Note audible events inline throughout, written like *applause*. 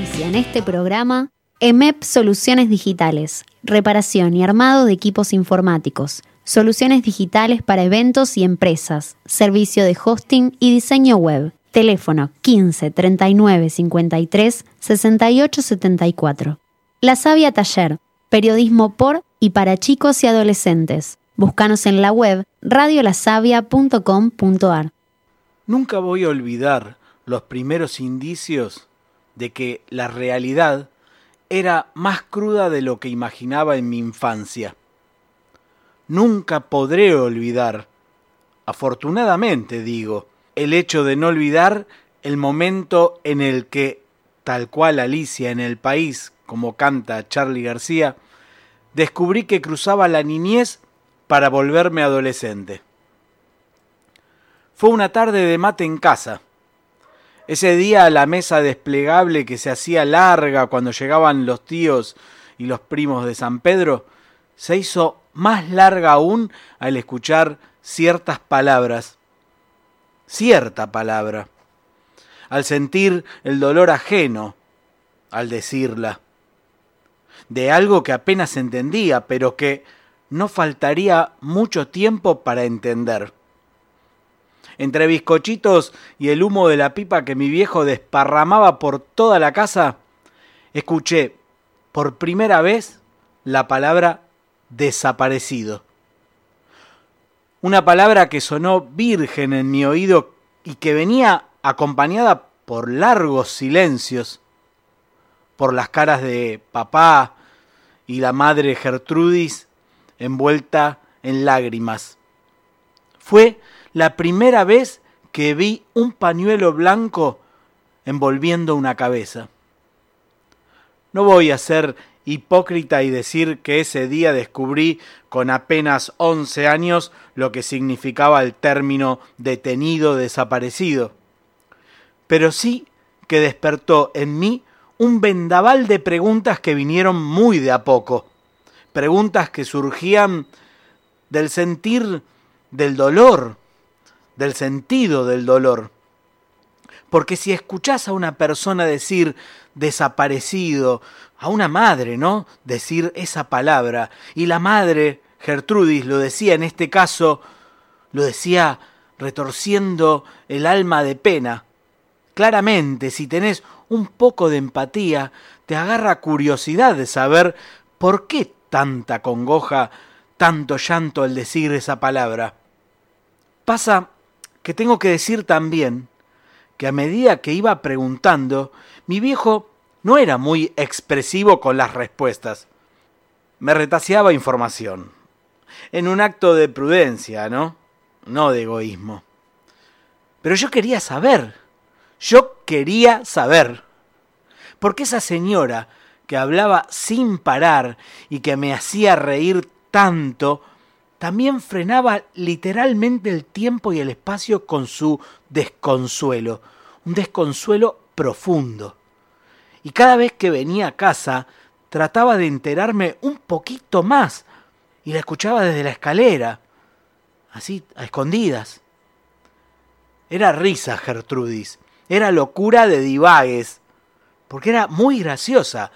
En este programa EMEP Soluciones Digitales, reparación y armado de equipos informáticos, soluciones digitales para eventos y empresas, servicio de hosting y diseño web. Teléfono 15 39 53 68 74. La Sabia Taller, periodismo por y para chicos y adolescentes. Búscanos en la web radiolasavia.com.ar. Nunca voy a olvidar los primeros indicios de que la realidad era más cruda de lo que imaginaba en mi infancia. Nunca podré olvidar, afortunadamente digo, el hecho de no olvidar el momento en el que, tal cual Alicia en el país, como canta Charlie García, descubrí que cruzaba la niñez para volverme adolescente. Fue una tarde de mate en casa. Ese día la mesa desplegable que se hacía larga cuando llegaban los tíos y los primos de San Pedro se hizo más larga aún al escuchar ciertas palabras. Cierta palabra. Al sentir el dolor ajeno al decirla. De algo que apenas entendía, pero que no faltaría mucho tiempo para entender entre bizcochitos y el humo de la pipa que mi viejo desparramaba por toda la casa, escuché por primera vez la palabra desaparecido. Una palabra que sonó virgen en mi oído y que venía acompañada por largos silencios, por las caras de papá y la madre Gertrudis envuelta en lágrimas. Fue la primera vez que vi un pañuelo blanco envolviendo una cabeza. No voy a ser hipócrita y decir que ese día descubrí con apenas once años lo que significaba el término detenido desaparecido, pero sí que despertó en mí un vendaval de preguntas que vinieron muy de a poco, preguntas que surgían del sentir del dolor, del sentido del dolor. Porque si escuchás a una persona decir desaparecido, a una madre, ¿no? Decir esa palabra, y la madre, Gertrudis, lo decía en este caso, lo decía retorciendo el alma de pena. Claramente, si tenés un poco de empatía, te agarra curiosidad de saber por qué tanta congoja, tanto llanto al decir esa palabra. Pasa que tengo que decir también que a medida que iba preguntando, mi viejo no era muy expresivo con las respuestas. Me retaseaba información. En un acto de prudencia, ¿no? No de egoísmo. Pero yo quería saber. Yo quería saber. Porque esa señora que hablaba sin parar y que me hacía reír tanto, también frenaba literalmente el tiempo y el espacio con su desconsuelo, un desconsuelo profundo. Y cada vez que venía a casa trataba de enterarme un poquito más y la escuchaba desde la escalera, así a escondidas. Era risa Gertrudis, era locura de divagues, porque era muy graciosa,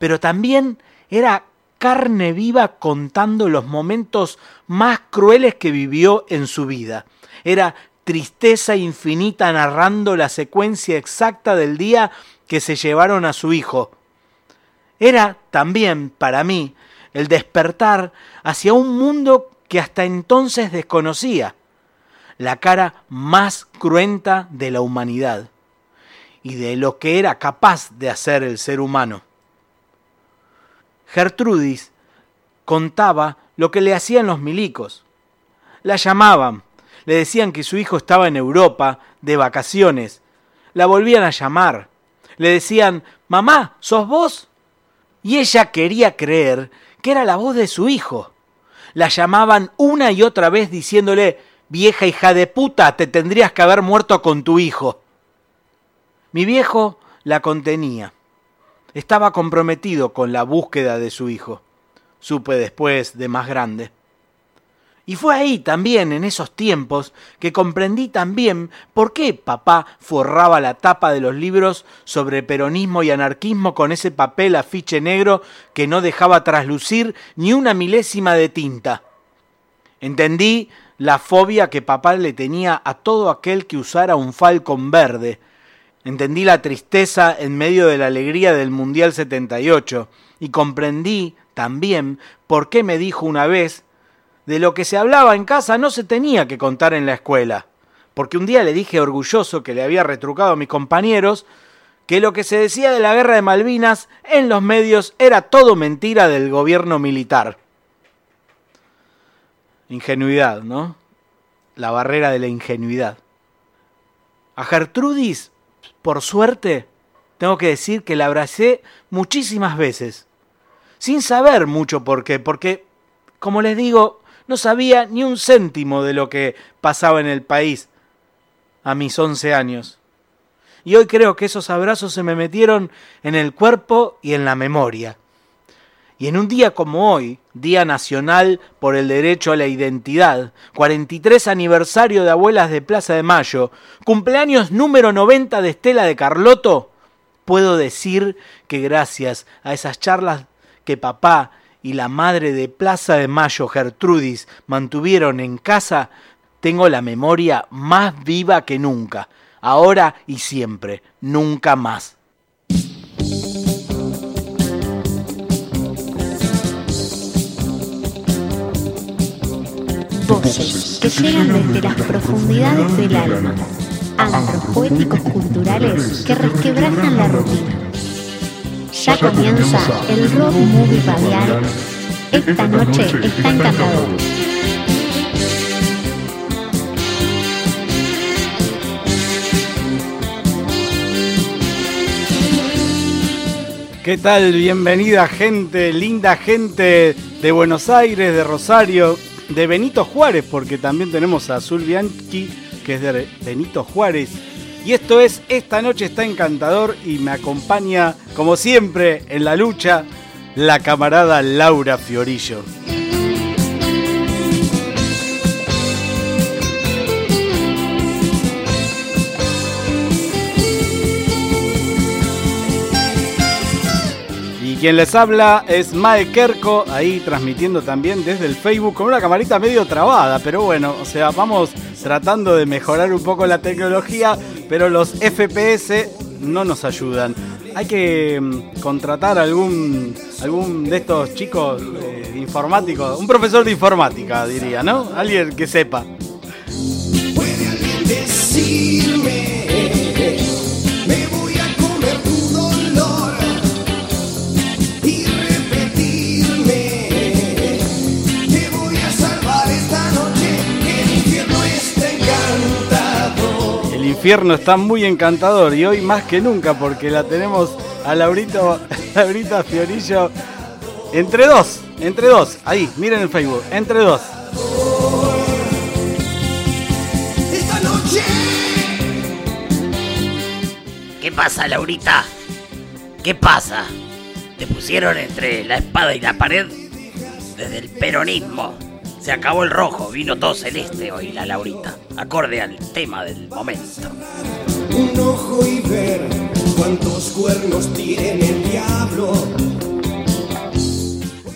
pero también era carne viva contando los momentos más crueles que vivió en su vida. Era tristeza infinita narrando la secuencia exacta del día que se llevaron a su hijo. Era también, para mí, el despertar hacia un mundo que hasta entonces desconocía, la cara más cruenta de la humanidad y de lo que era capaz de hacer el ser humano. Gertrudis contaba lo que le hacían los milicos. La llamaban, le decían que su hijo estaba en Europa de vacaciones, la volvían a llamar, le decían, mamá, ¿sos vos? Y ella quería creer que era la voz de su hijo. La llamaban una y otra vez diciéndole, vieja hija de puta, te tendrías que haber muerto con tu hijo. Mi viejo la contenía estaba comprometido con la búsqueda de su hijo. Supe después de más grande. Y fue ahí también, en esos tiempos, que comprendí también por qué papá forraba la tapa de los libros sobre peronismo y anarquismo con ese papel afiche negro que no dejaba traslucir ni una milésima de tinta. Entendí la fobia que papá le tenía a todo aquel que usara un falcón verde. Entendí la tristeza en medio de la alegría del Mundial 78 y comprendí también por qué me dijo una vez de lo que se hablaba en casa no se tenía que contar en la escuela, porque un día le dije orgulloso que le había retrucado a mis compañeros que lo que se decía de la guerra de Malvinas en los medios era todo mentira del gobierno militar. Ingenuidad, ¿no? La barrera de la ingenuidad. A Gertrudis, por suerte, tengo que decir que la abracé muchísimas veces, sin saber mucho por qué, porque, como les digo, no sabía ni un céntimo de lo que pasaba en el país a mis 11 años. Y hoy creo que esos abrazos se me metieron en el cuerpo y en la memoria. Y en un día como hoy, Día Nacional por el Derecho a la Identidad, 43 aniversario de Abuelas de Plaza de Mayo, cumpleaños número 90 de Estela de Carlotto, puedo decir que gracias a esas charlas que papá y la madre de Plaza de Mayo, Gertrudis, mantuvieron en casa, tengo la memoria más viva que nunca, ahora y siempre, nunca más. Voces que llegan desde las profundidades del alma, antros poéticos culturales que resquebrajan la rutina ya comienza el Rock Movie Radial. Esta noche está encantador. ¿Qué tal? Bienvenida gente, linda gente de Buenos Aires, de Rosario, de Benito Juárez, porque también tenemos a Azul Bianchi, que es de Benito Juárez. Y esto es Esta noche está encantador y me acompaña, como siempre, en la lucha, la camarada Laura Fiorillo. Quien les habla es Mae Kerko, ahí transmitiendo también desde el Facebook con una camarita medio trabada, pero bueno, o sea, vamos tratando de mejorar un poco la tecnología, pero los FPS no nos ayudan. Hay que mm, contratar algún algún de estos chicos eh, informáticos, un profesor de informática diría, ¿no? Alguien que sepa. ¿Puede alguien decirme infierno está muy encantador y hoy más que nunca porque la tenemos a Laurito, *laughs* Laurita Fiorillo entre dos, entre dos, ahí, miren el Facebook, entre dos. ¿Qué pasa, Laurita? ¿Qué pasa? ¿Te pusieron entre la espada y la pared? Desde el peronismo se acabó el rojo, vino todo celeste hoy la Laurita, acorde al tema del momento. Un ojo y ver cuántos cuernos tiene el diablo.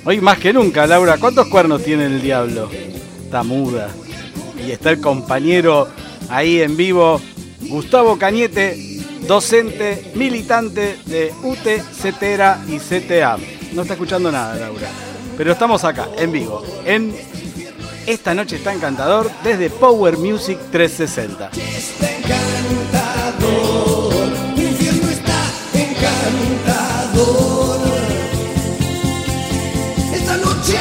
Hoy más que nunca, Laura, ¿cuántos cuernos tiene el diablo? Está muda. Y está el compañero ahí en vivo, Gustavo Cañete, docente, militante de UTE, CETERA y CTA. No está escuchando nada, Laura. Pero estamos acá, en vivo, en esta noche está encantador desde Power Music 360. Está encantador, infierno está encantador. Esta noche.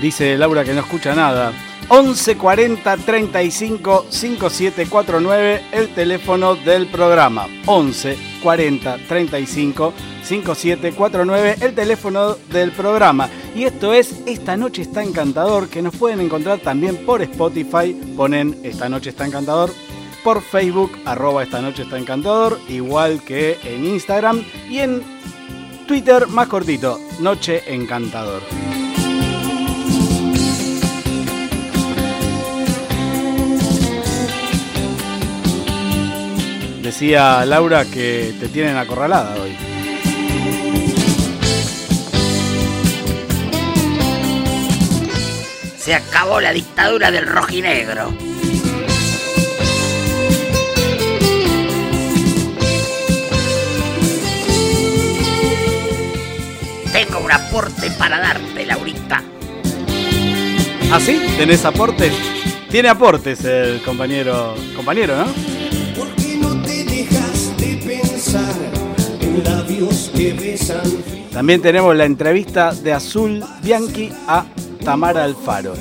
Dice Laura que no escucha nada. 11 40 35 5749, el teléfono del programa. 11 40 35 5749, el teléfono del programa. Y esto es Esta Noche está encantador, que nos pueden encontrar también por Spotify, ponen Esta Noche está encantador, por Facebook, arroba Esta Noche está encantador, igual que en Instagram y en Twitter más cortito, Noche Encantador. Decía Laura que te tienen acorralada hoy. Se acabó la dictadura del rojinegro. Tengo un aporte para darte, Laurita. ¿Ah, sí? ¿Tenés aportes? Tiene aportes el compañero. Compañero, ¿no? También tenemos la entrevista de Azul Bianchi a Tamara Alfaro.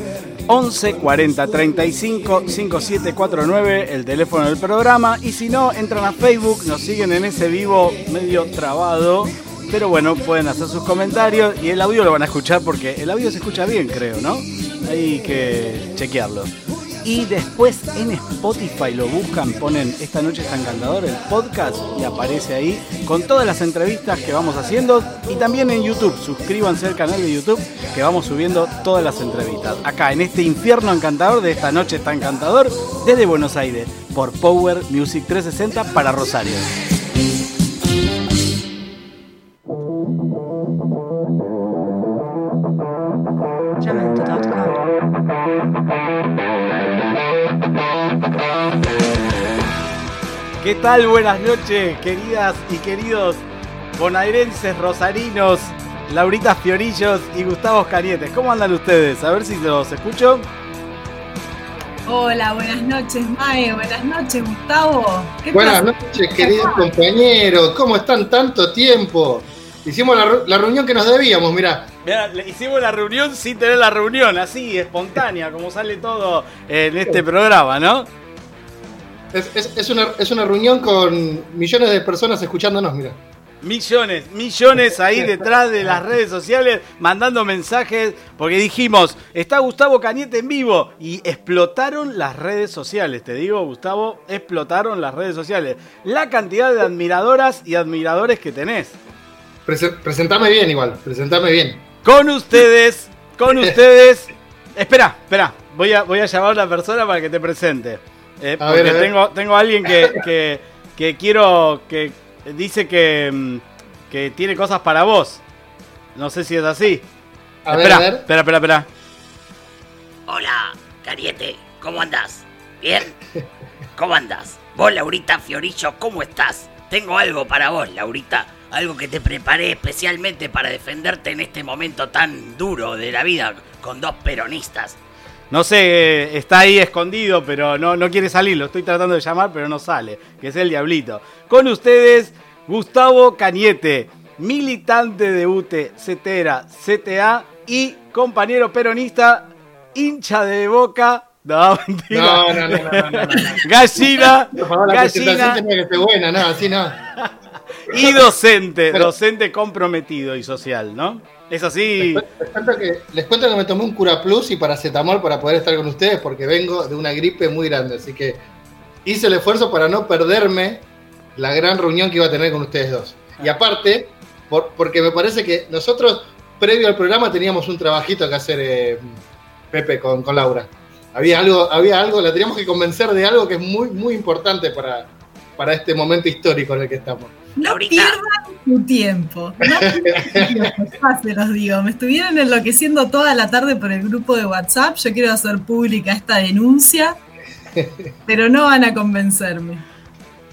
11 40 35 5749, el teléfono del programa. Y si no, entran a Facebook, nos siguen en ese vivo medio trabado. Pero bueno, pueden hacer sus comentarios y el audio lo van a escuchar porque el audio se escucha bien, creo, ¿no? Hay que chequearlo. Y después en Spotify lo buscan, ponen Esta noche está encantador, el podcast, y aparece ahí con todas las entrevistas que vamos haciendo. Y también en YouTube, suscríbanse al canal de YouTube que vamos subiendo todas las entrevistas. Acá en este infierno encantador de Esta noche está encantador, desde Buenos Aires, por Power Music 360 para Rosario. ¿Qué tal? Buenas noches, queridas y queridos bonaerenses, rosarinos, Laurita Fiorillos y Gustavo Canietes. ¿Cómo andan ustedes? A ver si los escucho. Hola, buenas noches, Mae. Buenas noches, Gustavo. ¿Qué Buenas pasa? noches, queridos compañeros. ¿Cómo están tanto tiempo? Hicimos la, la reunión que nos debíamos, mirá. Mirá, le hicimos la reunión sin tener la reunión, así, espontánea, como sale todo en este programa, ¿no? Es, es- es una, es una reunión con millones de personas escuchándonos, mirá. Millones, millones ahí detrás de las redes sociales mandando mensajes porque dijimos, está Gustavo Cañete en vivo y explotaron las redes sociales, te digo Gustavo, explotaron las redes sociales. La cantidad de admiradoras y admiradores que tenés. Prese- presentame bien igual, presentame bien. Con ustedes, con ustedes. Espera, espera, voy a, voy a llamar a una persona para que te presente. Eh, A porque ver, a ver. tengo, tengo a alguien que, *laughs* que, que quiero que dice que, mm, que tiene cosas para vos. No sé si es así. A ver, espera, a ver. espera, espera, espera. Hola, Cariete, ¿cómo andás? ¿Bien? ¿Cómo andás? Vos, Laurita Fiorillo, ¿cómo estás? Tengo algo para vos, Laurita. Algo que te preparé especialmente para defenderte en este momento tan duro de la vida con dos peronistas. No sé, está ahí escondido, pero no, no quiere salir. Lo estoy tratando de llamar, pero no sale. Que es el diablito. Con ustedes, Gustavo Cañete, militante de UTE, CETERA, CTA y compañero peronista, hincha de boca. No, *laughs* mentira. No, no, no, no, no, no. Gallina, Por favor, la presentación gallina tenía que ser buena, no, así no. Y docente, Pero- docente comprometido y social, ¿no? Es así. Les cuento, que, les cuento que me tomé un Cura Plus y paracetamol para poder estar con ustedes porque vengo de una gripe muy grande, así que hice el esfuerzo para no perderme la gran reunión que iba a tener con ustedes dos. Y aparte, por- porque me parece que nosotros, previo al programa, teníamos un trabajito que hacer, eh, Pepe, con, con Laura. Había algo, había algo, la teníamos que convencer de algo que es muy, muy importante para, para este momento histórico en el que estamos. No Laurita. pierdan su tiempo. No pierdan su tiempo. *laughs* Se los digo. Me estuvieron enloqueciendo toda la tarde por el grupo de WhatsApp. Yo quiero hacer pública esta denuncia, pero no van a convencerme.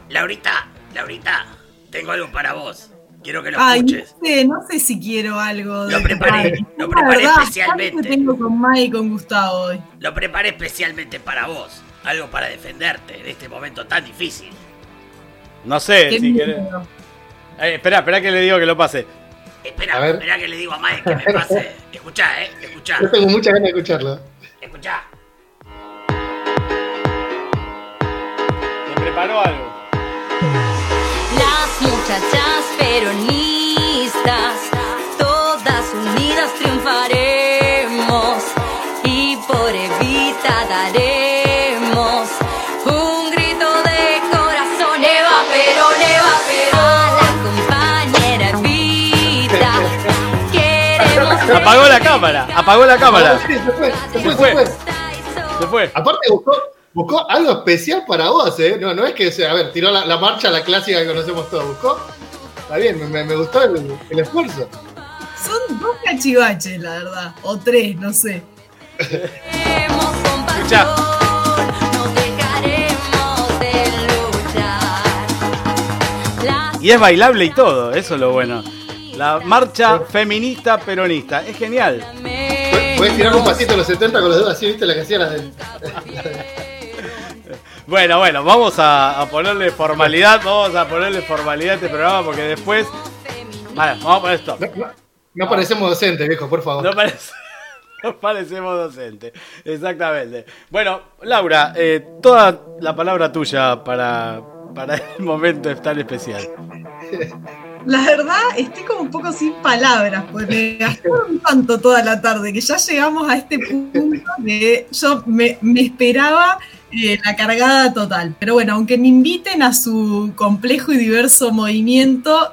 Laurita, Laurita, tengo algo para vos. Quiero que lo Ay, no escuches. sé, no sé si quiero algo. Lo de preparé, tu parte. lo preparé verdad, especialmente. ¿cuánto tengo con Mai y con Gustavo hoy. Lo preparé especialmente para vos. Algo para defenderte en este momento tan difícil. No sé si querés. Eh, espera, espera que le digo que lo pase. Espera, espera que le digo a Mae que me *laughs* pase. Escuchá, eh, escuchá, Yo tengo muchas ganas de escucharlo. escuchá. Me preparó algo. Las muchachas peronistas, Apagó la cámara, apagó la cámara. Sí, se fue, se fue, Se fue. se fue. Aparte buscó, buscó algo especial para vos, ¿eh? No, no es que, a ver, tiró la, la marcha, la clásica que conocemos todos. Buscó. Está bien, me, me gustó el, el esfuerzo. Son dos cachivaches, la verdad. O tres, no sé. Las Y es bailable y todo, eso es lo bueno. La marcha feminista peronista, es genial. Pu- Puedes tirar un pasito los 70 con los dedos así, ¿viste? La que hacía la del. *laughs* Bueno, bueno, vamos a, a ponerle formalidad, vamos a ponerle formalidad a este programa porque después... Vale, vamos a poner esto. No, no- no parecemos docentes, viejo, por favor. No, parece, *laughs* no parecemos docentes, exactamente. Bueno, Laura, eh, toda la palabra tuya para, para el momento tan especial. *laughs* La verdad, estoy como un poco sin palabras, porque gastaron tanto toda la tarde que ya llegamos a este punto que yo me, esperaba eh, la cargada total. Pero bueno, aunque me inviten a su complejo y diverso movimiento,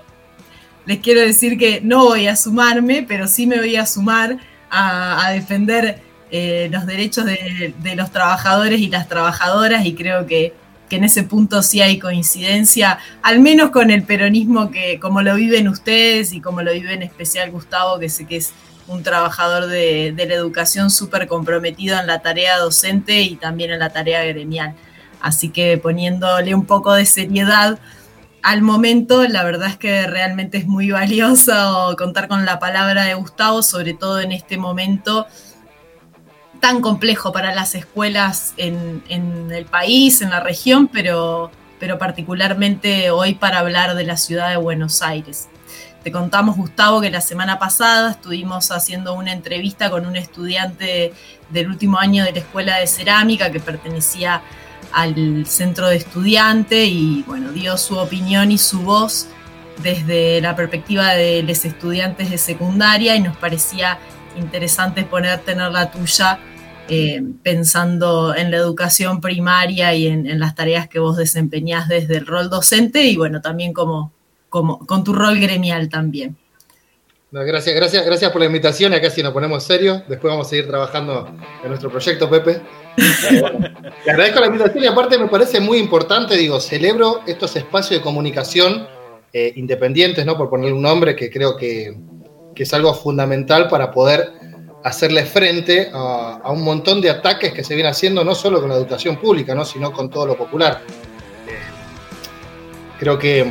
les quiero decir que no voy a sumarme, pero sí me voy a sumar a, defender eh, los derechos de, de los trabajadores y las trabajadoras y creo que, que en ese punto sí hay coincidencia, al menos con el peronismo que como lo viven ustedes y como lo vive en especial Gustavo, que sé que es un trabajador de, de la educación súper comprometido en la tarea docente y también en la tarea gremial. Así que poniéndole un poco de seriedad al momento, la verdad es que realmente es muy valioso contar con la palabra de Gustavo, sobre todo en este momento tan complejo para las escuelas en, el país, en la región, pero, pero particularmente hoy para hablar de la ciudad de Buenos Aires. Te contamos, Gustavo, que la semana pasada estuvimos haciendo una entrevista con un estudiante del último año de la Escuela de Cerámica que pertenecía al centro de estudiante y bueno, dio su opinión y su voz desde la perspectiva de los estudiantes de secundaria y nos parecía interesante poner, tener la tuya eh, pensando en la educación primaria y en, en, las tareas que vos desempeñás desde el rol docente y bueno, también como, como con tu rol gremial también. No, gracias, gracias, gracias por la invitación. Acá sí nos ponemos serios. Después vamos a seguir trabajando en nuestro proyecto, Pepe. *laughs* Le agradezco la invitación y aparte me parece muy importante, digo, celebro estos espacios de comunicación eh, independientes, ¿no? Por ponerle un nombre que creo que, que, es algo fundamental para poder hacerle frente a, un montón de ataques que se vienen haciendo, no solo con la educación pública, ¿no? sino con todo lo popular. Eh, creo que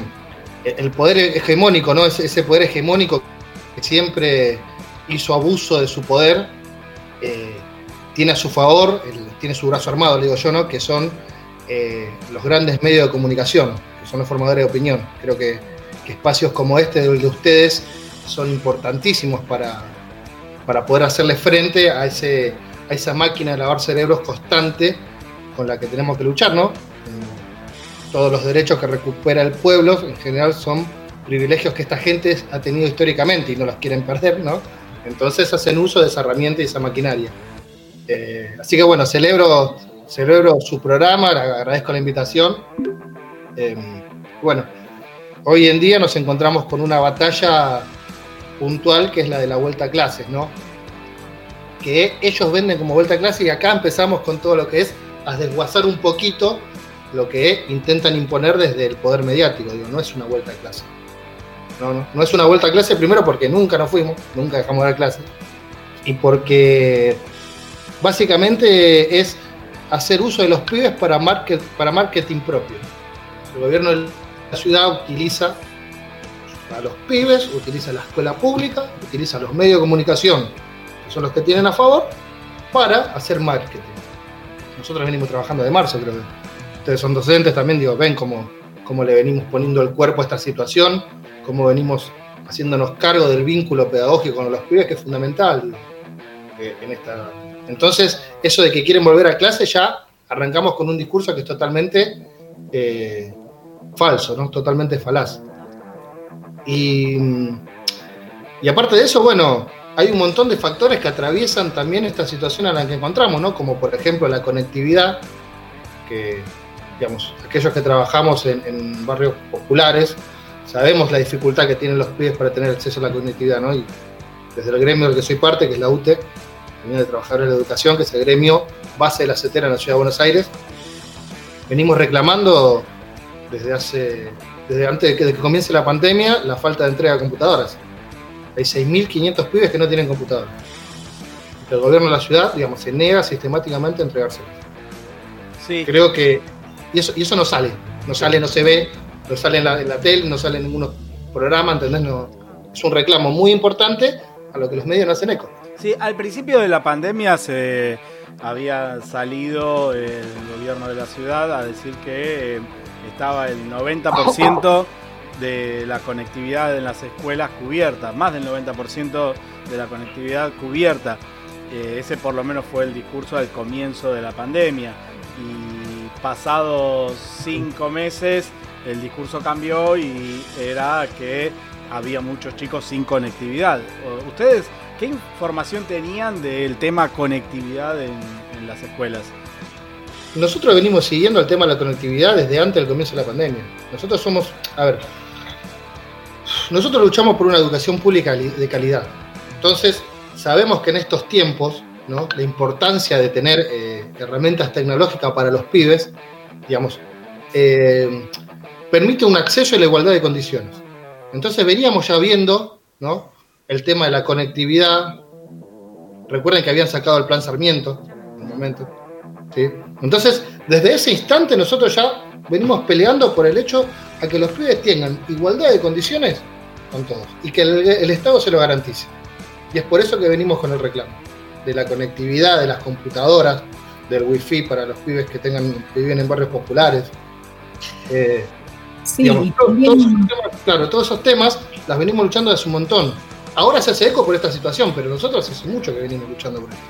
el poder hegemónico, ¿no? Ese, poder hegemónico que siempre hizo abuso de su poder, eh, tiene a su favor, tiene su brazo armado, le digo yo, ¿no? que son eh, los grandes medios de comunicación, que son los formadores de opinión. Creo que, que espacios como este de ustedes son importantísimos para, para poder hacerle frente a, ese, a esa máquina de lavar cerebros constante con la que tenemos que luchar, ¿no? Todos los derechos que recupera el pueblo en general son privilegios que esta gente ha tenido históricamente y no los quieren perder, ¿no? Entonces hacen uso de esa herramienta y esa maquinaria. Eh, así que bueno, celebro, celebro su programa, agradezco la invitación. Eh, bueno, hoy en día nos encontramos con una batalla puntual que es la de la vuelta a clases, ¿no? Que ellos venden como vuelta a clases y acá empezamos con todo lo que es a desguazar un poquito lo que intentan imponer desde el poder mediático. Digo, no es una vuelta a clase. No, no, es una vuelta a clase primero porque nunca nos fuimos, nunca dejamos de dar clase. Y porque básicamente es hacer uso de los pibes para, market, para marketing propio. El gobierno de la ciudad utiliza a los pibes, utiliza la escuela pública, utiliza los medios de comunicación, que son los que tienen a favor, para hacer marketing. Nosotros venimos trabajando de marzo, creo que ustedes son docentes también, digo, ven cómo, cómo le venimos poniendo el cuerpo a esta situación, cómo venimos haciéndonos cargo del vínculo pedagógico con los pibes, que es fundamental digo, en esta. Entonces, eso de que quieren volver a clase, ya arrancamos con un discurso que es totalmente eh, falso, ¿no? Totalmente falaz. Y, aparte de eso, bueno, hay un montón de factores que atraviesan también esta situación en la que encontramos, ¿no? Como por ejemplo la conectividad, que digamos, aquellos que trabajamos en, en, barrios populares, sabemos la dificultad que tienen los pibes para tener acceso a la conectividad, ¿no? Y desde el gremio del que soy parte, que es la UTE, Unión de Trabajadores de la Educación, que es el gremio base de la CETERA en la Ciudad de Buenos Aires, venimos reclamando desde hace, desde antes de que, comience la pandemia, la falta de entrega de computadoras. Hay 6.500 pibes que no tienen computadoras. El gobierno de la ciudad, digamos, se niega sistemáticamente a entregárselas. Sí, Creo que. Y eso, y eso no sale. No sale, no se ve, no sale en la, en la tele, no sale en ningún programa, ¿entendés? No, es un reclamo muy importante a lo que los medios no hacen eco. Sí, al principio de la pandemia se había salido el gobierno de la ciudad a decir que eh, estaba el 90% de la conectividad en las escuelas cubierta, más del 90% de la conectividad cubierta. Eh, ese por lo menos fue el discurso al comienzo de la pandemia. Y pasados cinco meses el discurso cambió y era que había muchos chicos sin conectividad. ¿Ustedes qué información tenían del tema conectividad en las escuelas? Nosotros venimos siguiendo el tema de la conectividad desde antes del comienzo de la pandemia. Nosotros somos, a ver, nosotros luchamos por una educación pública li- de calidad. Entonces, sabemos que en estos tiempos, ¿no? la importancia de tener eh, herramientas tecnológicas para los pibes, digamos, eh, permite un acceso y la igualdad de condiciones. Entonces veníamos ya viendo ¿no? el tema de la conectividad. Recuerden que habían sacado el plan Sarmiento en un momento. ¿sí? Entonces, desde ese instante nosotros ya venimos peleando por el hecho a que los pibes tengan igualdad de condiciones con todos y que el, el Estado se lo garantice. Y es por eso que venimos con el reclamo de la conectividad, de las computadoras, del wifi para los pibes que tengan que viven en barrios populares. Eh, Sí, digamos, y to- también- todos esos temas, claro, todos esos temas las venimos luchando hace un montón. Ahora se hace eco por esta situación, pero nosotros hace mucho que venimos luchando por esto.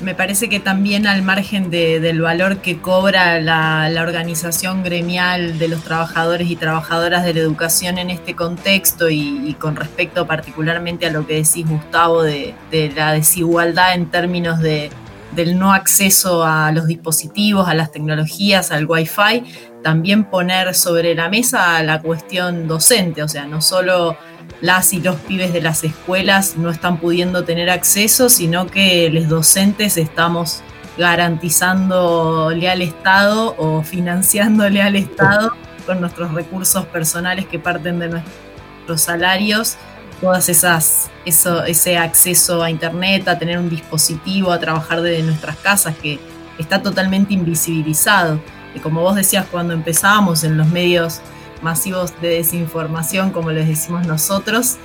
Me parece que también al margen de- del valor que cobra la, organización gremial de los trabajadores y trabajadoras de la educación en este contexto y, y con respecto particularmente a lo que decís Gustavo de, de la desigualdad en términos de, del no acceso a los dispositivos, a las tecnologías, al wifi, también poner sobre la mesa la cuestión docente, o sea, no solo las y los pibes de las escuelas no están pudiendo tener acceso, sino que los docentes estamos garantizándole al Estado o financiándole *laughs* al Estado con nuestros recursos personales que parten de nuestros salarios, todas esas, eso, ese acceso a internet, a tener un dispositivo, a trabajar desde nuestras casas, que está totalmente invisibilizado. Y como vos decías cuando empezábamos en los medios masivos de desinformación, como les decimos nosotros,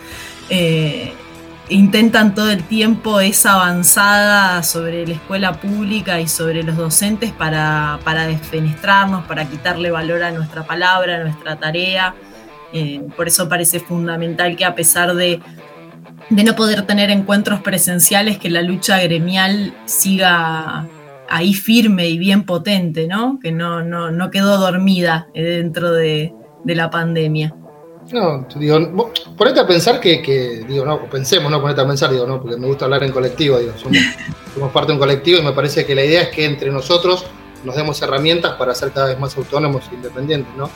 eh, intentan todo el tiempo esa avanzada sobre la escuela pública y sobre los docentes para, para desfenestrarnos, para quitarle valor a nuestra palabra, a nuestra tarea. Eh, por eso parece fundamental que a pesar de, de no poder tener encuentros presenciales, que la lucha gremial siga ahí firme y bien potente, ¿no? Que no, no, no quedó dormida dentro de, de la pandemia. No, digo, ponete a pensar que, que, digo, no, pensemos, no ponete a pensar, digo, no, porque me gusta hablar en colectivo, digo, somos, *laughs* somos parte de un colectivo y me parece que la idea es que entre nosotros nos demos herramientas para ser cada vez más autónomos e independientes, ¿no?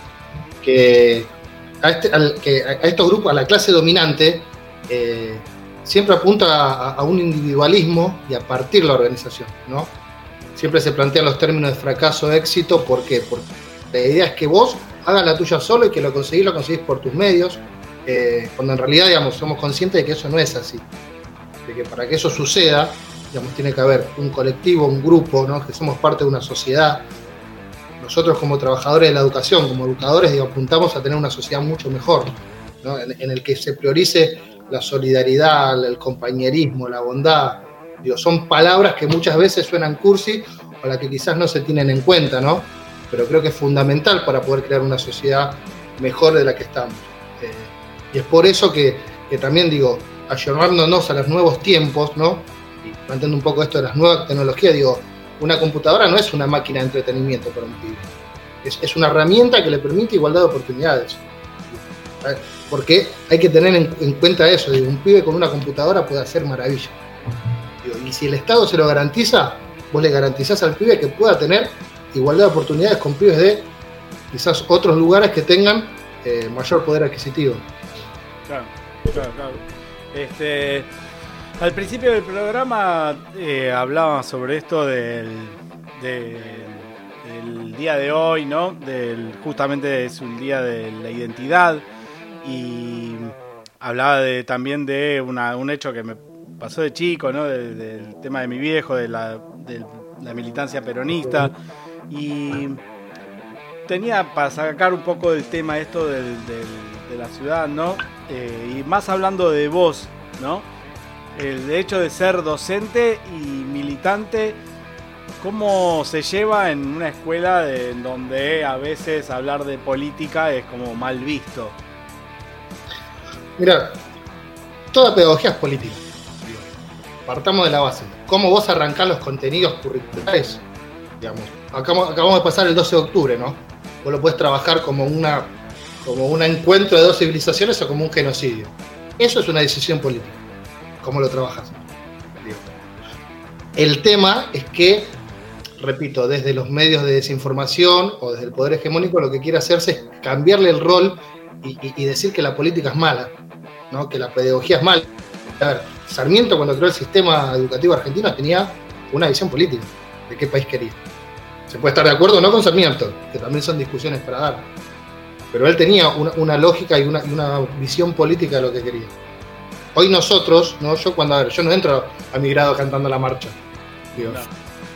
Que a, este- al- que a- a estos grupos, a la clase dominante, eh, siempre apunta a, a un individualismo y a partir la organización, ¿no? Siempre se plantean los términos de fracaso, éxito, ¿por qué? Porque la idea es que vos hagas la tuya solo y que lo conseguís, lo conseguís por tus medios, eh, cuando en realidad, digamos, somos conscientes de que eso no es así. De que para que eso suceda, digamos, tiene que haber un colectivo, un grupo, ¿no? Que somos parte de una sociedad. Nosotros como trabajadores de la educación, como educadores, digo, apuntamos a tener una sociedad mucho mejor, ¿no? en, en el que se priorice la solidaridad, el compañerismo, la bondad. Digo, son palabras que muchas veces suenan cursi o las que quizás no se tienen en cuenta, ¿no? Pero creo que es fundamental para poder crear una sociedad mejor de la que estamos. Eh, y es por eso que, también digo, ayornándonos a los nuevos tiempos, ¿no? Y planteando un poco esto de las nuevas tecnologías, digo, una computadora no es una máquina de entretenimiento para un pibe. Es, es una herramienta que le permite igualdad de oportunidades. Porque hay que tener en, en cuenta eso, digo, un pibe con una computadora puede hacer maravilla. Digo, y si el Estado se lo garantiza, vos le garantizás al pibe que pueda tener igualdad de oportunidades con pibes de quizás otros lugares que tengan eh, mayor poder adquisitivo. Claro, claro, claro. Este, al principio del programa eh, hablaba sobre esto del, de- del día de hoy, ¿no? Del, justamente es un día de la identidad y hablaba de, también de una- un hecho que me pasó de chico, ¿no? De- del tema de mi viejo, de la, de la militancia peronista y tenía para sacar un poco del tema esto del- del- de la ciudad, ¿no? Eh, y más hablando de vos, ¿no? El hecho de ser docente y militante, ¿cómo se lleva en una escuela de- en donde a veces hablar de política es como mal visto? Mira, toda pedagogía es política. Partamos de la base. ¿Cómo vos arrancás los contenidos curriculares? Digamos, acabamos, de pasar el 12 de octubre, ¿no? Vos lo podés trabajar como una como un encuentro de dos civilizaciones o como un genocidio. Eso es una decisión política. ¿Cómo lo trabajas? El tema es que, repito, desde los medios de desinformación o desde el poder hegemónico lo que quiere hacerse es cambiarle el rol y, y- y decir que la política es mala, ¿no? que la pedagogía es mala. A ver, Sarmiento cuando creó el sistema educativo argentino tenía una visión política de qué país quería. Se puede estar de acuerdo o no con Sarmiento, que también son discusiones para dar. Pero él tenía una, una lógica y una, y una visión política de lo que quería. Hoy nosotros, ¿no? yo cuando a ver, yo no entro a mi grado cantando la marcha. Digo,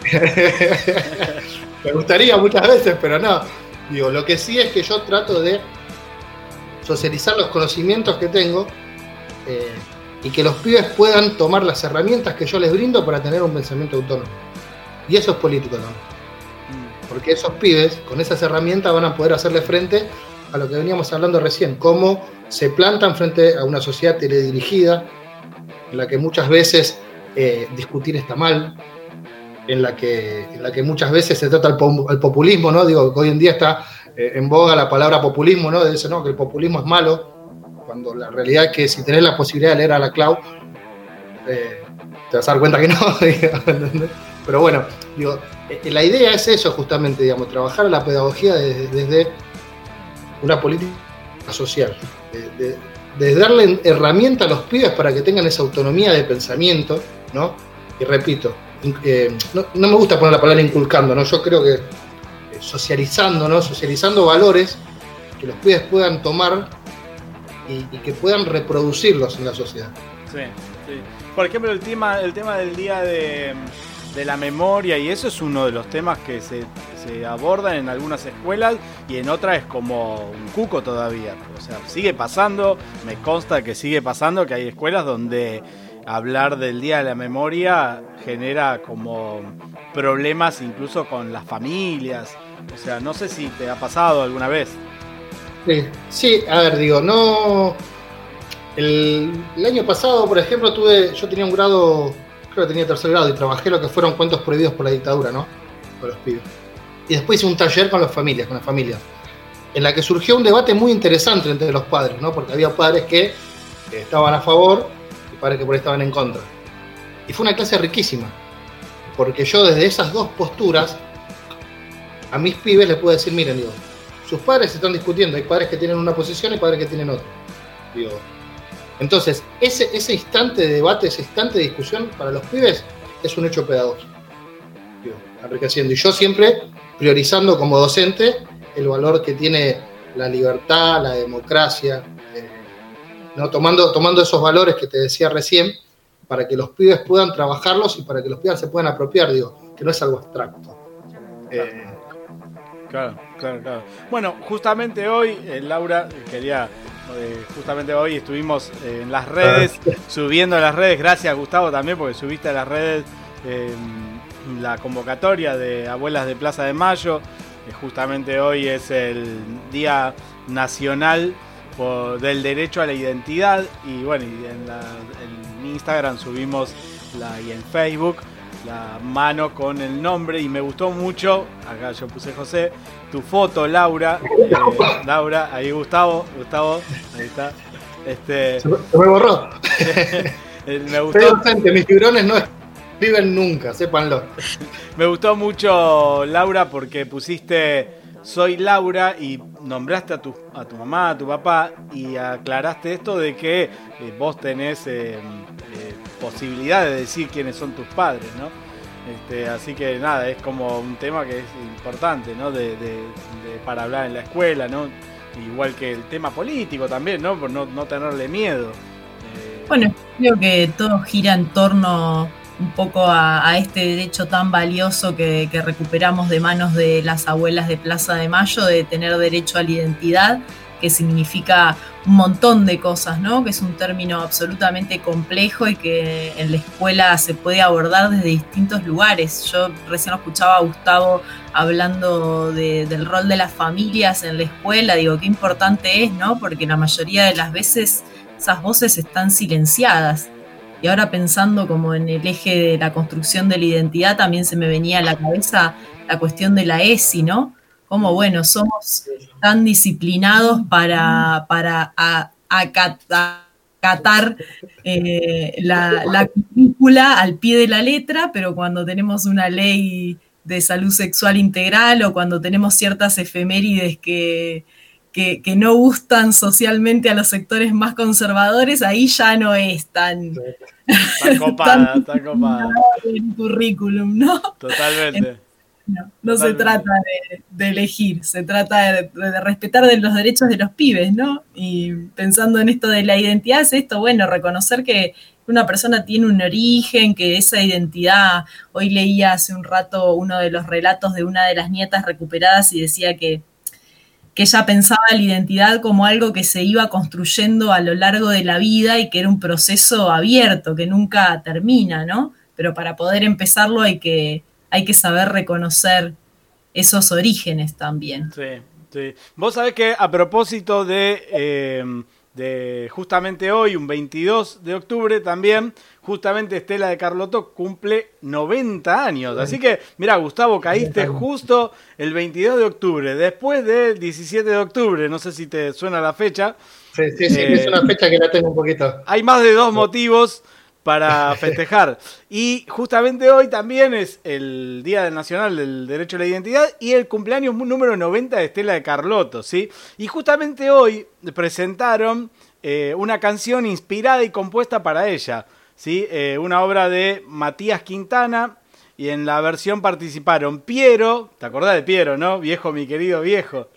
*laughs* me gustaría muchas veces, pero no. Digo, lo que sí es que yo trato de socializar los conocimientos que tengo eh, y que los pibes puedan tomar las herramientas que yo les brindo para tener un pensamiento autónomo. Y eso es político también. Porque esos pibes, con esas herramientas, van a poder hacerle frente a lo que veníamos hablando recién, cómo se plantan frente a una sociedad teledirigida, en la que muchas veces eh, discutir está mal, en la, que, en la que muchas veces se trata el populismo, ¿no? Digo, hoy en día está eh, en boga la palabra populismo, ¿no? De eso, ¿no? Que el populismo es malo, cuando la realidad es que si tenés la posibilidad de leer a la Clau, eh, te vas a dar cuenta que no. *laughs* Pero bueno, digo, eh, la idea es eso justamente, digamos, trabajar la pedagogía desde, desde una política social, de, de- de darle herramienta a los pibes para que tengan esa autonomía de pensamiento, ¿no? Y repito, eh, no, no me gusta poner la palabra inculcando, ¿no? Yo creo que eh, socializando, ¿no? Socializando valores que los pibes puedan tomar y, y que puedan reproducirlos en la sociedad. Sí, sí. Por ejemplo, el tema, el tema del día de, de la memoria y eso es uno de los temas que se, se abordan en algunas escuelas y en otras es como un cuco todavía. O sea, sigue pasando, me consta que sigue pasando que hay escuelas donde hablar del día de la memoria genera como problemas incluso con las familias. O sea, no sé si te ha pasado alguna vez. Sí, a ver, digo, no. El, el año pasado, por ejemplo, tuve. Yo tenía un grado, creo que tenía tercer grado, y trabajé lo que fueron cuentos prohibidos por la dictadura, ¿no? Con los pibes. Y después hice un taller con las familias, con las familias, en la que surgió un debate muy interesante entre los padres, ¿no? Porque había padres que estaban a favor y padres que por ahí estaban en contra. Y fue una clase riquísima, porque yo desde esas dos posturas, a mis pibes les puedo decir, miren, digo, sus padres están discutiendo, hay padres que tienen una posición y padres que tienen otra. Digo, entonces, ese, ese instante de debate, ese instante de discusión para los pibes es un hecho pedagógico. Enriqueciendo. Y yo siempre priorizando como docente el valor que tiene la libertad, la democracia, eh, ¿no? tomando, tomando esos valores que te decía recién, para que los pibes puedan trabajarlos y para que los pibes se puedan apropiar, digo, que no es algo abstracto. Eh, Claro, claro, claro. Bueno, justamente hoy, eh, Laura, quería, eh, justamente hoy estuvimos eh, en las redes, subiendo a las redes, gracias Gustavo también, porque subiste a las redes eh, la convocatoria de Abuelas de Plaza de Mayo, justamente hoy es el Día Nacional por- del Derecho a la Identidad, y bueno, y en, la- en Instagram subimos la, y en Facebook la mano con el nombre. Y me gustó mucho, acá yo puse José, tu foto, Laura, eh, Laura, ahí Gustavo, Gustavo, ahí está. Este, se, me- borró. *laughs* eh, me Soy gustó, docente, mis fibrones no escriben nunca, sépanlo. me gustó mucho Laura porque pusiste soy Laura y nombraste a tu, a tu mamá, a tu papá y aclaraste esto de que eh, vos tenés eh, eh, posibilidad de decir quiénes son tus padres, ¿no? Este, así que nada, es como un tema que es importante, ¿no? De, para hablar en la escuela, ¿no? Igual que el tema político también, ¿no? Por no, no tenerle miedo. Eh, Bueno, creo que todo gira en torno un poco a, a este derecho tan valioso que, que recuperamos de manos de las abuelas de Plaza de Mayo, de tener derecho a la identidad, que significa un montón de cosas, ¿no? Que es un término absolutamente complejo y que en la escuela se puede abordar desde distintos lugares. Yo recién escuchaba a Gustavo hablando de- del rol de las familias en la escuela, digo, qué importante es, ¿no? Porque la mayoría de las veces esas voces están silenciadas. Y ahora pensando como en el eje de la construcción de la identidad, también se me venía a la cabeza la cuestión de la ESI, ¿no? Como, bueno, somos tan disciplinados para, para a- acata- acatar eh, la, la currícula al pie de la letra, pero cuando tenemos una ley de salud sexual integral o cuando tenemos ciertas efemérides que, que, que no gustan socialmente a los sectores más conservadores, ahí ya no es tan *laughs* Está copada, está copada. *laughs* el currículum, ¿no? Totalmente. No, no se trata de, de elegir, se trata de, de respetar de los derechos de los pibes, ¿no? Y pensando en esto de la identidad, es esto, bueno, reconocer que una persona tiene un origen, que esa identidad, hoy leía hace un rato uno de los relatos de una de las nietas recuperadas y decía que, que ella pensaba la identidad como algo que se iba construyendo a lo largo de la vida y que era un proceso abierto, que nunca termina, ¿no? Pero para poder empezarlo hay que, hay que saber reconocer esos orígenes también. Sí, sí. Vos sabés que a propósito de, eh, de justamente hoy, un 22 de octubre también, justamente Estela de Carlotto cumple 90 años. Así que, mira, Gustavo, caíste justo el 22 de octubre, después del 17 de octubre, no sé si te suena la fecha. Sí, sí, sí, Eh, es una fecha que la tengo un poquito. Hay más de dos motivos para *laughs* festejar. Y justamente hoy también es el Día Nacional del Derecho a la Identidad y el cumpleaños número 90 de Estela de Carlotto, ¿sí? Y justamente hoy presentaron eh, una canción inspirada y compuesta para ella, ¿sí? Eh, una obra de Matías Quintana y en la versión participaron Piero, ¿te acordás de Piero, no? Viejo, mi querido viejo.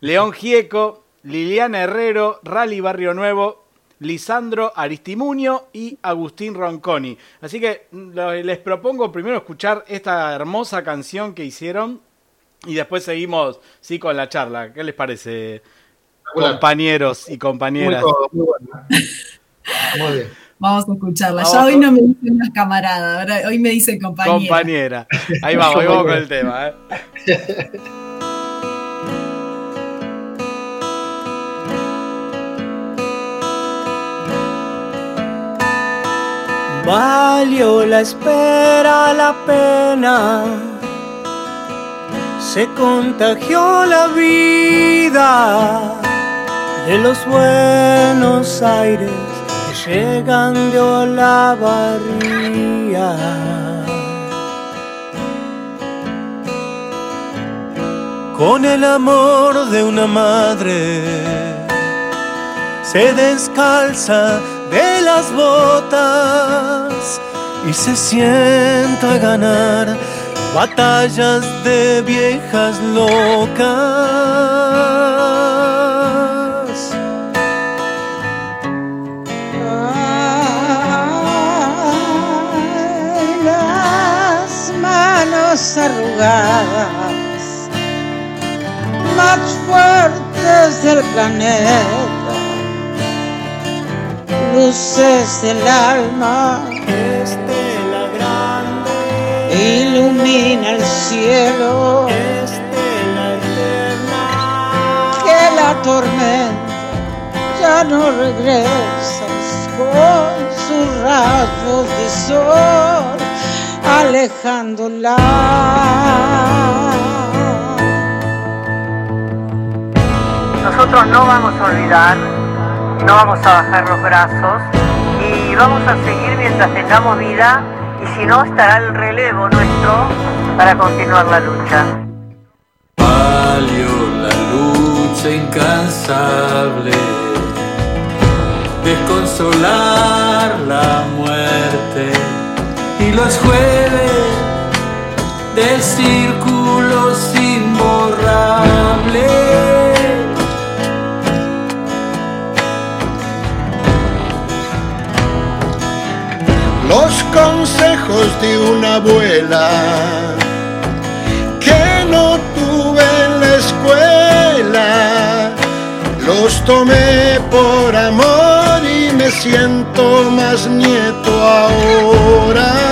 León Gieco, Liliana Herrero, Rally Barrio Nuevo, Lisandro Aristimuño y Agustín Ronconi. Así que mm, les propongo primero escuchar esta hermosa canción que hicieron y después seguimos sí con la charla. ¿Qué les parece, compañeros y Muy, compañeras? cómodo, muy bueno. *laughs* Muy bien. Vamos a escucharla. Vamos ya hoy no me dice más camarada, ahora hoy me dice compañera. Compañera. Ahí *laughs* vamos, ahí vamos con el tema. ¿eh? *laughs* Valió la espera la pena, se contagió la vida de los buenos aires que llegan de Olavarría. Con el amor de una madre se descalza de las botas y se sienta a ganar batallas de viejas locas. Ay, las manos arrugadas, más fuertes del planeta, luces del alma, Estela grande, ilumina el cielo, estela eterna. que la tormenta ya no regresas con sus rayos de sol alejándola. Nosotros no vamos a olvidar, no vamos a bajar los brazos y vamos a seguir mientras tengamos vida y si no estará el relevo nuestro para continuar la lucha. Valió la lucha incansable de consolar la muerte y los jueves el círculo imborrable. Los consejos de una abuela que no tuve en la escuela. Los tomé por amor y me siento más nieto ahora.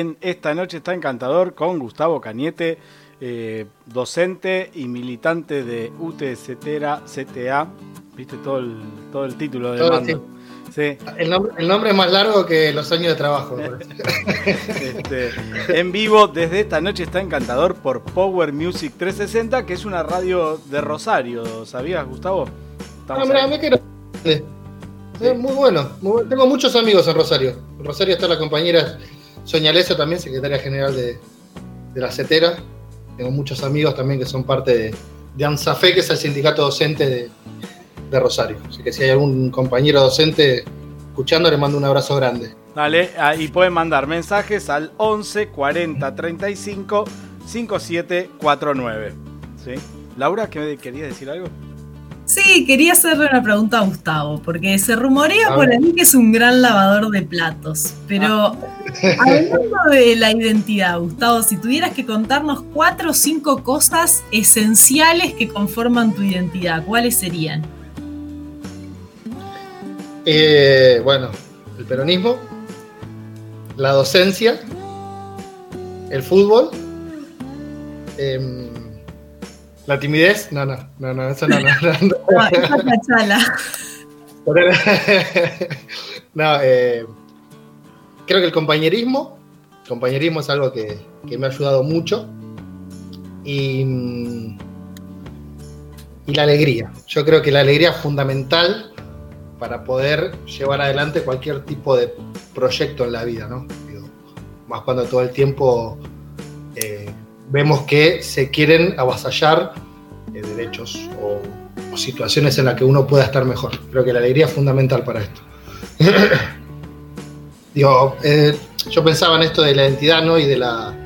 En Esta Noche está encantador con Gustavo Cañete, eh, docente y militante de UTCTera CTA. ¿Viste todo el, todo el título de mando? Sí. El nombre, el nombre es más largo que los años de trabajo. *laughs* Este, en vivo desde esta noche está encantador por Power Music 360, que es una radio de Rosario. ¿Sabías, Gustavo? Ah, Estamos mirá, ahí. me quiero. Muy bueno, muy bueno. Tengo muchos amigos en Rosario. En Rosario está la compañera Soña Leso también, secretaria general de, de la CETERA. Tengo muchos amigos también que son parte de, de ANSAFE, que es el sindicato docente de, de Rosario. Así que si hay algún compañero docente escuchando, le mando un abrazo grande. Dale, ahí pueden mandar mensajes al 11 40 35 57 49. ¿Sí? Laura, ¿qué querías decir algo? Sí, quería hacerle una pregunta a Gustavo, porque se rumorea por ahí que es un gran lavador de platos. Pero hablando de la identidad, Gustavo, si tuvieras que contarnos cuatro o cinco cosas esenciales que conforman tu identidad, ¿cuáles serían? Eh, bueno, el peronismo, la docencia, el fútbol, em, la timidez. No, no, no, no, eso no, no. no, no. *laughs* No, esa cachala. *laughs* No, eh, creo que el compañerismo, compañerismo es algo que, que me ha ayudado mucho. Y, y la alegría. Yo creo que la alegría es fundamental para poder llevar adelante cualquier tipo de proyecto en la vida, ¿no? Digo, más cuando todo el tiempo vemos que se quieren avasallar eh, derechos o, o situaciones en las que uno pueda estar mejor. Creo que la alegría es fundamental para esto. *laughs* Digo, eh, yo pensaba en esto de la identidad, ¿no? Y de la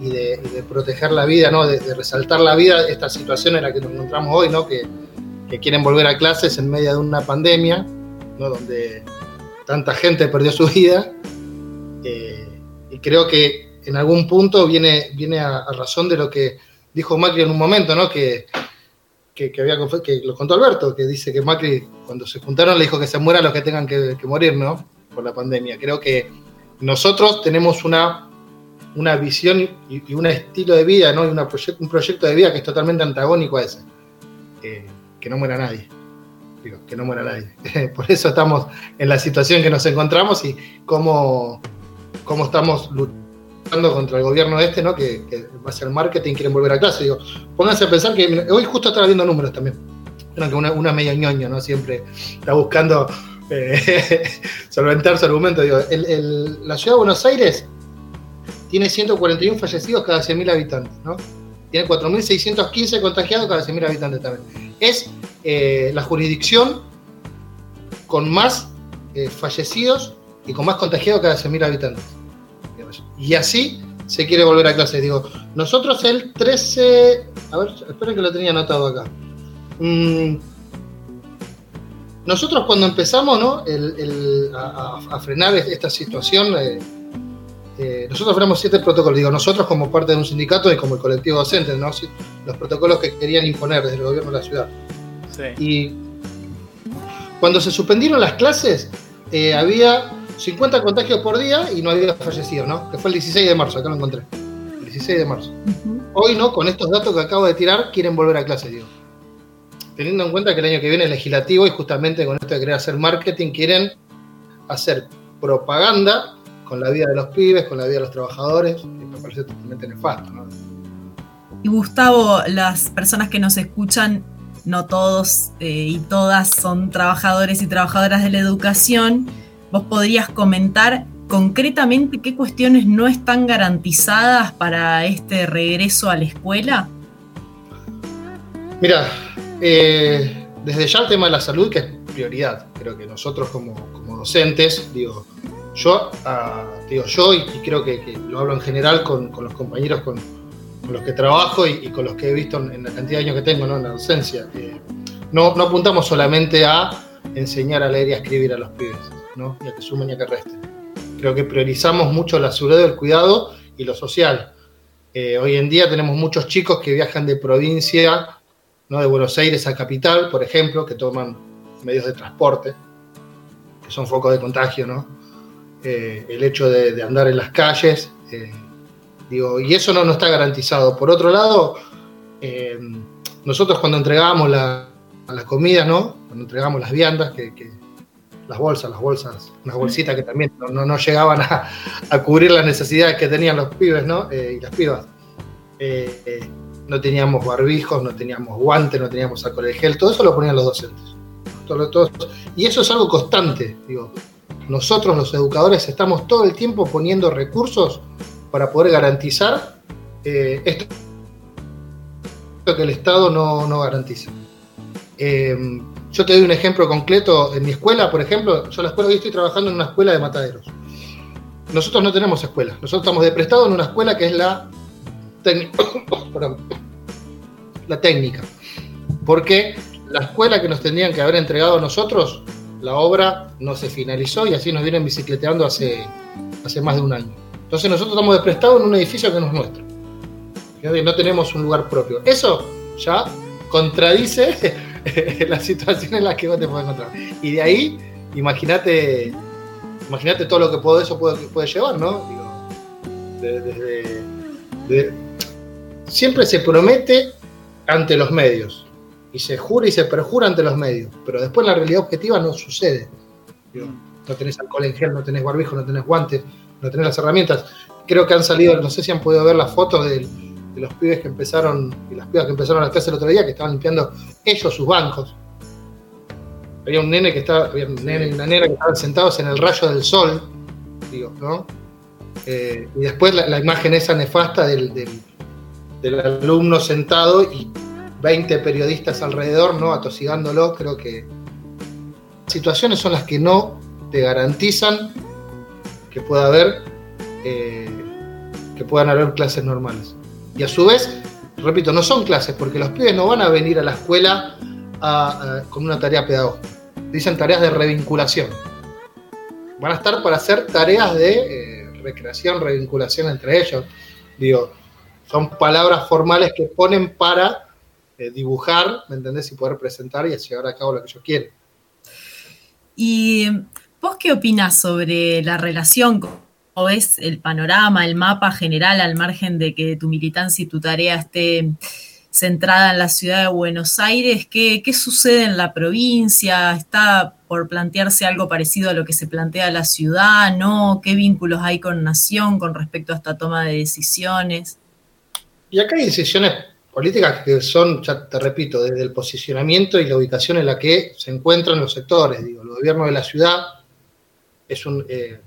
y, proteger la vida, ¿no? De, resaltar la vida, esta situación en la que nos encontramos hoy, ¿no? Que, que quieren volver a clases en medio de una pandemia, ¿no? Donde tanta gente perdió su vida. Eh, y creo que en algún punto viene, viene a, razón de lo que dijo Macri en un momento, ¿no? Que, que, había que lo contó Alberto, que dice que Macri cuando se juntaron le dijo que se mueran los que tengan que, morir, ¿no? Por la pandemia. Creo que nosotros tenemos una, una visión y, y un estilo de vida, ¿no? Y una proye- un proyecto de vida que es totalmente antagónico a ese. Eh, que no muera nadie. Digo, que no muera nadie. *laughs* Por eso estamos en la situación que nos encontramos y cómo, cómo estamos luchando contra el gobierno este, ¿no? Que, que va a ser marketing, quieren volver a clase. Digo, pónganse a pensar que hoy justo estaba viendo números también. Creo que una, una medio ñoño, ¿no? Siempre está buscando eh, *laughs* solventar su argumento. Digo, el- el- la ciudad de Buenos Aires tiene 141 fallecidos cada 100.000 habitantes, ¿no? Tiene 4.615 contagiados cada 100.000 habitantes también. Es eh, la jurisdicción con más eh, fallecidos y con más contagiados cada 100.000 habitantes. Y así se quiere volver a clase. Digo, nosotros el 13. A ver, espero que lo tenía anotado acá. Mm, nosotros cuando empezamos ¿no? El- el- a, frenar esta situación, eh, eh, nosotros frenamos siete protocolos. Digo, nosotros como parte de un sindicato y como el colectivo docente, ¿no? Los protocolos que querían imponer desde el gobierno de la ciudad. Y cuando se suspendieron las clases, eh, había 50 contagios por día y no había fallecidos, ¿no? Que fue el 16 de marzo, acá lo encontré. El 16 de marzo. Hoy, ¿no? Con estos datos que acabo de tirar, quieren volver a clase, digo. Teniendo en cuenta que el año que viene es legislativo y justamente con esto de querer hacer marketing, quieren hacer propaganda con la vida de los pibes, con la vida de los trabajadores, y me parece totalmente nefasto, ¿no? Y Gustavo, las personas que nos escuchan, no todos eh, y todas son trabajadores y trabajadoras de la educación. ¿Vos podrías comentar concretamente qué cuestiones no están garantizadas para este regreso a la escuela? Mira, eh, desde ya el tema de la salud, que es prioridad, creo que nosotros como, como docentes, digo, yo, ah, digo, yo y, creo que, que lo hablo en general con, con los compañeros con, con los que trabajo y, con los que he visto en, en la cantidad de años que tengo ¿no? en la docencia, eh, no, no apuntamos solamente a enseñar a leer y a escribir a los pibes, ¿no? a que sumen y a que resten. Creo que priorizamos mucho la seguridad, el cuidado y lo social. Eh, hoy en día tenemos muchos chicos que viajan de provincia ¿no? de Buenos Aires a Capital, por ejemplo, que toman medios de transporte, que son focos de contagio, ¿no? Eh, el hecho de, de andar en las calles, eh, digo, y eso no, no está garantizado. Por otro lado, nosotros cuando entregábamos la, la comida, ¿no? Cuando entregábamos las viandas, que- las bolsas, las bolsas, unas bolsitas que también no, no- llegaban a, a cubrir las necesidades que tenían los pibes, ¿no? Eh, y las pibas. Eh, eh, no teníamos barbijos, no teníamos guantes, no teníamos alcohol de gel, todo eso lo ponían los docentes. Todo- todo- y eso es algo constante, digo. Nosotros los educadores estamos todo el tiempo poniendo recursos para poder garantizar eh, esto que el Estado no, no garantiza. Eh, yo te doy un ejemplo concreto. En mi escuela, por ejemplo, yo la escuela hoy estoy trabajando en una escuela de mataderos. Nosotros no tenemos escuela. Nosotros estamos de prestado en una escuela que es la, *coughs* la técnica. Porque la escuela que nos tendrían que haber entregado a nosotros, la obra no se finalizó y así nos vienen bicicleteando hace, hace más de un año. Entonces nosotros estamos de prestado en un edificio que no es nuestro. No tenemos un lugar propio. Eso ya contradice *laughs* la situación en la que vos te puedes encontrar. Y de ahí, imagínate imagínate todo lo que puede, eso puede, llevar, ¿no? Digo, siempre se promete ante los medios y se jura y se perjura ante los medios, pero después la realidad objetiva no sucede. No tenés alcohol en gel, no tenés barbijo, no tenés guantes, no tenés las herramientas. Creo que han salido, no sé si han podido ver las fotos del- de, los pibes que empezaron y las pibas que empezaron la clase el otro día, que estaban limpiando ellos sus bancos. Había un nene que estaba, había un nene y una nena que estaban sentados en el rayo del sol, digo, ¿no? Eh, y después la, la imagen esa nefasta del, del- del alumno sentado y 20 periodistas alrededor, ¿no? Atosigándolo, creo que situaciones son las que no te garantizan que pueda haber eh, que puedan haber clases normales. Y a su vez, repito, no son clases, porque los pibes no van a venir a la escuela con una tarea pedagógica. Dicen tareas de revinculación. Van a estar para hacer tareas de eh, recreación, revinculación entre ellos. Digo, son palabras formales que ponen para eh, dibujar, ¿me entendés? Y poder presentar y llevar a cabo lo que ellos quieren. ¿Y vos qué opinás sobre la relación con, ves el panorama, el mapa general, al margen de que tu militancia y tu tarea esté centrada en la ciudad de Buenos Aires? ¿Qué, qué sucede en la provincia? ¿Está por plantearse algo parecido a lo que se plantea la ciudad? ¿No? ¿Qué vínculos hay con Nación con respecto a esta toma de decisiones? Y acá hay decisiones políticas que son, ya te repito, desde el posicionamiento y la ubicación en la que se encuentran los sectores. Digo, el gobierno de la ciudad es un eh,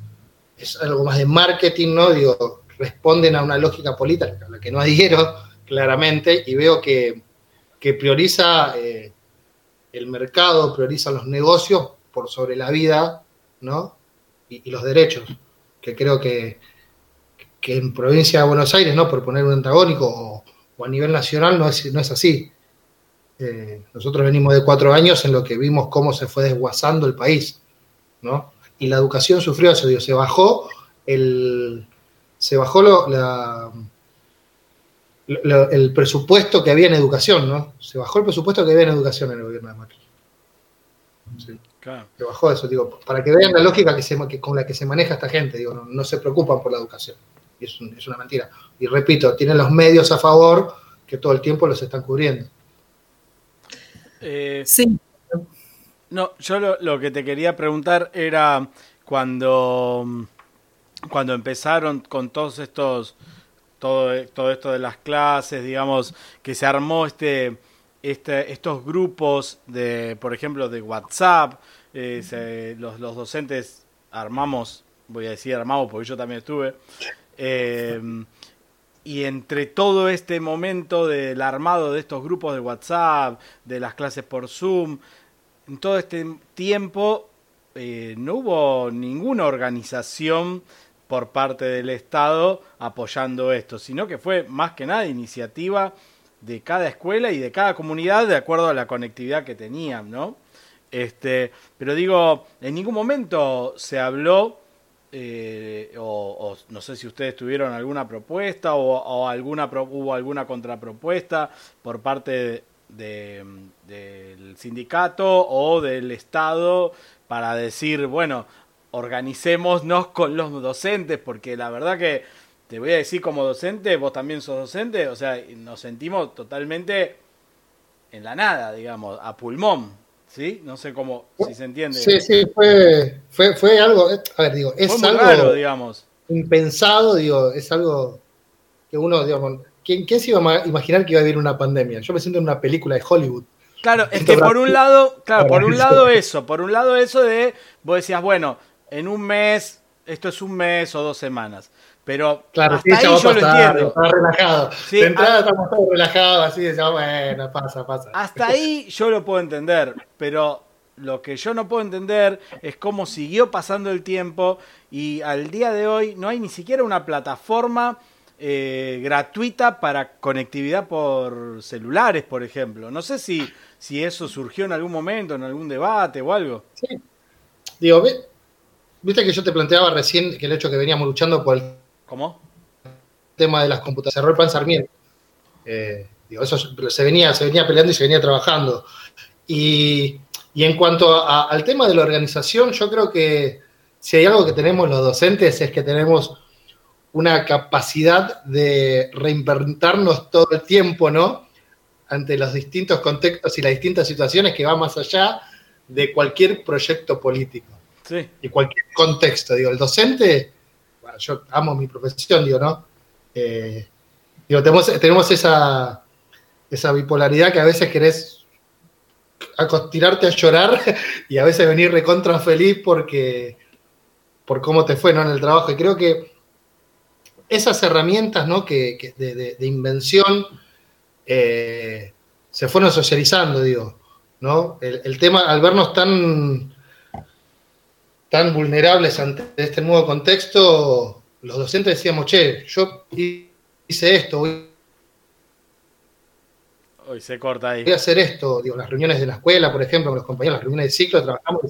es algo más de marketing, ¿no? Digo, responden a una lógica política a la que no adhiero claramente y veo que, que prioriza eh, el mercado, prioriza los negocios por sobre la vida, ¿no? Y, los derechos, que creo que, que en provincia de Buenos Aires, ¿no? Por poner un antagónico, o, o a nivel nacional, no es, no es así. Eh, nosotros venimos de cuatro años en lo que vimos cómo se fue desguazando el país, ¿no? Y la educación sufrió eso, digo, se bajó el, se bajó lo- la, lo- el presupuesto que había en educación, ¿no? Se bajó el presupuesto que había en educación en el gobierno de Macri. Sí. Claro. Se bajó eso, digo, para que vean la lógica que se, que- con la que se maneja esta gente, digo, no, no se preocupan por la educación. Y es, un- es una mentira. Y repito, tienen los medios a favor que todo el tiempo los están cubriendo. Eh, Sí. No, yo lo, lo que te quería preguntar era cuando, cuando empezaron con todos estos, todo, todo esto de las clases, digamos, que se armó este, este, estos grupos de, por ejemplo, de WhatsApp, eh, se- los, los docentes armamos, voy a decir armamos porque yo también estuve, eh, y entre todo este momento del armado de estos grupos de WhatsApp, de las clases por Zoom, en todo este tiempo eh, no hubo ninguna organización por parte del Estado apoyando esto, sino que fue más que nada iniciativa de cada escuela y de cada comunidad de acuerdo a la conectividad que tenían, ¿no? Este, pero digo, en ningún momento se habló eh, o, no sé si ustedes tuvieron alguna propuesta o, o alguna hubo alguna contrapropuesta por parte de- del sindicato o del Estado para decir, bueno, organicémonos con los docentes, porque la verdad que te voy a decir como docente, vos también sos docente, o sea, nos sentimos totalmente en la nada, digamos, a pulmón, ¿sí? No sé cómo, si se entiende. Sí, sí, fue, fue, fue algo, eh, a ver, digo, es Fue muy algo raro, digamos. impensado, digo, es algo que uno, digamos, ¿quién, quién se iba a ma- imaginar que iba a haber una pandemia? Yo me siento en una película de Hollywood. Claro, es que por un lado, claro, por un lado eso, por un lado eso de, vos decías, bueno, en un mes, esto es un mes o dos semanas, pero Claro, hasta sí, ahí yo lo entiendo. Estaba relajado. Sí, de entrada a- estamos todos relajados, así, decíamos, bueno, pasa, pasa. Hasta ahí yo lo puedo entender, pero lo que yo no puedo entender es cómo siguió pasando el tiempo y al día de hoy no hay ni siquiera una plataforma eh, gratuita para conectividad por celulares, por ejemplo. No sé si, si eso surgió en algún momento, en algún debate o algo. Digo, ve- viste que yo te planteaba recién que el hecho que veníamos luchando por el ¿Cómo? tema de las computadoras, cerró el plan Sarmiento. Eh, digo, eso se venía, se venía peleando y se venía trabajando. Y, y en cuanto a- al tema de la organización, yo creo que si hay algo que tenemos los docentes es que tenemos una capacidad de reinventarnos todo el tiempo, ¿no? Ante los distintos contextos y las distintas situaciones que va más allá de cualquier proyecto político Sí. y cualquier contexto. Digo, el docente, bueno, yo amo mi profesión, digo, ¿no? Eh, digo, tenemos, tenemos esa, esa bipolaridad que a veces querés aco- tirarte a llorar *laughs* y a veces venir recontra feliz porque por cómo te fue ¿no? en el trabajo. Y creo que esas herramientas ¿no? que, que de, de- de invención eh, se fueron socializando, digo. ¿no? El, el tema, al vernos tan, tan vulnerables ante este nuevo contexto, los docentes decíamos, che, yo hice esto, voy Hoy se corta ahí. voy a hacer esto, digo, las reuniones de la escuela, por ejemplo, con los compañeros, las reuniones de ciclo, trabajamos,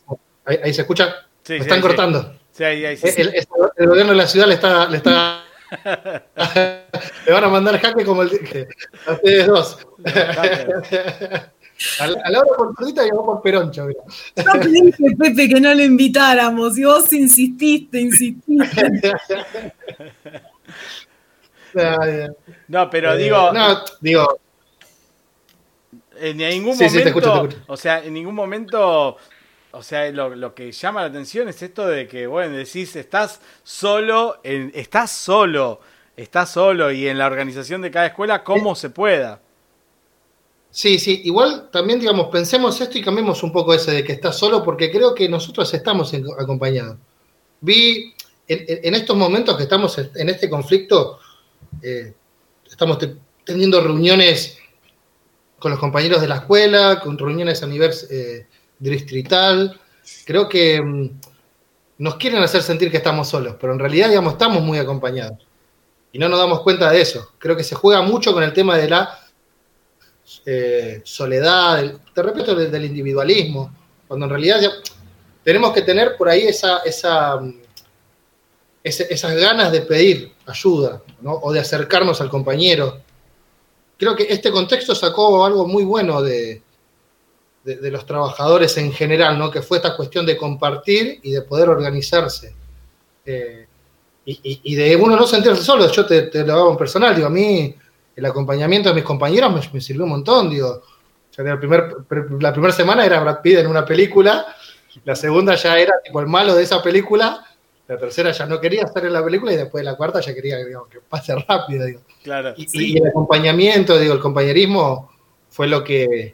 ahí, ahí se escucha, Sí, me sí, están sí. cortando. El- el gobierno de la ciudad le está, le está *laughs* *laughs* le van a mandar jaque como el de- a ustedes dos. A la, a la hora por Perdita llegó por Peroncho, mira. Yo te dije, Pepe, que no lo invitáramos y vos insististe, insististe. No, pero Eh, digo, No, digo, en ningún Sí, sí, momento, te escucho, te escucho. o sea, en ningún momento, o sea, lo, lo que llama la atención es esto de que, bueno, decís, estás solo, en, estás solo, estás solo y en la organización de cada escuela, como se pueda. Sí, sí, igual también, digamos, pensemos esto y cambiemos un poco ese de que estás solo, porque creo que nosotros estamos en- acompañados. Vi, en, estos momentos que estamos en este conflicto, eh, estamos te- teniendo reuniones con los compañeros de la escuela, con reuniones a nivel eh, distrital. Creo que mm, nos quieren hacer sentir que estamos solos, pero en realidad, digamos, estamos muy acompañados. Y no nos damos cuenta de eso. Creo que se juega mucho con el tema de la eh, soledad, te repito, del, del individualismo, cuando en realidad tenemos que tener por ahí esa, esa, mm, esas ganas de pedir ayuda ¿no? o de acercarnos al compañero. Creo que este contexto sacó algo muy bueno de, de- de los trabajadores en general, ¿no? que fue esta cuestión de compartir y de poder organizarse. Eh, y, y- y de uno no sentirse solo. Yo te, te lo hago en personal, digo, a mí el acompañamiento de mis compañeros me, me sirvió un montón, digo. Primer, la primera semana era Brad Pitt en una película, la segunda ya era tipo el malo de esa película, la tercera ya no quería estar en la película y después de la cuarta ya quería digamos, que pase rápido. Digo. Claro. Y, y el acompañamiento, digo, el compañerismo fue lo que,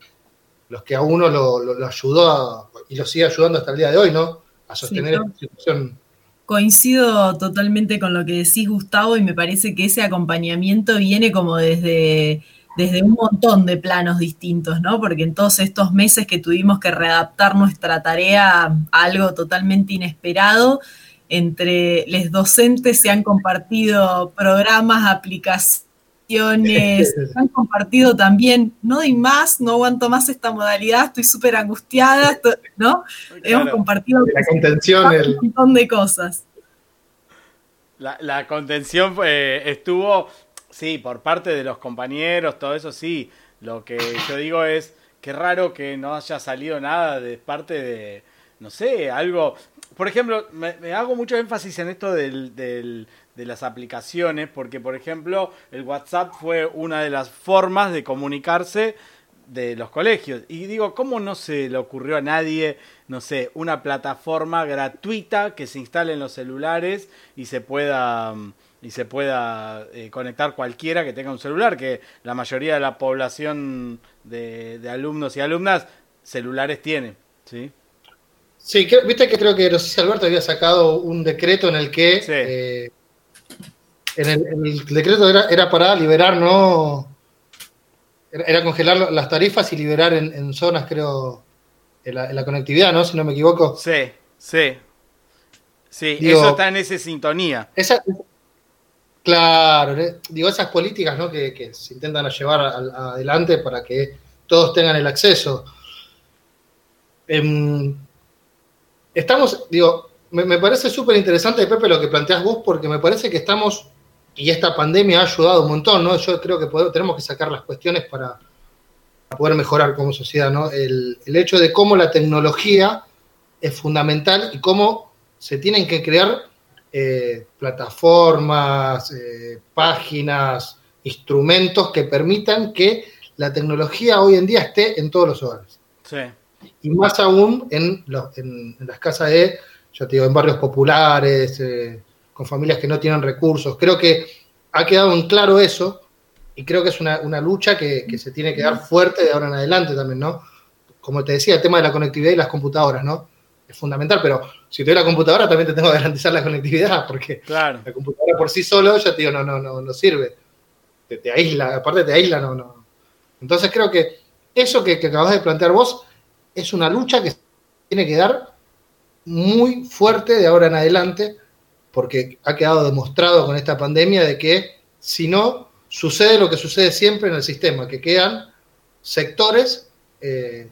los que a uno lo, lo- lo ayudó a- y lo sigue ayudando hasta el día de hoy, ¿no? A sostener esta situación. Coincido totalmente con lo que decís, Gustavo, y me parece que ese acompañamiento viene como desde, desde un montón de planos distintos, ¿no? Porque en todos estos meses que tuvimos que readaptar nuestra tarea a algo totalmente inesperado, entre los docentes se han compartido programas, aplicaciones, *laughs* han compartido también, no doy más, no aguanto más esta modalidad, estoy súper angustiada, ¿no? Hemos compartido La contención, el- un montón de cosas. La, la contención fue- estuvo, sí, por parte de los compañeros, todo eso sí. Lo que yo digo es, qué raro que no haya salido nada de parte de, no sé, algo... Por ejemplo, me, me hago mucho énfasis en esto del, del- de las aplicaciones, porque por ejemplo, el WhatsApp fue una de las formas de comunicarse de los colegios. Y digo, ¿cómo no se le ocurrió a nadie, no sé, una plataforma gratuita que se instale en los celulares y se pueda y se pueda eh, conectar cualquiera que tenga un celular, que la mayoría de la población de, de alumnos y alumnas celulares tiene, ¿sí? Sí, que- viste que creo que, no sé si Alberto había sacado un decreto en el que eh, en el, en el decreto era, era para liberar, ¿no? Era, era congelar las tarifas y liberar en, en zonas, creo, en la, en la conectividad, ¿no? Si no me equivoco. Sí, sí. Sí, Digo- eso está en esa sintonía. Esa, claro, ¿eh? digo, esas políticas ¿no? que, que se intentan llevar adelante para que todos tengan el acceso. Em, estamos, digo, me, me parece súper interesante, Pepe, lo que planteas vos, porque me parece que estamos, y esta pandemia ha ayudado un montón, ¿no? Yo creo que podemos- tenemos que sacar las cuestiones para, poder mejorar como sociedad, ¿no? El, el hecho de cómo la tecnología es fundamental y cómo se tienen que crear eh, plataformas, eh, páginas, instrumentos que permitan que la tecnología hoy en día esté en todos los hogares. Sí. Y más aún en, los- en- en las casas de, yo te digo, en barrios populares, eh, con familias que no tienen recursos. Creo que ha quedado en claro eso y creo que es una, una lucha que, que se tiene que dar fuerte de ahora en adelante también, ¿no? Como te decía, el tema de la conectividad y las computadoras, ¿no? Es fundamental, pero si te doy la computadora también te tengo que garantizar la conectividad, *laughs* porque Claro. la computadora por sí solo, ya te digo, no, no, no, no sirve. Te, te aísla, aparte te aísla, no, no. Entonces creo que eso que, que acabas de plantear vos es una lucha que tiene que dar muy fuerte de ahora en adelante, porque ha quedado demostrado con esta pandemia de que si no, sucede lo que sucede siempre en el sistema, que quedan sectores eh,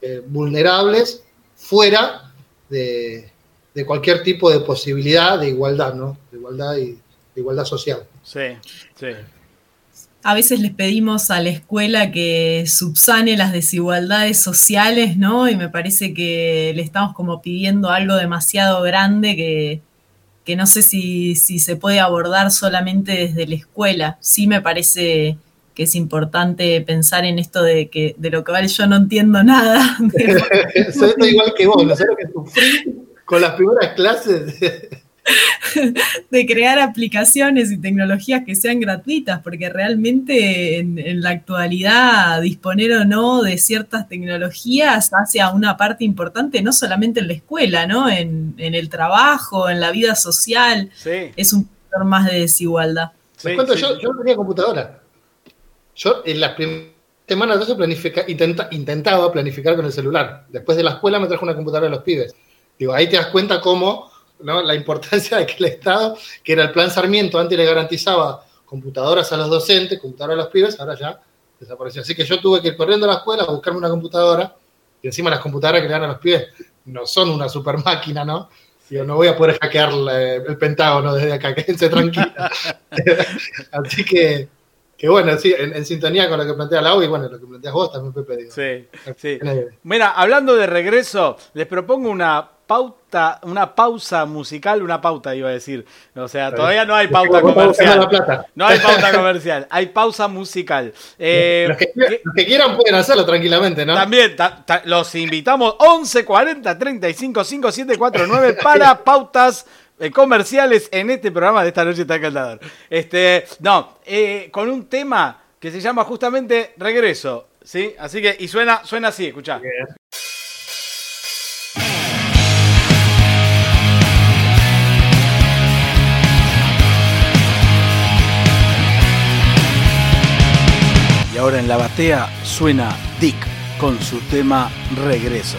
eh, vulnerables fuera de, de cualquier tipo de posibilidad de igualdad, ¿no? De igualdad y de igualdad social. Sí, sí. a veces les pedimos a la escuela que subsane las desigualdades sociales, ¿no? Y me parece que le estamos como pidiendo algo demasiado grande que, que no sé si, si se puede abordar solamente desde la escuela. Sí me parece que es importante pensar en esto de que de lo que vale yo no entiendo nada. *laughs* Soy igual que vos, lo que sufrí con las primeras clases. *laughs* de crear aplicaciones y tecnologías que sean gratuitas, porque realmente en, en, la actualidad disponer o no de ciertas tecnologías hace a una parte importante, no solamente en la escuela, ¿no? En, en el trabajo, en la vida social, Sí. es un factor más de desigualdad. Les cuento, yo, yo no tenía computadora. Yo en las primeras semanas planifica, intenta- intentaba planificar con el celular. Después de la escuela me trajo una computadora de los pibes. Digo, ahí te das cuenta cómo ¿no? la importancia de que el Estado, que era el plan Sarmiento, antes le garantizaba computadoras a los docentes, computadoras a los pibes, ahora ya desapareció. Así que yo tuve que ir corriendo a la escuela a buscarme una computadora, y encima las computadoras que le dan a los pibes no son una super máquina, ¿no? Digo, no voy a poder hackear la- el Pentágono desde acá, *laughs* quédense tranquilos. *laughs* Así que, que bueno, sí, en, en sintonía con lo que plantea Lau y bueno, lo que planteas vos también, Pepe. Digo. Sí, sí. Eh, Mira, hablando de regreso, les propongo una pauta, una pausa musical, una pauta iba a decir. O sea, todavía no hay pauta comercial. No hay pauta comercial, hay pausa musical. Eh, los, que, los que quieran pueden hacerlo tranquilamente, ¿no? También ta- ta- los invitamos 11 40 35 5749 para pautas eh, comerciales en este programa de esta noche está encantador. Este, no, eh, con un tema que se llama justamente Regreso, ¿sí? Así que y suena suena así, escuchá. Y ahora en la batea suena Dick con su tema Regreso.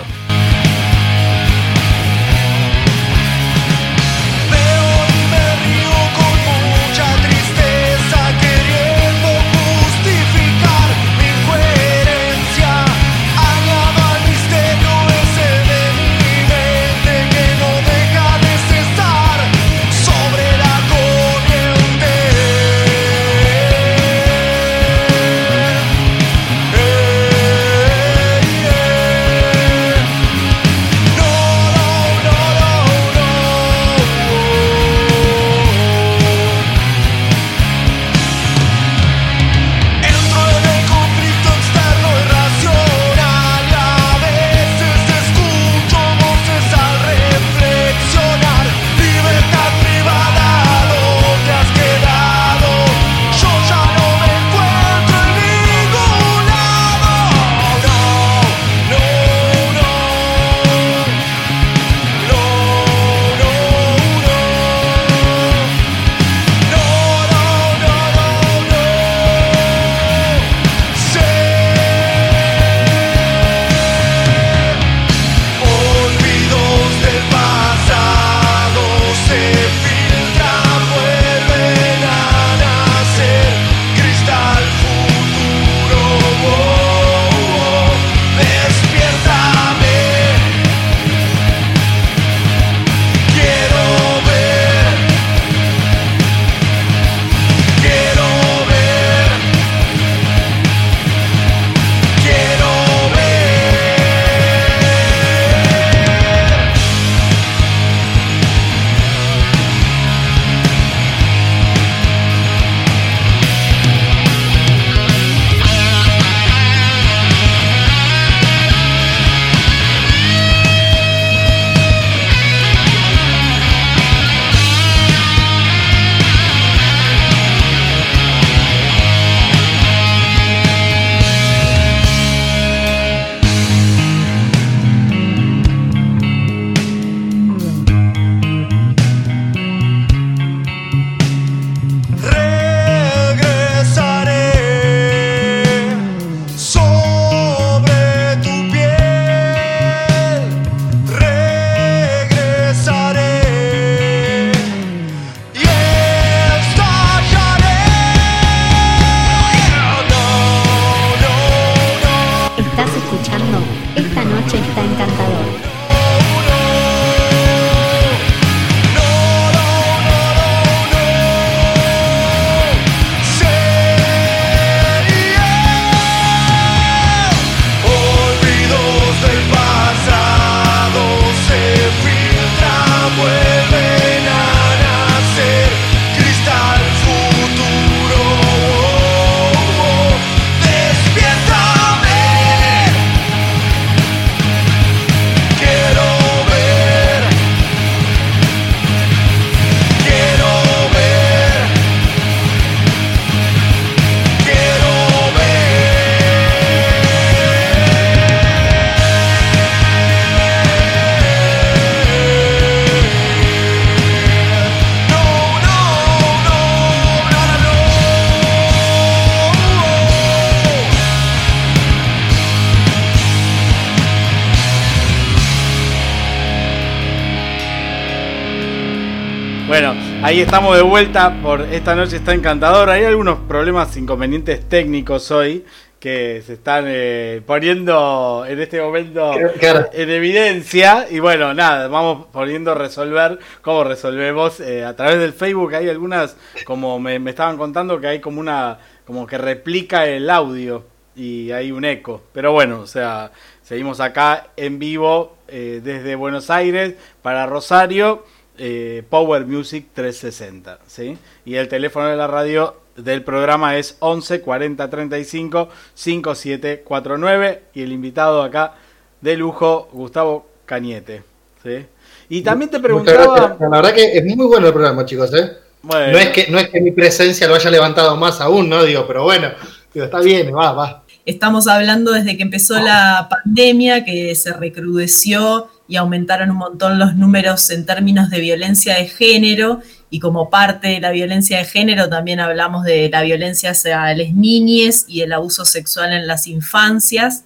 Ahí estamos de vuelta por esta noche está encantadora. Hay algunos problemas inconvenientes técnicos hoy que se están eh, poniendo en este momento Claro. en evidencia y bueno, nada, vamos poniendo a resolver cómo resolvemos eh, a través del Facebook. Hay algunas, como me, me estaban contando, que hay como una, como que replica el audio y hay un eco. Pero bueno, o sea, seguimos acá en vivo eh, desde Buenos Aires para Rosario, eh, Power Music 360, ¿sí? Y el teléfono de la radio del programa es 11 40 35 5749 y el invitado acá de lujo, Gustavo Cañete, ¿sí? Y también te preguntaba... La verdad que es muy bueno el programa, chicos, ¿eh? Bueno. No, es que, no es que mi presencia lo haya levantado más aún, ¿no? Digo, pero bueno, digo, está bien, va, va. Estamos hablando desde que empezó la pandemia, que se recrudeció y aumentaron un montón los números en términos de violencia de género. Y como parte de la violencia de género también hablamos de la violencia hacia las niñas y el abuso sexual en las infancias.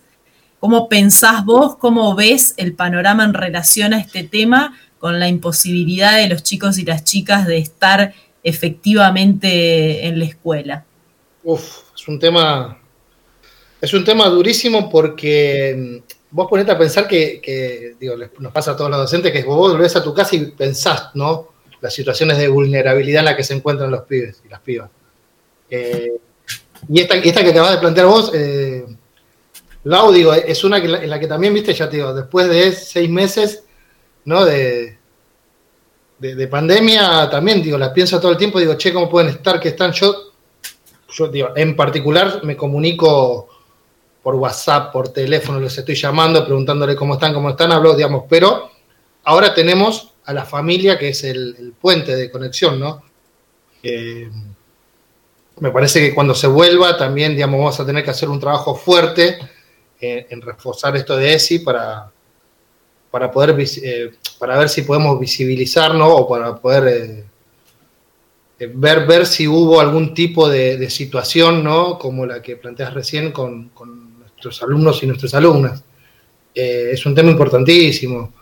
¿Cómo pensás vos, cómo ves el panorama en relación a este tema con la imposibilidad de los chicos y las chicas de estar efectivamente en la escuela? Uf, es un tema. Es un tema durísimo porque mm, vos ponete a pensar que, digo, nos pasa a todos los docentes, que vos volvés a tu casa y pensás, ¿no? Las situaciones de vulnerabilidad en las que se encuentran los pibes y las pibas. Eh, y esta, esta que acabas de plantear vos, eh, Lau, digo, es una que, en la que también, viste, ya te digo, después de seis meses, ¿no? De, de, de pandemia, también, digo, las pienso todo el tiempo, digo, che, ¿cómo pueden estar? que están? Yo yo digo, en particular me comunico por WhatsApp, por teléfono, les estoy llamando, preguntándole cómo están, cómo están, hablo, digamos, pero ahora tenemos a la familia que es el, puente de conexión, ¿no? Eh, me parece que cuando se vuelva también, digamos, vamos a tener que hacer un trabajo fuerte eh, en reforzar esto de ESI para, para poder, eh, para ver si podemos visibilizarnos o para poder eh, ver, ver si hubo algún tipo de, situación, ¿no? Como la que planteas recién con nuestros alumnos y nuestras alumnas. Eh, es un tema importantísimo.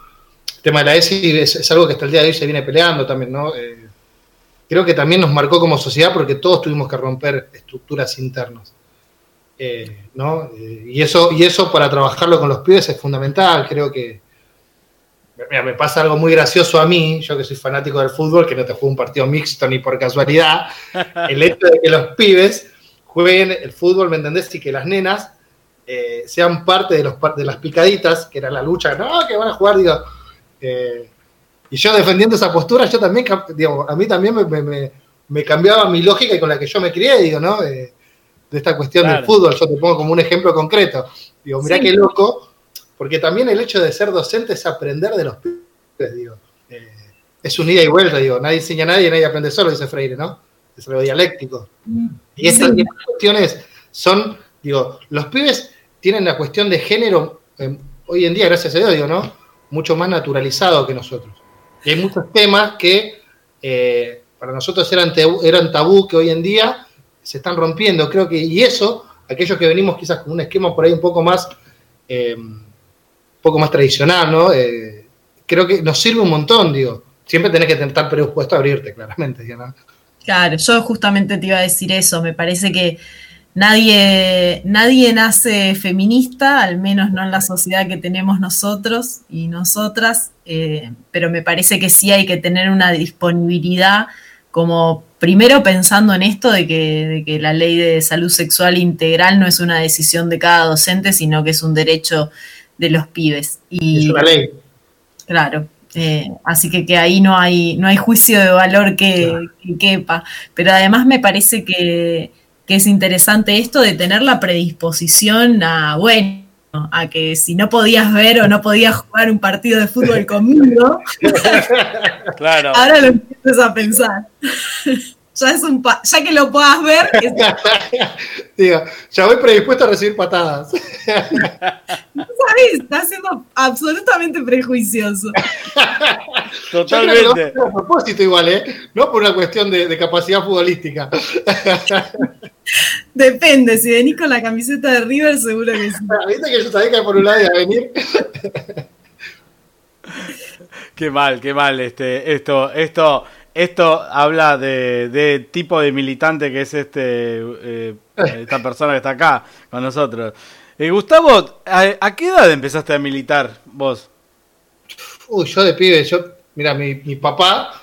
El tema de la ESI es, es algo que hasta el día de hoy se viene peleando también, ¿no? Eh, creo que también nos marcó como sociedad porque todos tuvimos que romper estructuras internas. Eh, ¿no? Y, eso, y eso para trabajarlo con los pibes es fundamental. Creo que, Mira, me pasa algo muy gracioso a mí, yo que soy fanático del fútbol, que no te juego un partido mixto ni por casualidad, *laughs* el hecho de que los pibes jueguen el fútbol, ¿me entendés? Y que las nenas eh, sean parte de, los, de las picaditas, que era la lucha, no, que van a jugar, digo. eh, y yo defendiendo esa postura, yo también, digo, a mí también me, me- cambiaba mi lógica y con la que yo me crié, digo, ¿no? Eh, de esta cuestión Claro. del fútbol, yo te pongo como un ejemplo concreto. Digo, mirá Sí. qué loco, porque también el hecho de ser docente es aprender de los pibes, digo. Eh, es un ida y vuelta, digo. Nadie enseña a nadie, nadie aprende solo, dice Freire, ¿no? Es algo dialéctico. Y estas, Sí. y estas cuestiones son, digo, los pibes tienen la cuestión de género, eh, hoy en día, gracias a Dios, digo, ¿no? Mucho más naturalizado que nosotros. Y hay muchos temas que eh, para nosotros eran, tabú, que hoy en día se están rompiendo. Creo que, y eso, aquellos que venimos quizás con un esquema por ahí un poco más, eh, un poco más tradicional, ¿no? Eh, creo que nos sirve un montón, digo. Siempre tenés que estar predispuesto a abrirte, claramente, ¿no? Claro, yo justamente te iba a decir eso. Me parece que nadie, nadie nace feminista, al menos no en la sociedad que tenemos nosotros y nosotras, eh, pero me parece que sí hay que tener una disponibilidad como primero pensando en esto de que, de que la ley de salud sexual integral no es una decisión de cada docente, sino que es un derecho de los pibes. Y, Es una ley. Claro. eh, así que, que ahí no hay, no hay juicio de valor que, que quepa. Pero además me parece que, que es interesante esto de tener la predisposición a, bueno, a que si no podías ver o no podías jugar un partido de fútbol conmigo, *laughs* Claro. ahora lo empiezas a pensar. Ya, es un pa- ya que lo puedas ver, es- *laughs* Digo, ya voy predispuesto a recibir patadas. *laughs* ¿sabes? Estás siendo absolutamente prejuicioso. Yo creo que lo Totalmente. hago a propósito igual, ¿eh? No por una cuestión de, de capacidad futbolística. *laughs* Depende, si venís con la camiseta de River, seguro que sí. Viste que yo sabía que por un lado iba a venir. Qué mal, qué mal este, esto, esto, esto habla de, de tipo de militante que es este eh, esta persona que está acá con nosotros. Eh, Gustavo, ¿a, a qué edad empezaste a militar vos? Uy, yo de pibe, yo, mira, mi, mi papá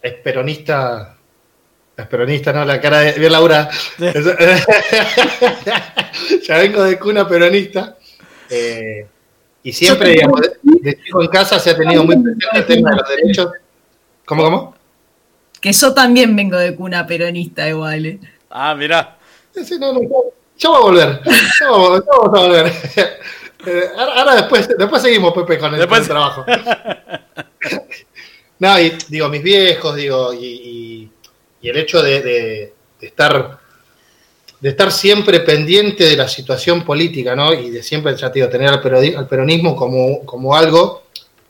es peronista, es peronista, ¿no? La cara de, bien Laura. *laughs* ya vengo de cuna peronista. eh, y siempre, digamos, de, de chico en casa se ha tenido muy presente el tema de los derechos. ¿Cómo, cómo? Que yo también vengo de cuna peronista igual. ¿eh? Ah, mirá. Sí, no, no, ya va a volver. Ya vamos, ya vamos a volver. *laughs* Eh, ahora, ahora después, después seguimos, Pepe, con el, Después- con el trabajo. *laughs* No, y digo, mis viejos, digo, y, y- y el hecho de, de- de estar de estar siempre pendiente de la situación política, ¿no? Y de siempre, ya te digo, tener al peronismo como, como algo.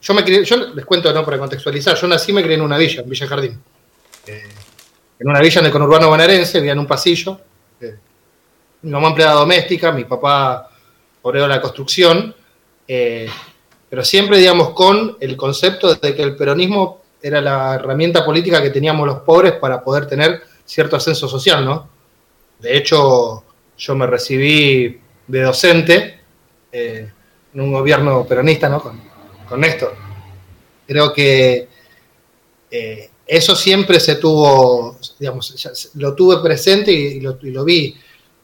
Yo me crié, yo les cuento. Para contextualizar, yo nací y me crié en una villa, en Villa Jardín. Eh, en una villa en el conurbano bonaerense, vivía en un pasillo. Eh, mi mamá empleada doméstica, mi papá obrero la construcción. eh, pero siempre, digamos, con el concepto de que el peronismo era la herramienta política que teníamos los pobres para poder tener cierto ascenso social, ¿no? De hecho, yo me recibí de docente eh, en un gobierno peronista, ¿no? Con Néstor. Creo que eh, eso siempre se tuvo, digamos, lo tuve presente y, y lo, y lo vi.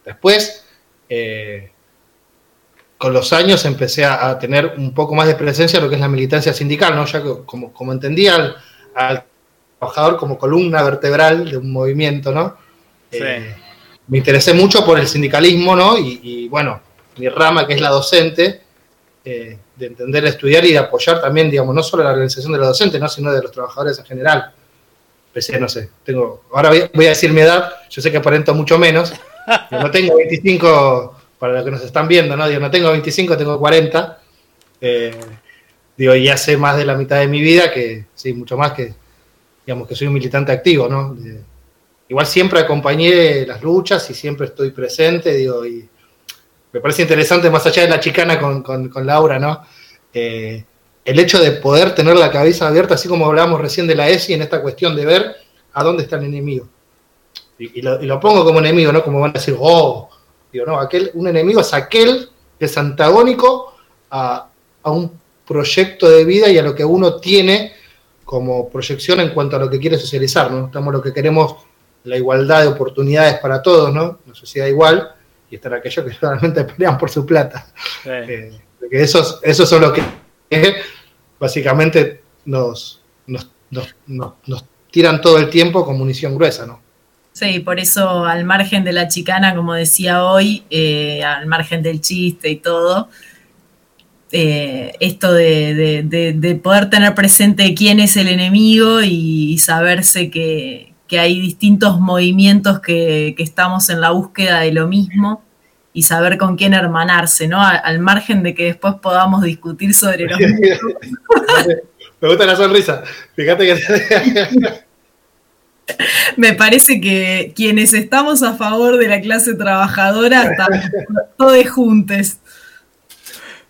Después, eh, con los años empecé a, a tener un poco más de presencia en lo que es la militancia sindical, ¿no? Ya que como, como entendía al, al trabajador como columna vertebral de un movimiento, ¿no? Eh, me interesé mucho por el sindicalismo, ¿no? Y, y, bueno, mi rama que es la docente, eh, de entender, estudiar y de apoyar también, digamos, no solo la organización de los docentes, ¿no? Sino de los trabajadores en general. Empecé, no sé, tengo, ahora voy, voy a decir mi edad, yo sé que aparento mucho menos, no tengo 25, para los que nos están viendo, ¿no? Digo, no tengo 25, tengo 40. Eh, digo, y hace más de la mitad de mi vida que, sí, mucho más que, digamos, que soy un militante activo, ¿no? De- igual siempre acompañé las luchas y siempre estoy presente, digo, y me parece interesante, más allá de la chicana con, con- Laura, ¿no? Eh, el hecho de poder tener la cabeza abierta, así como hablábamos recién de la ESI, en esta cuestión de ver a dónde está el enemigo. Y, y lo, y lo pongo como enemigo, ¿no? Como van a decir, oh, digo, no, aquel, un enemigo es aquel que es antagónico a, a un proyecto de vida y a lo que uno tiene como proyección en cuanto a lo que quiere socializar, ¿no? Estamos lo que queremos la igualdad de oportunidades para todos, ¿no? Una sociedad igual, y están aquellos que *laughs* realmente pelean por su plata. Eh, que esos, esos son los que eh, básicamente nos, nos, nos, nos- nos tiran todo el tiempo con munición gruesa, ¿no? Sí, por eso al margen de la chicana, como decía hoy, eh, al margen del chiste y todo, eh, esto de, de- de- de poder tener presente quién es el enemigo y, saberse que, que hay distintos movimientos que, que estamos en la búsqueda de lo mismo y saber con quién hermanarse, ¿no? Al, margen de que después podamos discutir sobre los *laughs* Me gusta la sonrisa. Fíjate que. *laughs* Me parece que quienes estamos a favor de la clase trabajadora estamos todos juntos.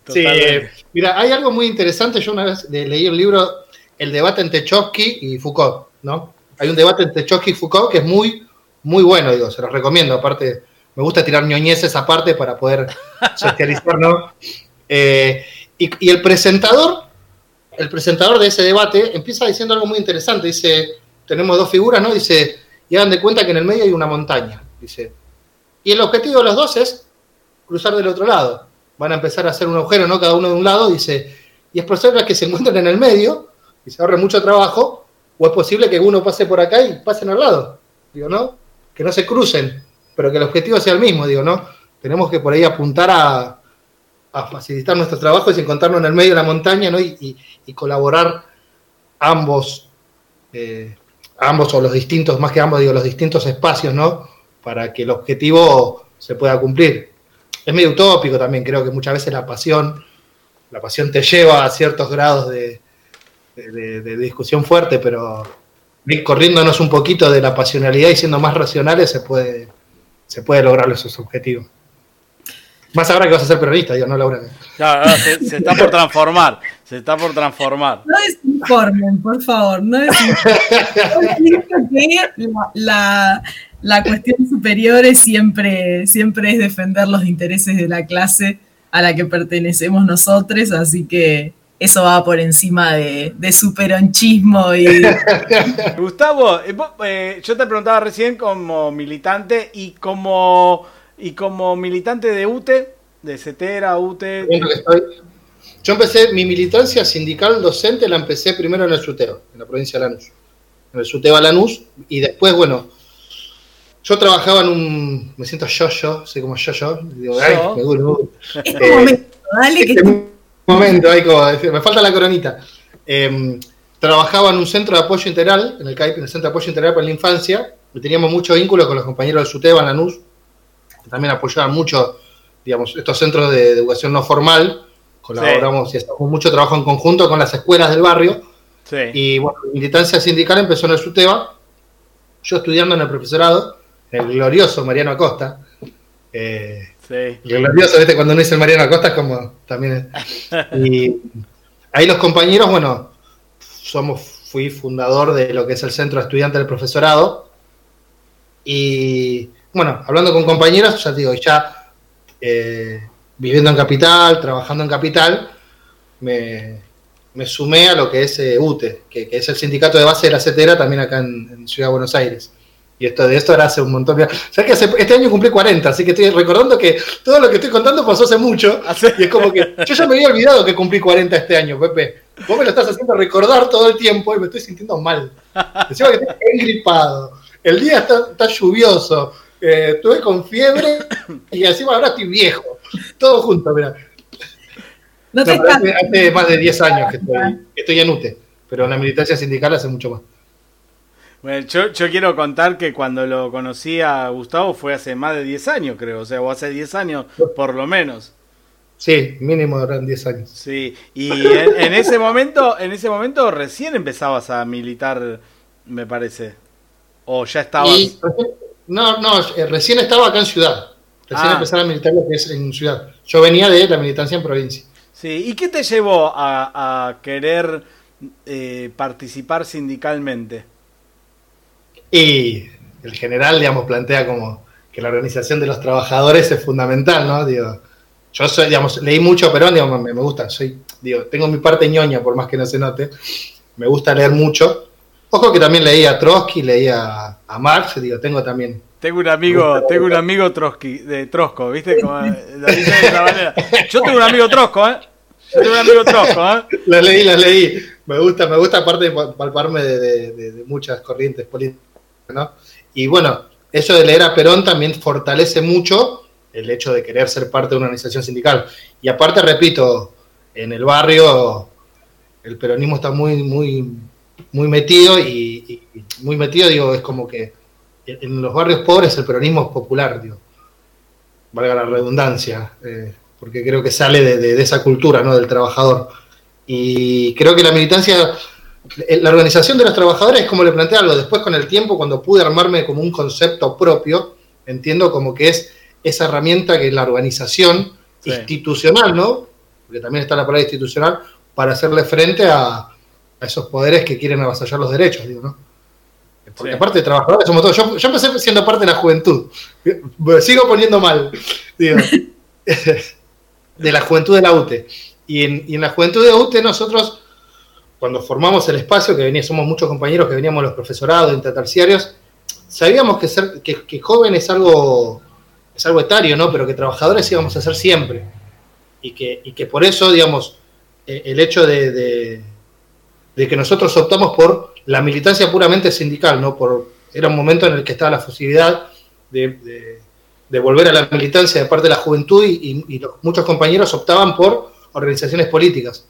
Sí, eh, mira, hay algo muy interesante. Yo una vez le- leí el libro El debate entre Trotsky y Foucault, ¿no? Hay un debate entre Trotsky y Foucault que es muy, muy bueno, digo, se los recomiendo. Aparte, me gusta tirar ñoñeces aparte para poder *laughs* socializar, ¿no? Eh, y, y el presentador, el presentador de ese debate empieza diciendo algo muy interesante. Dice, tenemos dos figuras, ¿no? Dice, y hagan de cuenta que en el medio hay una montaña. Dice, y el objetivo de los dos es cruzar del otro lado. Van a empezar a hacer un agujero, ¿no? Cada uno de un lado, dice, y es posible que se encuentren en el medio y se ahorre mucho trabajo, o es posible que uno pase por acá y pasen al lado. Digo, ¿no? Que no se crucen, pero que el objetivo sea el mismo, digo, ¿no? Tenemos que por ahí apuntar a, facilitar nuestros trabajos y encontrarnos en el medio de la montaña, ¿no? Y colaborar ambos, eh, ambos o los distintos, más que ambos, digo, los distintos espacios, ¿no? Para que el objetivo se pueda cumplir. Es medio utópico también, creo que muchas veces la pasión, la pasión te lleva a ciertos grados de, de- de- discusión fuerte, pero ir corriéndonos un poquito de la pasionalidad y siendo más racionales se puede, se puede lograr esos objetivos. Más ahora que vas a ser peronista, digo, no Laura. Claro, no, se, se está por transformar. Se está por transformar. No desinformen, por favor. No desinformen. *laughs* que la, la, la cuestión superior es siempre, siempre es defender los intereses de la clase a la que pertenecemos nosotros, así que eso va por encima de, de su peronchismo y *laughs* Gustavo, eh, vos, eh, yo te preguntaba recién como militante y como y como militante de UTE, de CETERA, UTE. Estoy- Yo empecé mi militancia sindical docente, la empecé primero en el SUTEO, en la provincia de Lanús. En el SUTEO Lanús, y después, bueno, yo trabajaba en un. Me siento yo-yo, soy como yo-yo. Digo, ay, Yo. me duele, me Eh, momento, dale que este momento, como, me falta la coronita. Eh, trabajaba en un centro de apoyo integral, en el CAIP, en el Centro de Apoyo Integral para la Infancia, y teníamos mucho vínculo con los compañeros del SUTEBA en Lanús, que también apoyaban mucho, digamos, estos centros de, educación no formal, colaboramos y hacemos mucho trabajo en conjunto con las escuelas del barrio, Sí. y bueno, mi militancia sindical empezó en el SUTEBA, yo estudiando en el profesorado, en el glorioso Mariano Acosta, eh, Sí. glorioso, ¿viste? Cuando uno dice el Mariano Acosta es como también. es- *laughs* y ahí los compañeros, bueno, somos, fui fundador de lo que es el Centro de Estudiantes del Profesorado. Y bueno, hablando con compañeros, ya te digo, ya eh, viviendo en Capital, trabajando en Capital, me, me sumé a lo que es eh, UTE, que, que es el sindicato de base de la CETERA, también acá en, en Ciudad de Buenos Aires. Y esto de esto era hace un montón. Mira, ¿sabes que hace- este año cumplí 40, así que estoy recordando que todo lo que estoy contando pasó hace mucho. Y es como que yo ya me había olvidado que cumplí 40 este año, Pepe. Vos me lo estás haciendo recordar todo el tiempo y me estoy sintiendo mal. Encima que estoy engripado. El día está, está lluvioso. eh, estuve con fiebre y encima ahora estoy viejo. Todo junto, mira. No te No, pero hace, hace más de 10 años que estoy, que estoy en UTE, pero en la militancia sindical hace mucho más. Bueno, yo, yo quiero contar que cuando lo conocí a Gustavo fue hace más de 10 años, creo. O sea, o hace 10 años, por lo menos. Sí, mínimo eran 10 años. Sí, y en, en ese momento, en ese momento recién empezabas a militar, me parece. O ya estabas. Y no, no, eh, recién estaba acá en Ciudad. Recién Ah. empezaba a militar lo que es en Ciudad. Yo venía de la militancia en provincia. Sí, ¿y qué te llevó a, a querer eh, participar sindicalmente? Y el general, digamos, plantea como que la organización de los trabajadores es fundamental, ¿no? Digo, yo soy, digamos, leí mucho a Perón, digamos, me, me gusta, soy, digo, tengo mi parte ñoña, por más que no se note, me gusta leer mucho. Ojo que también leía a Trotsky, leía a Marx, digo, tengo también. Tengo un amigo, tengo un amigo Trotsky, de Trosco, ¿viste? Como, eh, de. Yo tengo un amigo Trosco, ¿eh? Yo tengo un amigo Trosco, ¿eh? Las leí, las leí. Me gusta, me gusta aparte palparme de, de- de- de muchas corrientes políticas, Y bueno, eso de leer a Perón también fortalece mucho el hecho de querer ser parte de una organización sindical. Y aparte, repito, en el barrio el peronismo está muy, muy, muy metido y, muy metido, digo, es como que en los barrios pobres el peronismo es popular, digo, valga la redundancia, eh, porque creo que sale de, de- esa cultura, ¿no? Del trabajador. Y creo que la militancia, la organización de los trabajadores, como le planteé algo, después con el tiempo, cuando pude armarme como un concepto propio, entiendo como que es esa herramienta que es la organización institucional, ¿no? Porque también está la palabra institucional, para hacerle frente a, a esos poderes que quieren avasallar los derechos, digo, ¿no? Porque Sí. aparte de trabajadores somos todos. Yo, yo empecé siendo parte de la juventud. Me *laughs* sigo poniendo mal. digo. *laughs* de la juventud de la UTE. Y en, y en la juventud de la UTE nosotros, cuando formamos el espacio, que venía, somos muchos compañeros que veníamos los profesorados, interterciarios, sabíamos que ser que, que joven es algo, es algo etario, ¿no? Pero que trabajadores íbamos a ser siempre. Y que, y que por eso, digamos, eh, el hecho de, de- que nosotros optamos por la militancia puramente sindical, ¿no? Por, era un momento en el que estaba la posibilidad de, de- volver a la militancia de parte de la juventud y, y- muchos compañeros optaban por organizaciones políticas.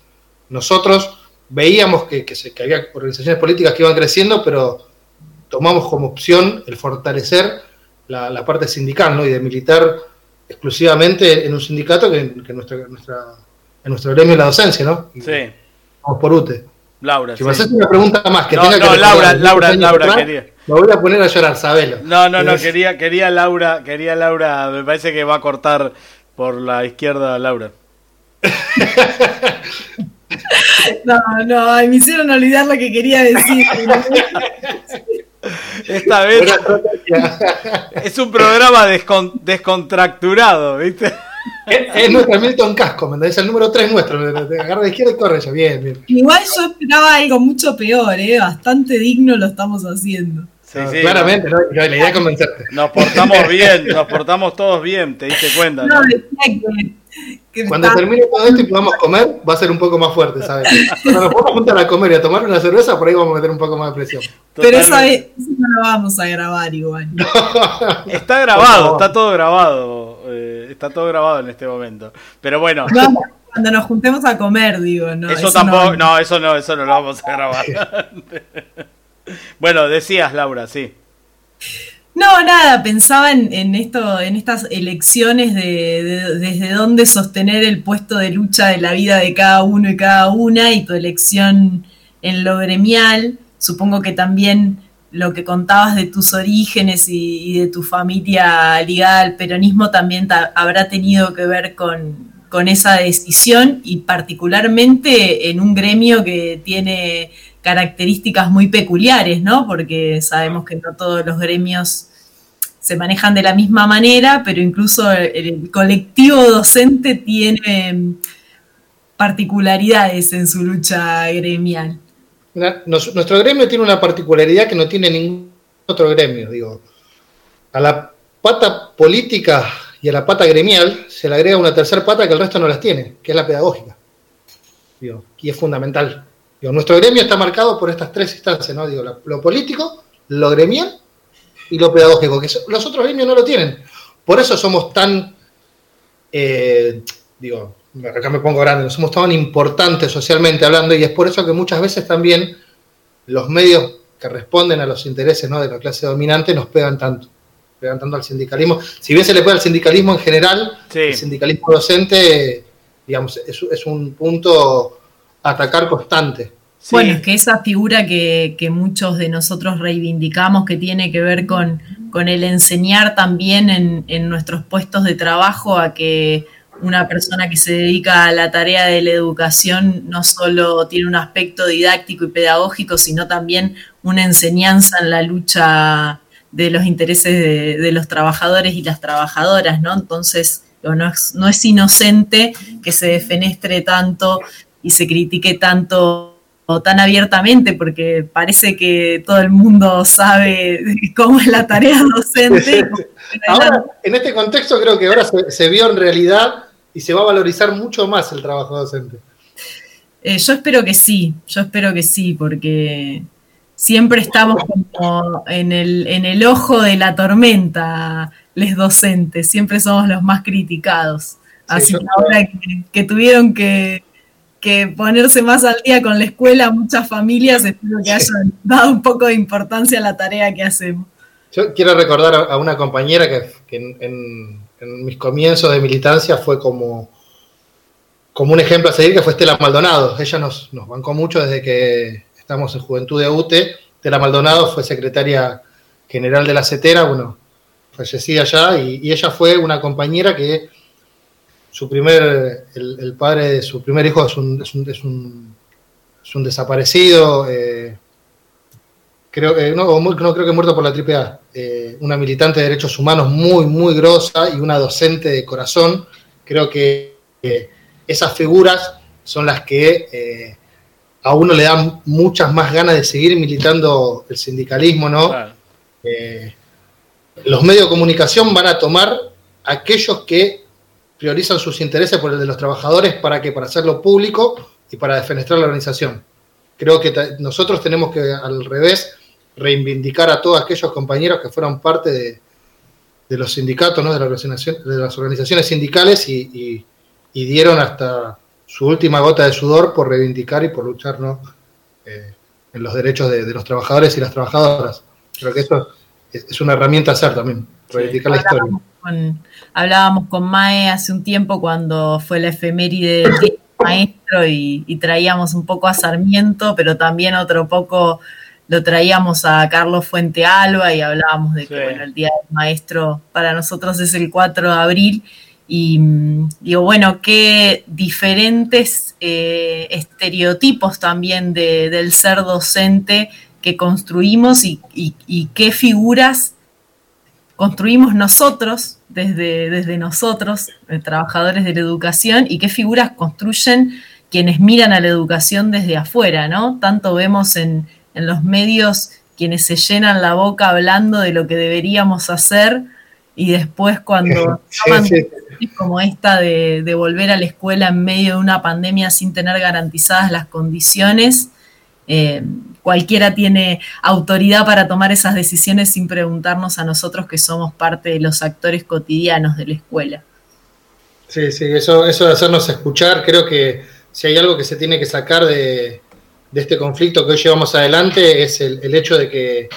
Nosotros veíamos que, que se- que había organizaciones políticas que iban creciendo, pero tomamos como opción el fortalecer la, la parte sindical ¿no? y de militar exclusivamente en un sindicato que, que nuestra, nuestra, en nuestro gremio es la docencia, ¿no? Y Sí, Vamos por UTE. Laura. Si me sí. haces una pregunta más que No, tenga no, que Laura, Laura, Laura, atrás, quería. Me voy a poner a llorar, sabelo. No, no, no, Es- quería, quería Laura, quería Laura, me parece que va a cortar por la izquierda Laura. *laughs* No, no, me hicieron olvidar lo que quería decir. Esta vez es un programa descon- descontracturado, ¿viste? Es, es nuestro Milton Casco, ¿me entendés? El número 3 nuestro. Te agarra de izquierda y corre ya. Bien, bien. Igual yo esperaba algo mucho peor, ¿eh? Bastante digno lo estamos haciendo. Sí, No, sí. claramente, ¿no? La idea es convencerte. Nos portamos bien, nos portamos todos bien, te diste cuenta, ¿no? No, que *laughs* Cuando está- termine todo esto y podamos comer, va a ser un poco más fuerte, ¿sabes? Cuando nos podamos juntar a comer y a tomar una cerveza, por ahí vamos a meter un poco más de presión. Pero esa Totalmente. vez eso no lo vamos a grabar igual. *laughs* Está grabado, está todo grabado. eh, está todo grabado en este momento. Pero bueno, Vamos, cuando nos juntemos a comer, digo, no. eso, no tampoco, no, eso no, eso no lo vamos a grabar. *laughs* bueno, decías, Laura, sí. No, nada, pensaba en, en esto, en estas elecciones de, de- desde dónde sostener el puesto de lucha de la vida de cada uno y cada una, y tu elección en lo gremial. Supongo que también lo que contabas de tus orígenes y, de tu familia ligada al peronismo también ta- habrá tenido que ver con, con esa decisión y particularmente en un gremio que tiene características muy peculiares, ¿no? Porque sabemos que no todos los gremios se manejan de la misma manera, pero incluso el, colectivo docente tiene mm, particularidades en su lucha gremial. Nuestro gremio tiene una particularidad que no tiene ningún otro gremio. Digo, a la pata política y a la pata gremial se le agrega una tercera pata que el resto no las tiene, que es la pedagógica. Digo, y es fundamental. Digo, nuestro gremio está marcado por estas tres instancias, ¿no? Digo, lo político, lo gremial y lo pedagógico, que los otros gremios no lo tienen. Por eso somos tan, eh, digo, acá me pongo grande, somos tan importantes socialmente hablando y es por eso que muchas veces también los medios que responden a los intereses ¿no? de la clase dominante nos pegan tanto, pegan tanto al sindicalismo. Si bien se le pega al sindicalismo en general, el sindicalismo docente, digamos, es, es un punto a atacar constante. Bueno, es que esa figura que, muchos de nosotros reivindicamos, que tiene que ver con, el enseñar también en, nuestros puestos de trabajo a que una persona que se dedica a la tarea de la educación no solo tiene un aspecto didáctico y pedagógico, sino también una enseñanza en la lucha de los intereses de, los trabajadores y las trabajadoras, ¿no? Entonces, no es, no es inocente que se defenestre tanto y se critique tanto tan abiertamente, porque parece que todo el mundo sabe *laughs* cómo es la tarea docente. *laughs* Ahora, en este contexto creo que ahora se, se vio en realidad y se va a valorizar mucho más el trabajo docente. Eh, yo espero que sí, yo espero que sí, porque siempre estamos como en el, en el ojo de la tormenta, les docentes, siempre somos los más criticados. Así que ahora que, que tuvieron que, que ponerse más al día con la escuela, muchas familias espero que hayan dado un poco de importancia a la tarea que hacemos. Yo quiero recordar a, una compañera que, que en, en- en mis comienzos de militancia fue como, como un ejemplo a seguir, que fue Estela Maldonado. Ella nos, nos bancó mucho desde que estamos en Juventud de UTE. Estela Maldonado fue secretaria general de la CETERA, bueno, fallecida ya, y, y ella fue una compañera que su primer, el, el padre de su primer hijo es un, es un, es un, es un desaparecido, eh, creo que no, no creo que muerto por la AAA, eh, una militante de derechos humanos muy, muy grosa y una docente de corazón. Creo que eh, esas figuras son las que eh, a uno le dan muchas más ganas de seguir militando el sindicalismo, ¿no? Eh, los medios de comunicación van a tomar aquellos que priorizan sus intereses por el de los trabajadores para que para hacerlo público y para defenestrar la organización. Creo que nosotros tenemos que al revés reivindicar a todos aquellos compañeros que fueron parte de, de los sindicatos, ¿no? de, la organización- de las organizaciones sindicales y, y- y dieron hasta su última gota de sudor por reivindicar y por luchar ¿no? Eh, en los derechos de, de los trabajadores y las trabajadoras. Creo que eso es, es una herramienta a hacer también, reivindicar la historia. Con- hablábamos con Mae hace un tiempo cuando fue la efeméride del maestro y, y traíamos un poco a Sarmiento, pero también otro poco lo traíamos a Carlos Fuente Alba y hablábamos de que bueno, el Día del Maestro para nosotros es el 4 de abril. Y mm, digo, bueno, qué diferentes eh, estereotipos también de- del ser docente que construimos y, y- y qué figuras construimos nosotros, desde, desde nosotros, eh, trabajadores de la educación, y qué figuras construyen quienes miran a la educación desde afuera, ¿no? Tanto vemos en, en los medios quienes se llenan la boca hablando de lo que deberíamos hacer y después cuando toman sí. como esta de, de volver a la escuela en medio de una pandemia sin tener garantizadas las condiciones, eh, cualquiera tiene autoridad para tomar esas decisiones sin preguntarnos a nosotros que somos parte de los actores cotidianos de la escuela. Sí, sí, eso, eso de hacernos escuchar, creo que si hay algo que se tiene que sacar de, este conflicto que hoy llevamos adelante es el, el hecho de que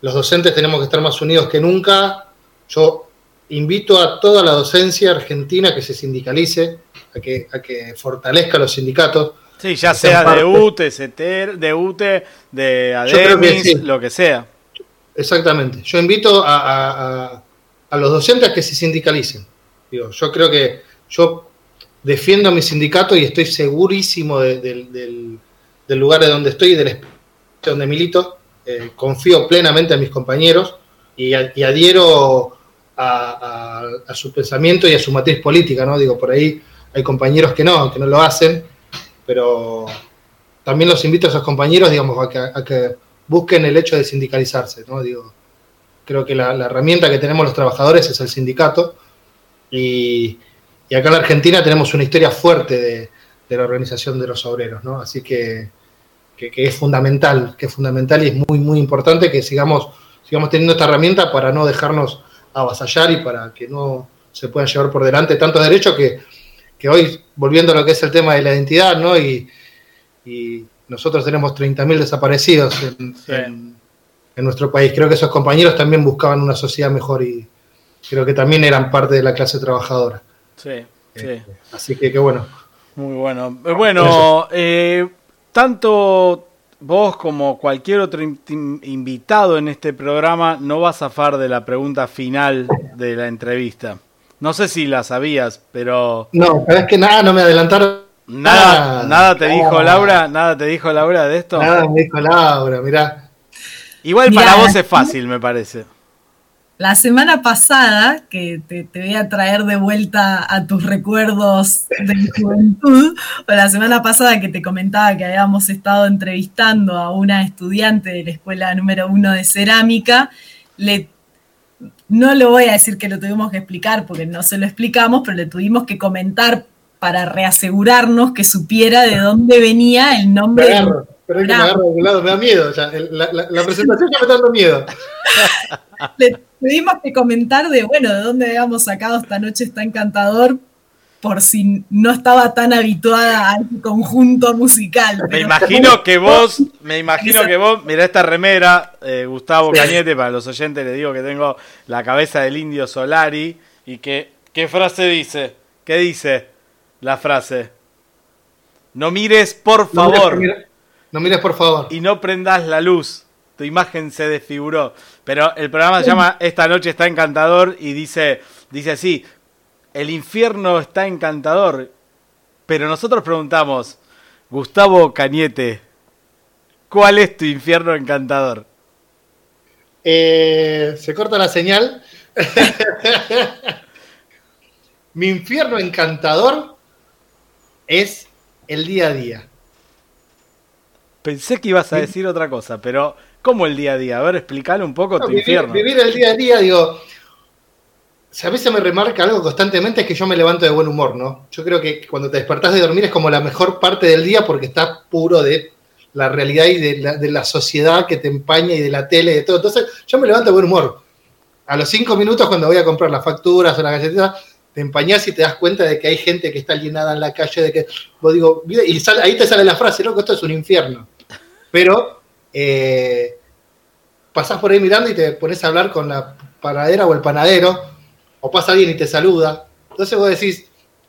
los docentes tenemos que estar más unidos que nunca. Yo invito a toda la docencia argentina que se sindicalice, a que, a que fortalezca los sindicatos. Sí, ya sea de parte- UTE, CETER, de UTE, de ADEMIS, sí. lo que sea. Exactamente. Yo invito a, a- a- a los docentes a que se sindicalicen. Digo, yo creo que yo defiendo a mi sindicato y estoy segurísimo de- del- del, del lugar de donde estoy y del espacio donde milito. Eh, confío plenamente en mis compañeros y, a- y adhiero a, a- a su pensamiento y a su matriz política, ¿no? Digo, por ahí hay compañeros que no, que no lo hacen, pero también los invito a esos compañeros, digamos, a que, busquen el hecho de sindicalizarse, ¿no? Digo, creo que la, herramienta que tenemos los trabajadores es el sindicato y, y acá en Argentina tenemos una historia fuerte de, la organización de los obreros, ¿no? Así que, que, que es fundamental, que es fundamental y es muy, muy importante que sigamos, sigamos teniendo esta herramienta para no dejarnos avasallar y para que no se puedan llevar por delante tantos derechos que, que hoy, volviendo a lo que es el tema de la identidad, ¿no? Y, y nosotros tenemos 30.000 desaparecidos en, en- en nuestro país. Creo que esos compañeros también buscaban una sociedad mejor y creo que también eran parte de la clase trabajadora. Sí, sí. Así que, qué bueno. Muy bueno. Eh, Bueno, eh, tanto vos como cualquier otro in- in- invitado en este programa no va a zafar de la pregunta final de la entrevista. No sé si la sabías, pero No, sabes que nada, no me adelantaron. nada, Ah, nada te dijo. Laura, nada te dijo Laura de esto. Nada me dijo Laura, mirá. Igual Mirá, para vos es fácil, me parece. La semana pasada, que te, te voy a traer de vuelta a tus recuerdos de mi juventud, o la semana pasada que te comentaba que habíamos estado entrevistando a una estudiante de la escuela número uno de cerámica, le, no le voy a decir que lo tuvimos que explicar porque no se lo explicamos, pero le tuvimos que comentar para reasegurarnos que supiera de dónde venía el Me nombre. del agarro, pero es que me agarro de lado, me da miedo. ya, la, la- la presentación ya me está dando miedo. *laughs* le tuvimos que comentar de, bueno, de dónde habíamos sacado esta noche está encantador, por si no estaba tan habituada al conjunto musical. Me imagino que vos, me imagino que vos, mira esta remera, eh, Gustavo Cañete, para los oyentes les digo que tengo la cabeza del indio Solari y que, ¿qué frase dice? ¿Qué dice la frase? No mires por No mires, favor mira- no mires, por favor. y no prendas la luz. Tu imagen se desfiguró. Pero el programa se llama Esta noche está encantador y dice, dice así, el infierno está encantador. Pero nosotros preguntamos, Gustavo Cañete, ¿cuál es tu infierno encantador? Eh, se corta la señal. *laughs* Mi infierno encantador es el día a día. Pensé que ibas a decir otra cosa, pero ¿cómo el día a día? A ver, explícale un poco No, tu vivir, infierno. vivir el día a día, digo. Si a veces me remarca algo constantemente es que yo me levanto de buen humor, ¿no? Yo creo que cuando te despertás de dormir es como la mejor parte del día porque estás puro de la realidad y de la, de la sociedad que te empaña y de la tele y de todo. Entonces, yo me levanto de buen humor. A los cinco minutos, cuando voy a comprar las facturas o las galletitas, te empañás y te das cuenta de que hay gente que está alienada en la calle, de que vos digo, y ahí te sale la frase, loco, esto es un infierno. Pero eh, pasás por ahí mirando y te pones a hablar con la panadera o el panadero, o pasa alguien y te saluda. Entonces vos decís,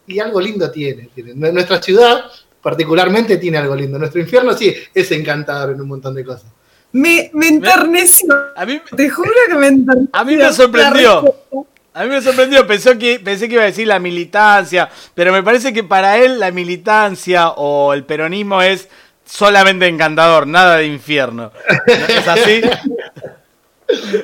y algo lindo tiene. tiene. Nue- Nuestra ciudad particularmente tiene algo lindo. Nuestro infierno sí es encantador en un montón de cosas. Me, me enterneció. A mí, Te juro que me enterneció. a mí me sorprendió. A mí me sorprendió, pensó que, pensé que iba a decir la militancia, pero me parece que para él la militancia o el peronismo es solamente encantador, nada de infierno. ¿Es así? *laughs*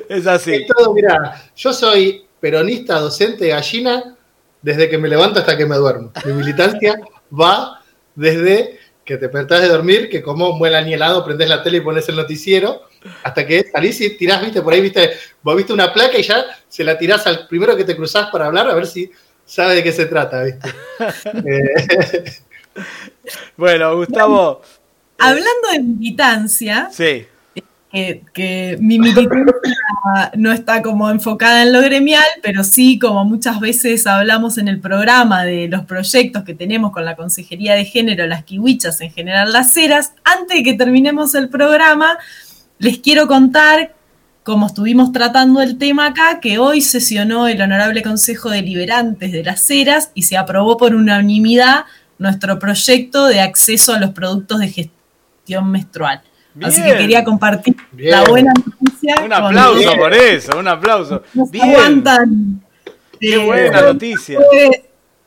Es así. Es todo, mira, yo soy peronista, docente, gallina, desde que me levanto hasta que me duermo. Mi militancia va desde que te despertás de dormir, que como un buen añelado, prendés la tele y pones el noticiero, hasta que salís y tirás, viste, por ahí, viste, vos viste una placa y ya se la tirás al primero que te cruzás para hablar, a ver si sabe de qué se trata, viste. *laughs* Eh, *laughs* Bueno, Gustavo, Hablando de militancia, sí. Que, mi militancia *laughs* no está como enfocada en lo gremial, pero sí, como muchas veces hablamos en el programa de los proyectos que tenemos con la Consejería de Género, las kiwichas, en general las ceras, antes de que terminemos el programa, les quiero contar, como estuvimos tratando el tema acá, que hoy sesionó el Honorable Consejo Deliberantes de las ceras y se aprobó por unanimidad nuestro proyecto de acceso a los productos de gestión menstrual. Así que quería compartir Bien. la buena noticia. Un aplauso por eso, un aplauso. No se Bien, aguantan. qué eh, buena noticia. eh,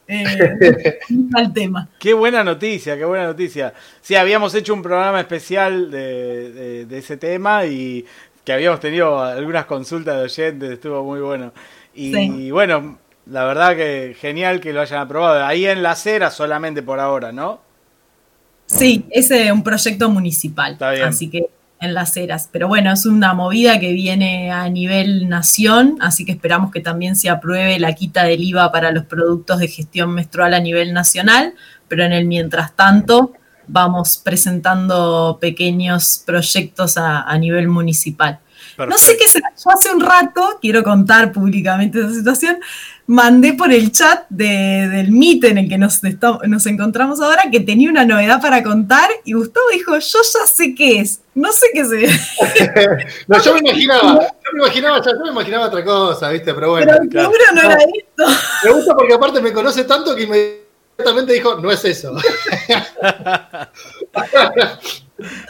*laughs* al tema. Qué buena noticia, qué buena noticia. Sí, habíamos hecho un programa especial de, de- de ese tema y que habíamos tenido algunas consultas de oyentes, estuvo muy bueno. Y Sí. bueno, la verdad que genial que lo hayan aprobado. Ahí en la acera solamente por ahora, ¿no? Sí, es un proyecto municipal. Está bien. Así que en las eras. Pero bueno, es una movida que viene a nivel nación, así que esperamos que también se apruebe la quita del IVA para los productos de gestión menstrual a nivel nacional, pero en el mientras tanto vamos presentando pequeños proyectos a, a nivel municipal. No sé qué será. Yo hace un rato, quiero contar públicamente esa situación, mandé por el chat de- del Meet en el que nos, nos encontramos ahora que tenía una novedad para contar y Gustavo dijo, yo ya sé qué es. No sé qué es. *laughs* *laughs* no, yo me imaginaba, yo me imaginaba, yo me imaginaba otra cosa, viste, pero bueno. Pero seguro no era esto. Me gusta porque aparte me conoce tanto que inmediatamente dijo, no es eso. *laughs*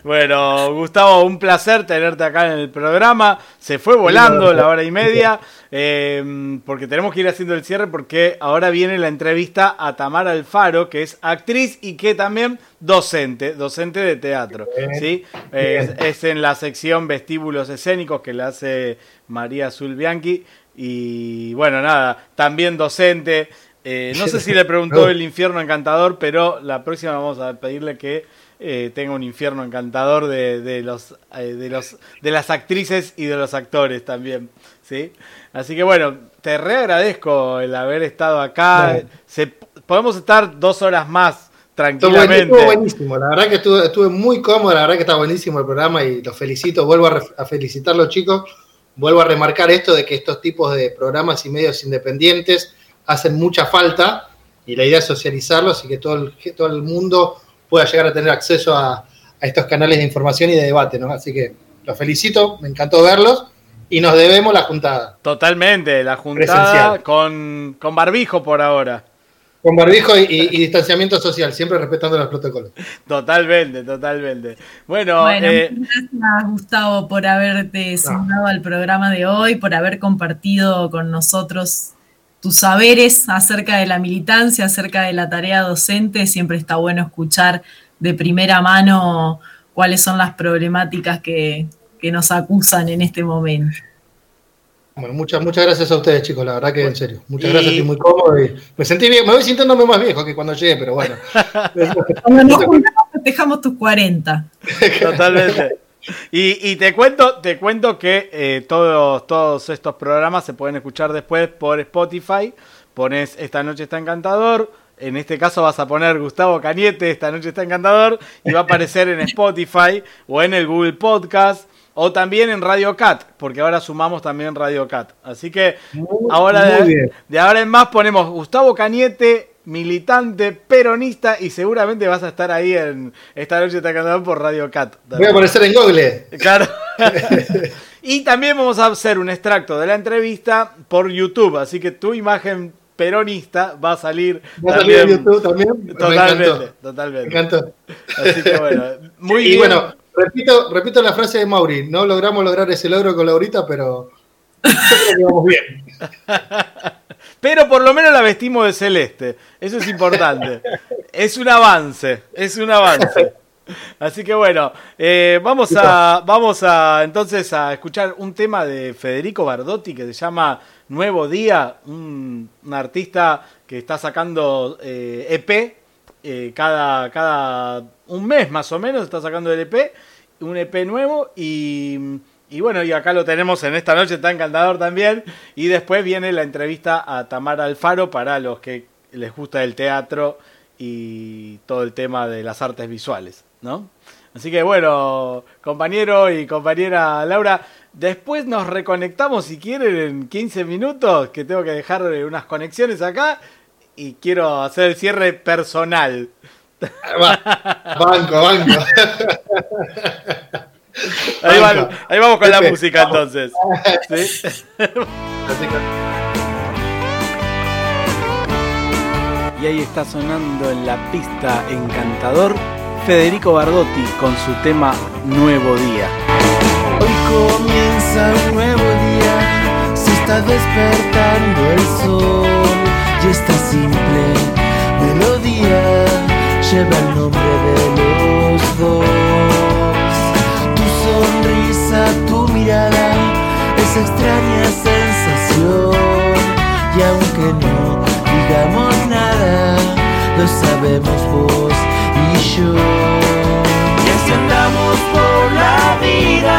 Bueno, Gustavo, un placer tenerte acá en el programa. Se fue volando la hora y media, eh, porque tenemos que ir haciendo el cierre porque ahora viene la entrevista a Tamara Alfaro, que es actriz y que también docente, docente de teatro. ¿sí? Eh, es, es en la sección vestíbulos escénicos que la hace María Azul Bianchi. Y bueno, nada, también docente. Eh, no sé si le preguntó *laughs* el infierno encantador, pero la próxima vamos a pedirle que eh, tenga un infierno encantador de, de los, eh, de los de las actrices y de los actores también, ¿sí? Así que bueno, te reagradezco el haber estado acá. Bueno. Se, podemos estar dos horas más tranquilamente. estuvo buenísimo, la verdad que estuve, estuve muy cómodo, la verdad que está buenísimo el programa y los felicito, vuelvo a, a felicitar a los chicos, vuelvo a remarcar esto de que estos tipos de programas y medios independientes hacen mucha falta y la idea es socializarlos y que todo el, que todo el mundo pueda llegar a tener acceso a, a estos canales de información y de debate, ¿no? Así que los felicito, me encantó verlos y nos debemos la juntada. Totalmente, la juntada Presencial. con, con barbijo por ahora. Con barbijo y, y- y distanciamiento social, siempre respetando los protocolos. Totalmente, totalmente. Bueno, Bueno, eh, gracias Gustavo por haberte sumado al programa de hoy, por haber compartido con nosotros tus saberes acerca de la militancia, acerca de la tarea docente. Siempre está bueno escuchar de primera mano cuáles son las problemáticas que, que nos acusan en este momento. Bueno, muchas, muchas gracias a ustedes, chicos, la verdad que en serio. Muchas Y- gracias, estoy muy cómodo y me sentí bien, me voy sintiéndome más viejo que cuando llegué, pero bueno. *laughs* *laughs* Cuando nos juntamos festejamos tus 40. *laughs* Totalmente. *laughs* Y, y te cuento, te cuento que eh, todos, todos estos programas se pueden escuchar después por Spotify. Pones Esta noche está encantador. En este caso vas a poner Gustavo Cañete, Esta noche está encantador. Y va a aparecer en Spotify o en el Google Podcast. O también en Radio Cat, porque ahora sumamos también Radio Cat. Así que ahora muy de, de ahora en más ponemos Gustavo Cañete, militante, peronista, y seguramente vas a estar ahí en Esta noche está por Radio Cat. Voy a aparecer en Google. Claro. *laughs* y también vamos a hacer un extracto de la entrevista por YouTube, así que tu imagen peronista va a salir Va a salir en. YouTube también. Me Totalmente, totalmente. Me encantó. Así que bueno, *laughs* muy y bien. bueno, repito, repito la frase de Mauri, no logramos lograr ese logro con Laurita, pero Bien. *laughs* Pero por lo menos la vestimos de celeste. Eso es importante. *laughs* es un avance. Es un avance. Así que bueno, eh, vamos a vamos a entonces a escuchar un tema de Federico Bardotti que se llama Nuevo Día, un, un artista que está sacando eh, EP eh, cada cada un mes más o menos está sacando el EP, un EP nuevo y y bueno, y acá lo tenemos en esta noche, está encantador también. Y después viene la entrevista a Tamara Alfaro para los que les gusta el teatro y todo el tema de las artes visuales, ¿no? Así que bueno, compañero y compañera Laura, después nos reconectamos si quieren en 15 minutos, que tengo que dejar unas conexiones acá y quiero hacer el cierre personal. Banco, banco. *laughs* Ahí, van- ahí vamos con la Pepe, música vamos. entonces. *laughs* ¿Sí? Y ahí está sonando en la pista encantador Federico Bardotti con su tema Nuevo Día. Hoy comienza un nuevo día, se está despertando el sol y esta simple melodía lleva el nombre de los dos. Esa extraña sensación y aunque no digamos nada, lo sabemos vos y yo. Y así andamos por la vida,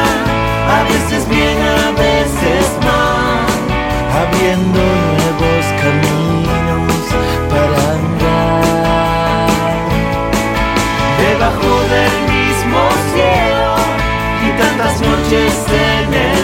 a veces bien, a veces mal, abriendo nuevos caminos para andar. Debajo del mismo cielo y tantas noches en el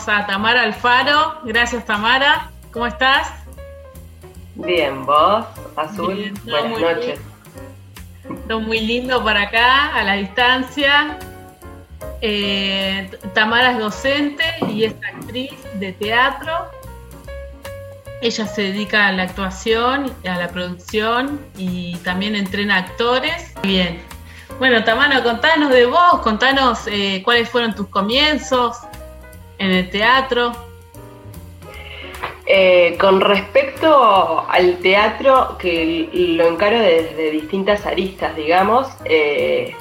tenemos a Tamara Alfaro. Gracias, Tamara. ¿Cómo estás? Bien, vos, Azul, Bien, buenas muy noches. Todo muy lindo para acá, a la distancia. Eh, Tamara es docente y es actriz de teatro. Ella se dedica a la actuación, a la producción y también entrena actores. Bien. Bueno, Tamara, contanos de vos, contanos eh, cuáles fueron tus comienzos en el teatro. Eh, con respecto al teatro, que lo encaro desde distintas aristas, digamos, eh,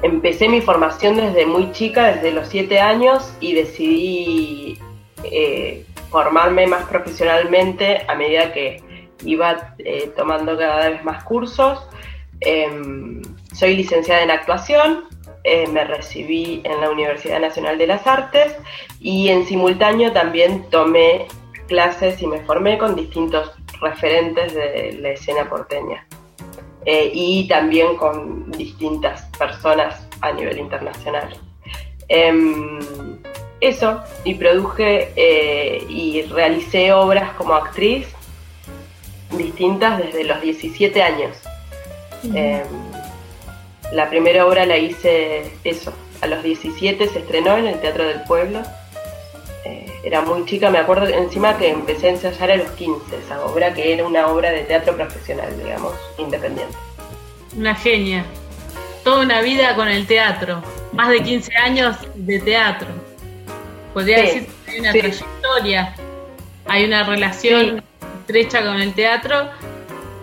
empecé mi formación desde muy chica, desde los siete años, y decidí eh, formarme más profesionalmente a medida que iba tomando cada vez más cursos. Em, soy licenciada en actuación, eh, me recibí en la Universidad Nacional de las Artes y en simultáneo también tomé clases y me formé con distintos referentes de la escena porteña Eh, y también con distintas personas a nivel internacional. Em, eso, y produje eh, y realicé obras como actriz distintas desde los 17 años. La primera obra la hice eso, a los 17 se estrenó en el Teatro del Pueblo. Eh, era muy chica, me acuerdo encima que empecé a ensayar a los 15 esa obra, que era una obra de teatro profesional, digamos, independiente. Una genia. Toda una vida con el teatro. Más de 15 años de teatro. Podría Sí, decir que hay una sí. trayectoria. Hay una relación estrecha con el teatro.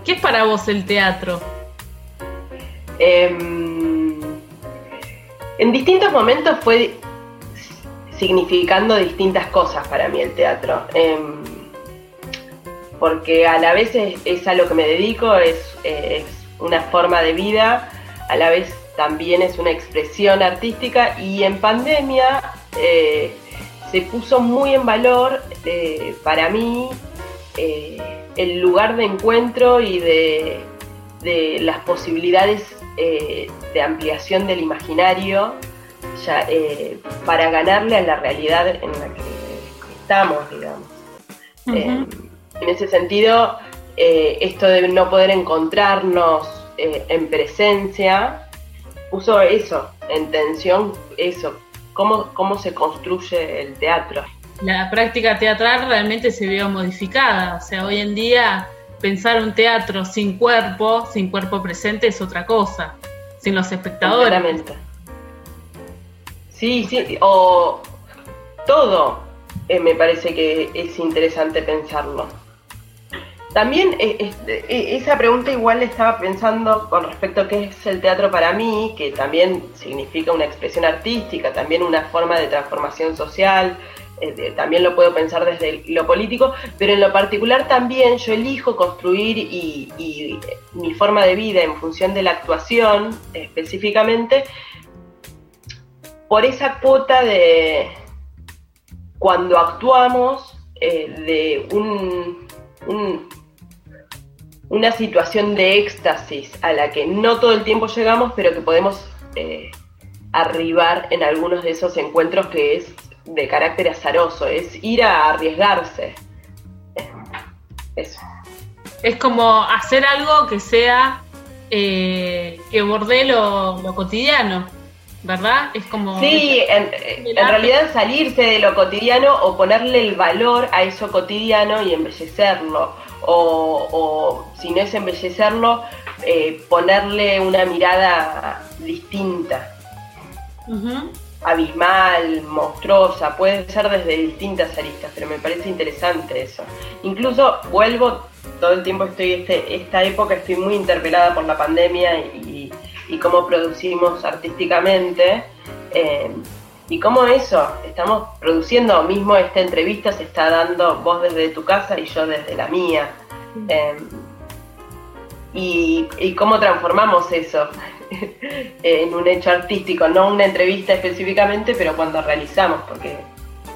¿Qué es para vos el teatro? Em, en distintos momentos fue significando distintas cosas para mí el teatro. Em, porque a la vez es, a lo que me dedico, es, una forma de vida, a la vez también es una expresión artística y en pandemia eh, se puso muy en valor eh, para mí eh, el lugar de encuentro y de las posibilidades eh, de ampliación del imaginario ya, eh, para ganarle a la realidad en la que estamos, digamos. Eh, en ese sentido, esto de no poder encontrarnos en presencia puso eso, en tensión, eso, cómo, cómo se construye el teatro. La práctica teatral realmente se vio modificada. O sea, hoy en día pensar un teatro sin cuerpo, sin cuerpo presente es otra cosa. Sin los espectadores. Completamente. Sí, sí, o todo eh, me parece que es interesante pensarlo. También eh, este, eh, esa pregunta igual estaba pensando con respecto a qué es el teatro para mí, que también significa una expresión artística, también una forma de transformación social, eh, también lo puedo pensar desde lo político, pero en lo particular también yo elijo construir y, y mi forma de vida en función de la actuación específicamente por esa cuota de cuando actuamos eh, de un, un- una situación de éxtasis a la que no todo el tiempo llegamos, pero que podemos eh, arribar en algunos de esos encuentros que es de carácter azaroso, es ir a arriesgarse. Eso. Es como hacer algo que sea, eh, que borde lo, lo cotidiano, ¿verdad? Es como... Sí, en, en realidad salirse de lo cotidiano o ponerle el valor a eso cotidiano y embellecerlo. O, o si no es embellecerlo, eh, ponerle una mirada distinta. Abismal, monstruosa, puede ser desde distintas aristas, pero me parece interesante eso. Incluso vuelvo, todo el tiempo estoy, este, esta época estoy muy interpelada por la pandemia y, y cómo producimos artísticamente. eh, y cómo eso, estamos produciendo, mismo esta entrevista se está dando vos desde tu casa y yo desde la mía. eh, y, y cómo transformamos eso *laughs* en un hecho artístico, no una entrevista específicamente, pero cuando realizamos, porque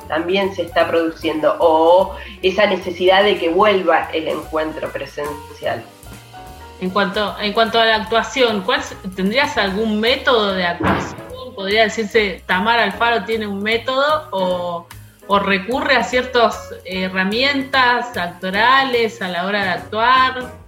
también se está produciendo, o esa necesidad de que vuelva el encuentro presencial. En cuanto, en cuanto a la actuación, ¿cuál, ¿tendrías algún método de actuación podría decirse, Tamara Alfaro tiene un método o, o recurre a ciertas herramientas actorales a la hora de actuar.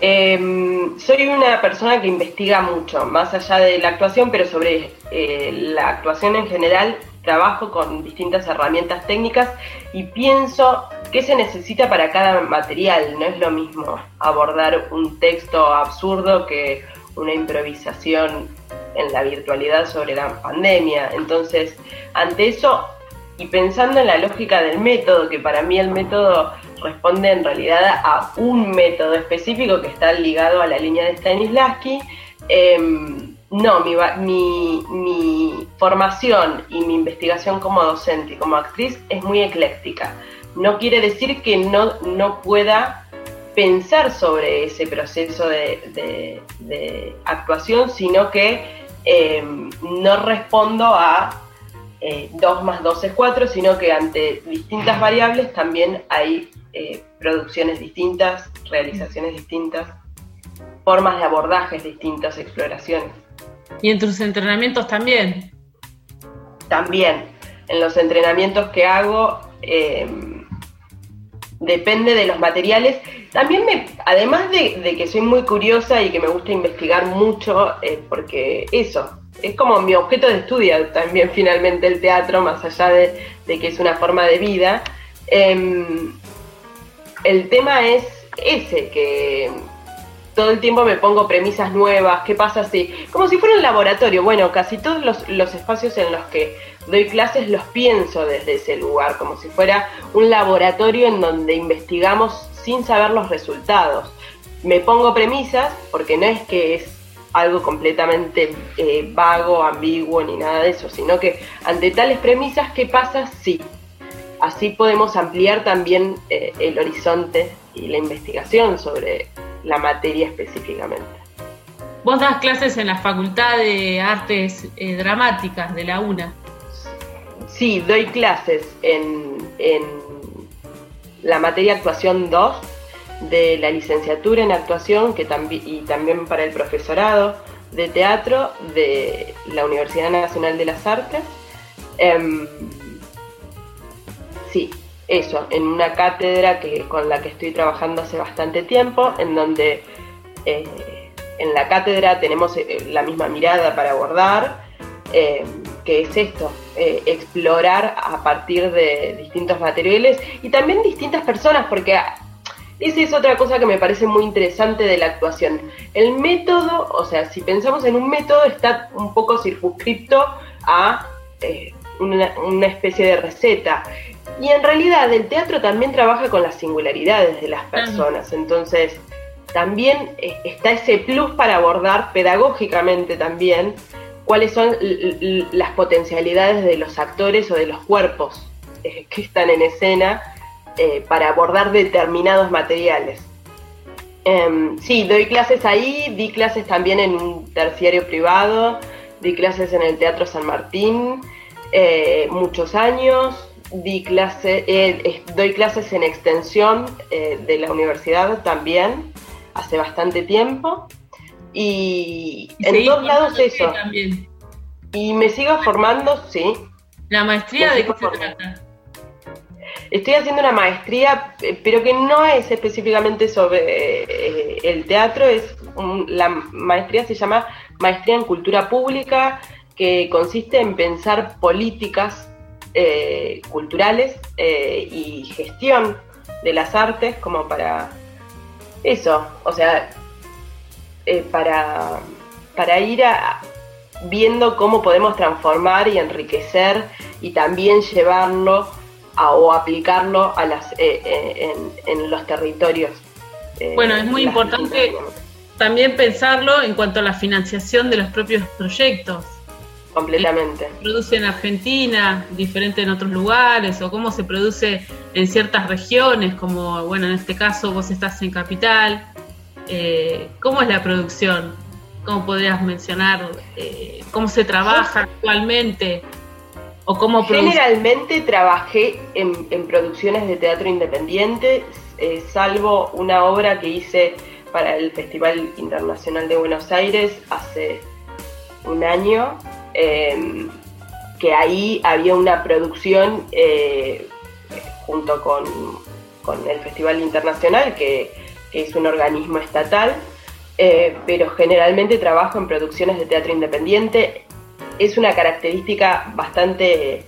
Em, soy una persona que investiga mucho, más allá de la actuación, pero sobre eh, la actuación en general trabajo con distintas herramientas técnicas y pienso qué se necesita para cada material. No es lo mismo abordar un texto absurdo que una improvisación en la virtualidad sobre la pandemia. Entonces, ante eso, y pensando en la lógica del método, que para mí el método responde en realidad a un método específico que está ligado a la línea de Stanislavski, em, no, mi, formación y mi investigación como docente y como actriz es muy ecléctica. No quiere decir que no, pueda pensar sobre ese proceso de, actuación, sino que eh, no respondo a eh, 2 más 2 es 4, sino que ante distintas variables también hay eh, producciones distintas, realizaciones distintas, formas de abordajes distintas, exploraciones. Y en tus entrenamientos también. También, en los entrenamientos que hago, eh, depende de los materiales. También me, además de, de que soy muy curiosa y que me gusta investigar mucho, eh, porque eso, es como mi objeto de estudio también finalmente el teatro, más allá de, de que es una forma de vida. em, el tema es ese, que todo el tiempo me pongo premisas nuevas, qué pasa si, como si fuera un laboratorio, bueno, casi todos los, los espacios en los que doy clases los pienso desde ese lugar, como si fuera un laboratorio en donde investigamos sin saber los resultados. Me pongo premisas porque no es que es algo completamente eh, vago, ambiguo ni nada de eso, sino que ante tales premisas, ¿qué pasa si? Así podemos ampliar también eh, el horizonte y la investigación sobre la materia específicamente. Vos das clases en la Facultad de Artes eh, Dramáticas de la UNA. Sí, doy clases en, en la materia actuación 2 de la licenciatura en actuación que tambi- y también para el profesorado de teatro de la Universidad Nacional de las Artes. Em, sí, eso, en una cátedra que, con la que estoy trabajando hace bastante tiempo, en donde eh, en la cátedra tenemos eh, la misma mirada para abordar, eh, que es esto, eh, explorar a partir de distintos materiales y también distintas personas, porque esa es otra cosa que me parece muy interesante de la actuación. El método, o sea, si pensamos en un método, está un poco circunscripto a eh, una, una especie de receta. Y en realidad el teatro también trabaja con las singularidades de las personas, entonces también eh, está ese plus para abordar pedagógicamente también cuáles son las potencialidades de los actores o de los cuerpos eh, que están en escena eh, para abordar determinados materiales. Em, sí, doy clases ahí, di clases también en un terciario privado, di clases en el Teatro San Martín eh, muchos años, di clase, eh, doy clases en extensión de la universidad también, hace bastante tiempo. Y, Y en todos lados eso. También. Y me sigo formando, sí. ¿La maestría Me de qué se formando. trata? Estoy haciendo una maestría, eh, pero que no es específicamente sobre eh, el teatro, es un- la maestría se llama Maestría en Cultura Pública, que consiste en pensar políticas eh, culturales y gestión de las artes como para eso, o sea, para, para ir a, viendo cómo podemos transformar y enriquecer y también llevarlo a- o aplicarlo a las, eh, eh, en, en los territorios. eh, Bueno, es muy importante también pensarlo en cuanto a la financiación de los propios proyectos. Completamente. ¿Se produce en Argentina, diferente en otros lugares, o cómo se produce en ciertas regiones, como, bueno, en este caso vos estás en Capital. Eh, ¿Cómo es la producción? ¿Cómo podrías mencionar eh, cómo se trabaja actualmente? Generalmente trabajé en, producciones de teatro independiente, eh, salvo una obra que hice para el Festival Internacional de Buenos Aires hace un año, eh, que ahí había una producción eh, junto con, con el Festival Internacional, que, que es un organismo estatal, eh, pero generalmente trabajo en producciones de teatro independiente. Es una característica bastante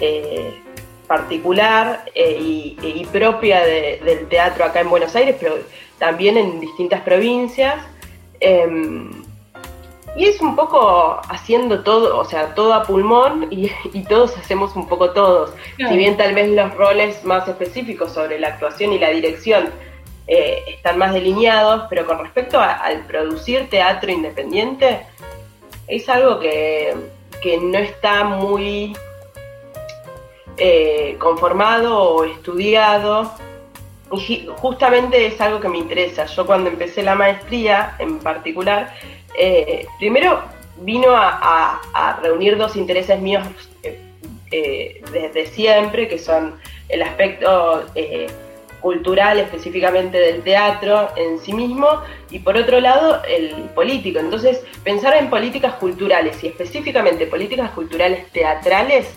eh, particular eh, y, y propia de- del teatro acá en Buenos Aires, pero también en distintas provincias. Em, y es un poco haciendo todo, o sea, todo a pulmón y, y todos hacemos un poco todos. Claro. Si bien tal vez los roles más específicos sobre la actuación y la dirección eh, están más delineados, pero con respecto a- al producir teatro independiente, es algo que, que no está muy eh, conformado o estudiado. Y justamente es algo que me interesa. Yo cuando empecé la maestría en particular, eh, primero vino a, reunir dos intereses míos eh, desde siempre, que son el aspecto cultural específicamente del teatro en sí mismo y por otro lado el político. Entonces, pensar en políticas culturales y específicamente políticas culturales teatrales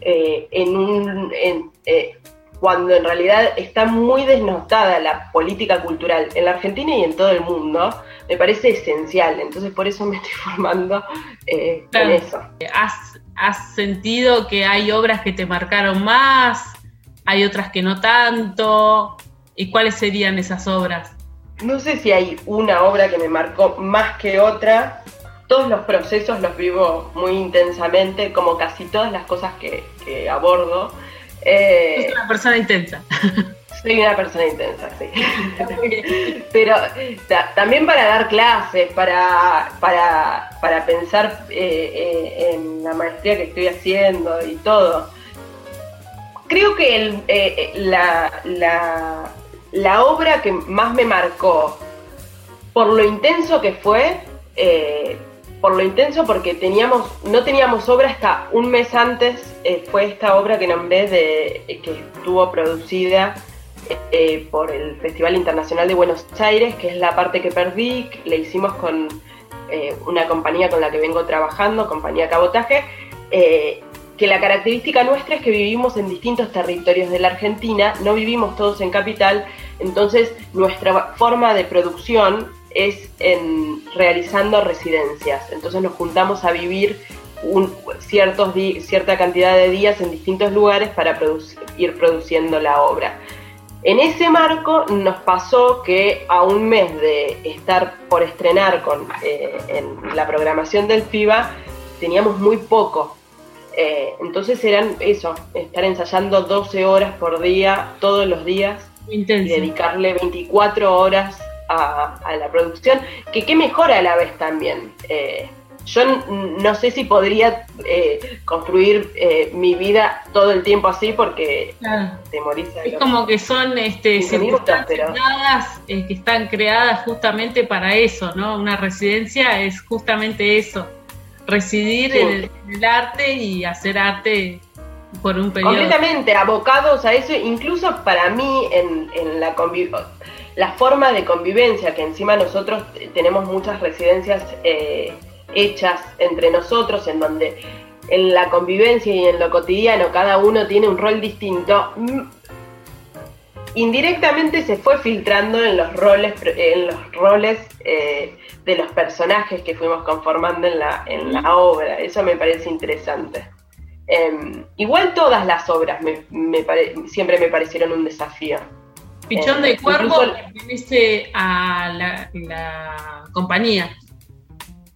eh, en un, en, eh, cuando en realidad está muy desnotada la política cultural en la Argentina y en todo el mundo, me parece esencial. Entonces por eso me estoy *laughs* formando eh, con Claro. eso. ¿Has, has sentido que hay obras que te marcaron más? ¿Hay otras que no tanto? ¿Y cuáles serían esas obras? No sé si hay una obra que me marcó más que otra. Todos los procesos los vivo muy intensamente, como casi todas las cosas que, que abordo. Eh, Es una persona intensa. *laughs* Soy una persona intensa, sí. *laughs* Pero ta- también para dar clases, para, para, para pensar eh, eh, en la maestría que estoy haciendo y todo. Creo que eh, eh, la, la, obra que más me marcó, por lo intenso que fue, eh, por lo intenso porque teníamos, no teníamos obra hasta un mes antes, fue esta obra que nombré de, que estuvo producida por el Festival Internacional de Buenos Aires, que es la parte que perdí, que le hicimos con una compañía con la que vengo trabajando, compañía Cabotaje, que la característica nuestra es que vivimos en distintos territorios de la Argentina, no vivimos todos en capital, entonces nuestra forma de producción es en realizando residencias, entonces nos juntamos a vivir cierta cantidad de días en distintos lugares para ir produciendo la obra. En ese marco nos pasó que a un mes de estar por estrenar con, eh, en la programación del FIBA, teníamos muy poco. Eh, entonces eran eso, estar ensayando 12 horas por día, todos los días, y dedicarle 24 horas a, a la producción, que qué mejor a la vez también. Eh, yo no sé si podría eh, construir eh, mi vida todo el tiempo así porque Claro. te morís Es los- como que son este, circunstancias pero- dadas, eh, que están creadas justamente para eso, ¿no? Una residencia es justamente eso, residir Sí. en, el, en el arte y hacer arte por un periodo. completamente abocados a eso, incluso para mí en, en la la forma de convivencia, que encima nosotros tenemos muchas residencias eh, hechas entre nosotros, en donde en la convivencia y en lo cotidiano cada uno tiene un rol distinto, mm, indirectamente se fue filtrando en los roles, en los roles eh, de los personajes que fuimos conformando en la, en la obra. Eso me parece interesante. Em, igual todas las obras me, me pare- siempre me parecieron un desafío. Pichón Eh, de Cuervo incluso- pertenece a la, la compañía.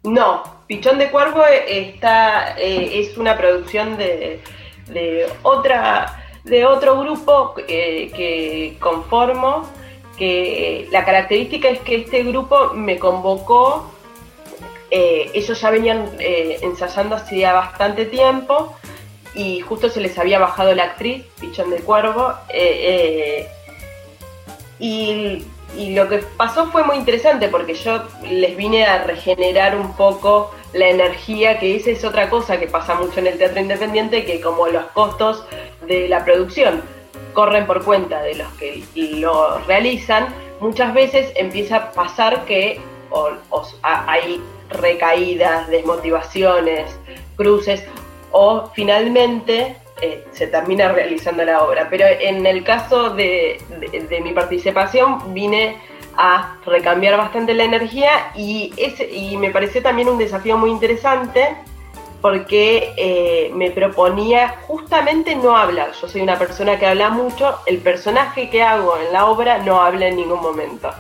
No, Pichón de Cuervo está, eh, es una producción de, de otra de otro grupo eh, que conformo, que la característica es que este grupo me convocó, eh, ellos ya venían eh, ensayando hacía bastante tiempo y justo se les había bajado la actriz, Pichón de Cuervo, eh, eh, y, y lo que pasó fue muy interesante porque yo les vine a regenerar un poco la energía, que esa es otra cosa que pasa mucho en el teatro independiente, que como los costos de la producción corren por cuenta de los que lo realizan, muchas veces empieza a pasar que o- hay recaídas, desmotivaciones, cruces, o finalmente eh, se termina realizando la obra. Pero en el caso de, de- de mi participación vine a recambiar bastante la energía y, ese, y me pareció también un desafío muy interesante porque eh, me proponía justamente no hablar. Yo soy una persona que habla mucho, el personaje que hago en la obra no habla en ningún momento.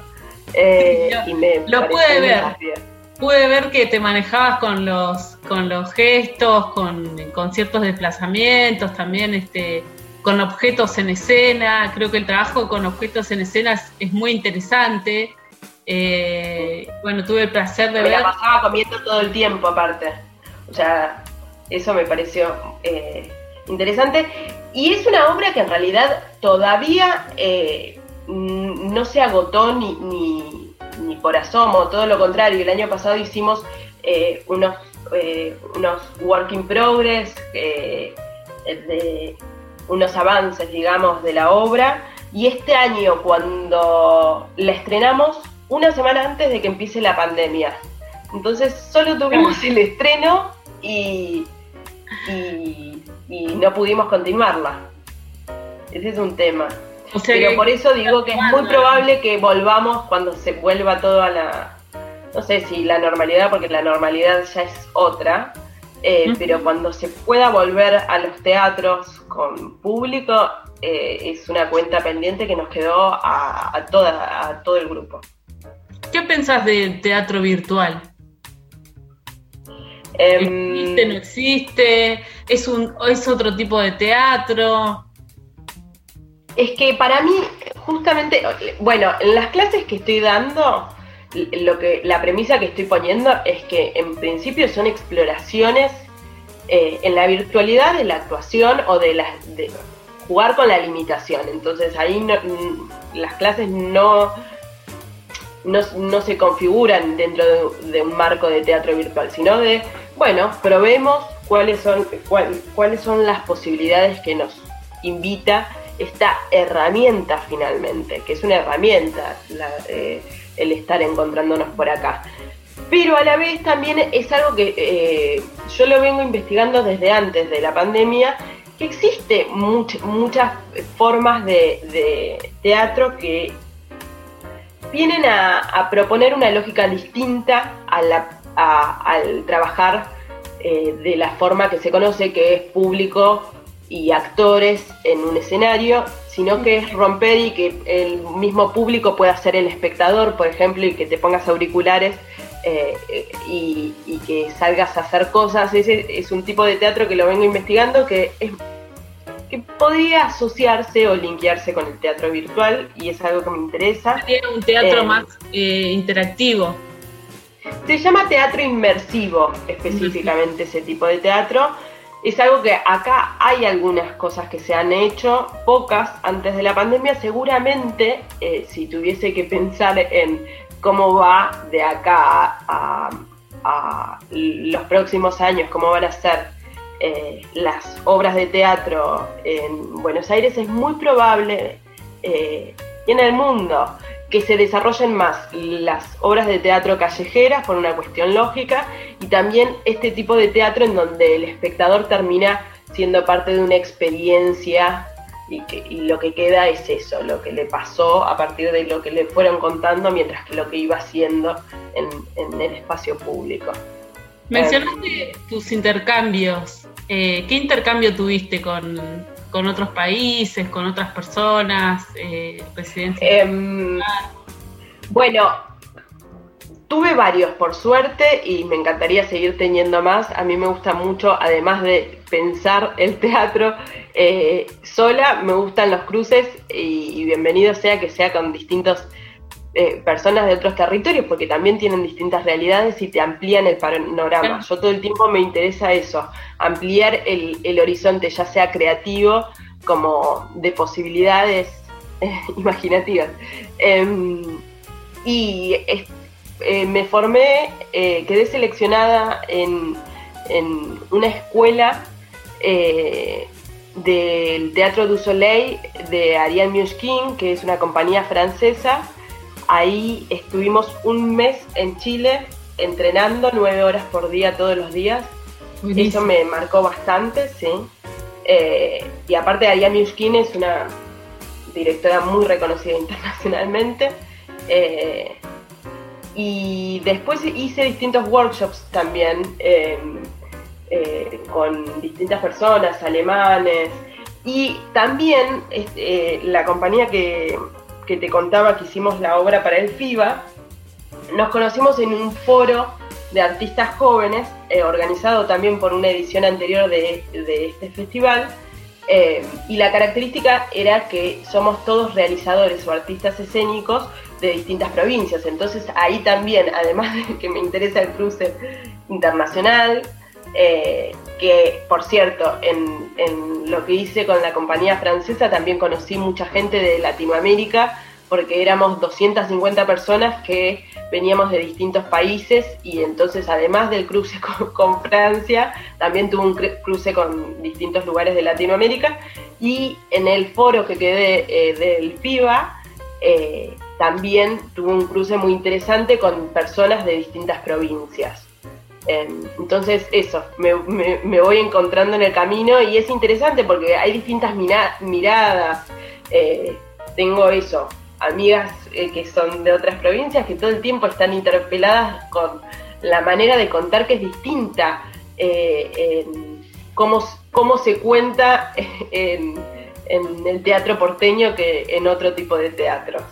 Eh, y me lo un ver. desafío. Pude ver que te manejabas con los, con los gestos, con, con ciertos desplazamientos, también este, con objetos en escena. Creo que el trabajo con objetos en escena es, es muy interesante. Eh, bueno, tuve el placer de me ver. la pasaba comiendo todo el tiempo aparte. O sea, eso me pareció eh, interesante. Y es una obra que en realidad todavía eh, no se agotó ni, ni, ni por asomo, todo lo contrario. El año pasado hicimos eh, unos, eh, unos work in progress, eh, de unos avances, digamos, de la obra. Y este año, cuando la estrenamos, una semana antes de que empiece la pandemia. Entonces solo tuvimos el estreno y, y, y no pudimos continuarla. Ese es un tema. O sea Pero por eso digo que es muy probable que volvamos cuando se vuelva todo a la, no sé si la normalidad, porque la normalidad ya es otra, eh, pero cuando se pueda volver a los teatros con público, eh, es una cuenta pendiente que nos quedó a, a toda, a todo el grupo. ¿Qué pensás del teatro virtual? ¿Existe, no existe? ¿Es, un, ¿Es otro tipo de teatro? Es que para mí, justamente, bueno, en las clases que estoy dando, lo que, la premisa que estoy poniendo es que en principio son exploraciones eh, en la virtualidad de la actuación o de, de jugar con la limitación. Entonces ahí no- mm, las clases no, no, se configuran dentro de, un marco de teatro virtual, sino de, bueno, probemos cuáles son, cuál- cuáles son las posibilidades que nos invita esta herramienta finalmente, que es una herramienta eh, el estar encontrándonos por acá. Pero a la vez también es algo que eh, yo lo vengo investigando desde antes de la pandemia, que existe much- muchas formas de, teatro que vienen a, proponer una lógica distinta al trabajar eh, de la forma que se conoce, que es público y actores en un escenario, sino que es romper y que el mismo público pueda ser el espectador, por ejemplo, y que te pongas auriculares eh, y, y que salgas a hacer cosas. Ese es un tipo de teatro que lo vengo investigando que es que podría asociarse o linkearse con el teatro virtual y es algo que me interesa. Tiene un teatro Eh, más eh, interactivo. Se llama teatro inmersivo específicamente ese tipo de teatro. Es algo que acá hay algunas cosas que se han hecho, pocas antes de la pandemia. Seguramente, eh, si tuviese que pensar en cómo va de acá a, los próximos años, cómo van a ser eh, las obras de teatro en Buenos Aires, es muy probable, eh, y en el mundo, que se desarrollen más las obras de teatro callejeras por una cuestión lógica y también este tipo de teatro en donde el espectador termina siendo parte de una experiencia y, que, lo que queda es eso, lo que le pasó a partir de lo que le fueron contando mientras que lo que iba haciendo en, en el espacio público. Mencionaste tus intercambios. Eh, ¿Qué intercambio tuviste con, con otros países, con otras personas, eh? Em, bueno, tuve varios por suerte y me encantaría seguir teniendo más. A mí me gusta mucho, además de pensar el teatro eh, sola, me gustan los cruces y, y bienvenido sea que sea con distintos eh, personas de otros territorios, porque también tienen distintas realidades y te amplían el panorama. Yo todo el tiempo me interesa eso, ampliar el, el horizonte, ya sea creativo como de posibilidades eh, *laughs* imaginativas. Em, y eh, me formé, eh, quedé seleccionada en, en una escuela del Teatro du Soleil de Ariane Miochkin, que es una compañía francesa. Ahí estuvimos un mes en Chile entrenando nueve horas por día todos los días. Eso me marcó bastante, sí. Eh, y aparte Ariane Yushkin es una directora muy reconocida internacionalmente. Eh, y después hice distintos workshops también eh, eh, con distintas personas, alemanes. Y también este, la compañía que, que te contaba que hicimos la obra para el FIBA, nos conocimos en un foro de artistas jóvenes, eh, organizado también por una edición anterior de, de este festival. Eh, y la característica era que somos todos realizadores o artistas escénicos de distintas provincias. Entonces ahí también, además de que me interesa el cruce internacional, eh, que por cierto, en, en lo que hice con la compañía francesa también conocí mucha gente de Latinoamérica, porque éramos 250 personas que veníamos de distintos países y entonces además del cruce *laughs* con, Francia, también tuve un cru- cruce con distintos lugares de Latinoamérica y en el foro que quedé eh, del FIBA eh, también tuve un cruce muy interesante con personas de distintas provincias. Eh, entonces eso, me, me- me voy encontrando en el camino y es interesante porque hay distintas miradas. Eh, tengo eso, amigas eh, que son de otras provincias que todo el tiempo están interpeladas con la manera de contar que es distinta, eh, en cómo, cómo se cuenta *laughs* en, en el teatro porteño que en otro tipo de teatros.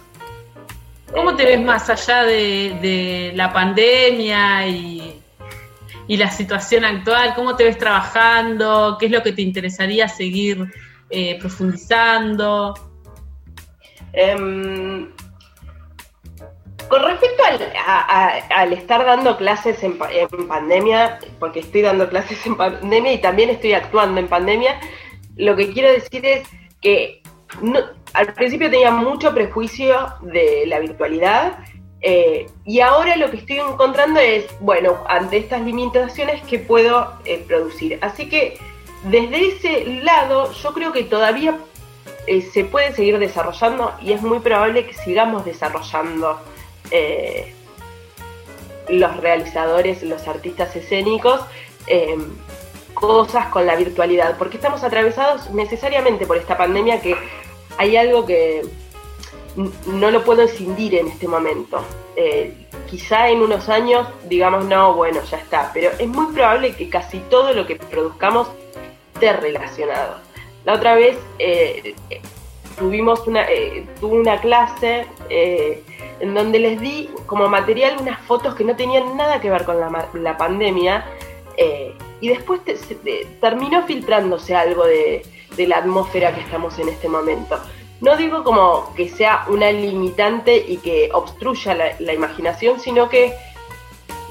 ¿Cómo te ves más allá de, de la pandemia y, y la situación actual? ¿Cómo te ves trabajando? ¿Qué es lo que te interesaría seguir eh, profundizando? Em, con respecto al, a- al estar dando clases en, en pandemia, porque estoy dando clases en pandemia y también estoy actuando en pandemia, lo que quiero decir es que no- al principio tenía mucho prejuicio de la virtualidad eh, y ahora lo que estoy encontrando es, bueno, ante estas limitaciones, ¿qué puedo eh, producir? Así que desde ese lado yo creo que todavía eh, se puede seguir desarrollando y es muy probable que sigamos desarrollando los realizadores, los artistas escénicos, cosas con la virtualidad, porque estamos atravesados necesariamente por esta pandemia que hay algo que no lo puedo escindir en este momento. Eh, quizá en unos años digamos, no, bueno, ya está, pero es muy probable que casi todo lo que produzcamos esté relacionado. La otra vez eh, tuvimos una, eh, tuve una clase eh, en donde les di como material unas fotos que no tenían nada que ver con la, la pandemia eh, y después te- terminó filtrándose algo de la atmósfera que estamos en este momento. No digo como que sea una limitante y que obstruya la, la imaginación, sino que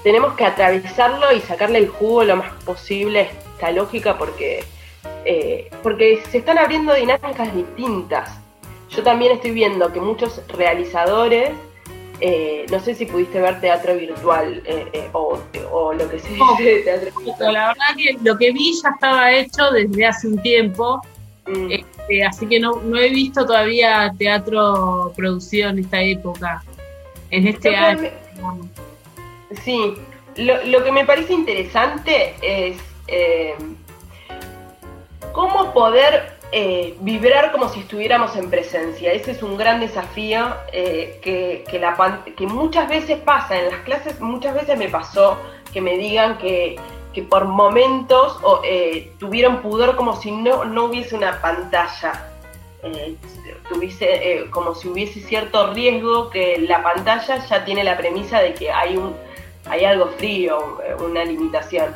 tenemos que atravesarlo y sacarle el jugo lo más posible a esta lógica porque, eh, porque se están abriendo dinámicas distintas. Yo también estoy viendo que muchos realizadores, eh, no sé si pudiste ver teatro virtual eh, eh, o, o lo que se dice de teatro virtual. La verdad que lo que vi ya estaba hecho desde hace un tiempo, Mm. este, así que no, no he visto todavía teatro producido en esta época, en este año. me- Sí, lo, lo que me parece interesante es eh, cómo poder eh, vibrar como si estuviéramos en presencia. Ese es un gran desafío eh, que, que la que muchas veces pasa en las clases, muchas veces me pasó que me digan que, que por momentos eh, tuvieron pudor como si no, no hubiese una pantalla. Eh, tuviese, eh, como si hubiese cierto riesgo que la pantalla ya tiene la premisa de que hay un hay algo frío, una limitación.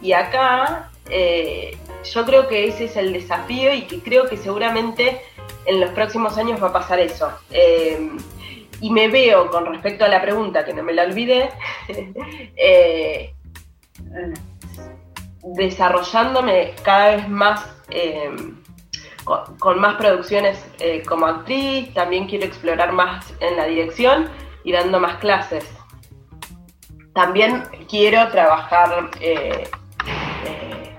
Y acá yo creo que ese es el desafío y que creo que seguramente en los próximos años va a pasar eso. Y me veo con respecto a la pregunta, que no me la olvidé, *laughs* desarrollándome cada vez más eh, con, más producciones eh, como actriz, también quiero explorar más en la dirección y dando más clases. También quiero trabajar eh, eh,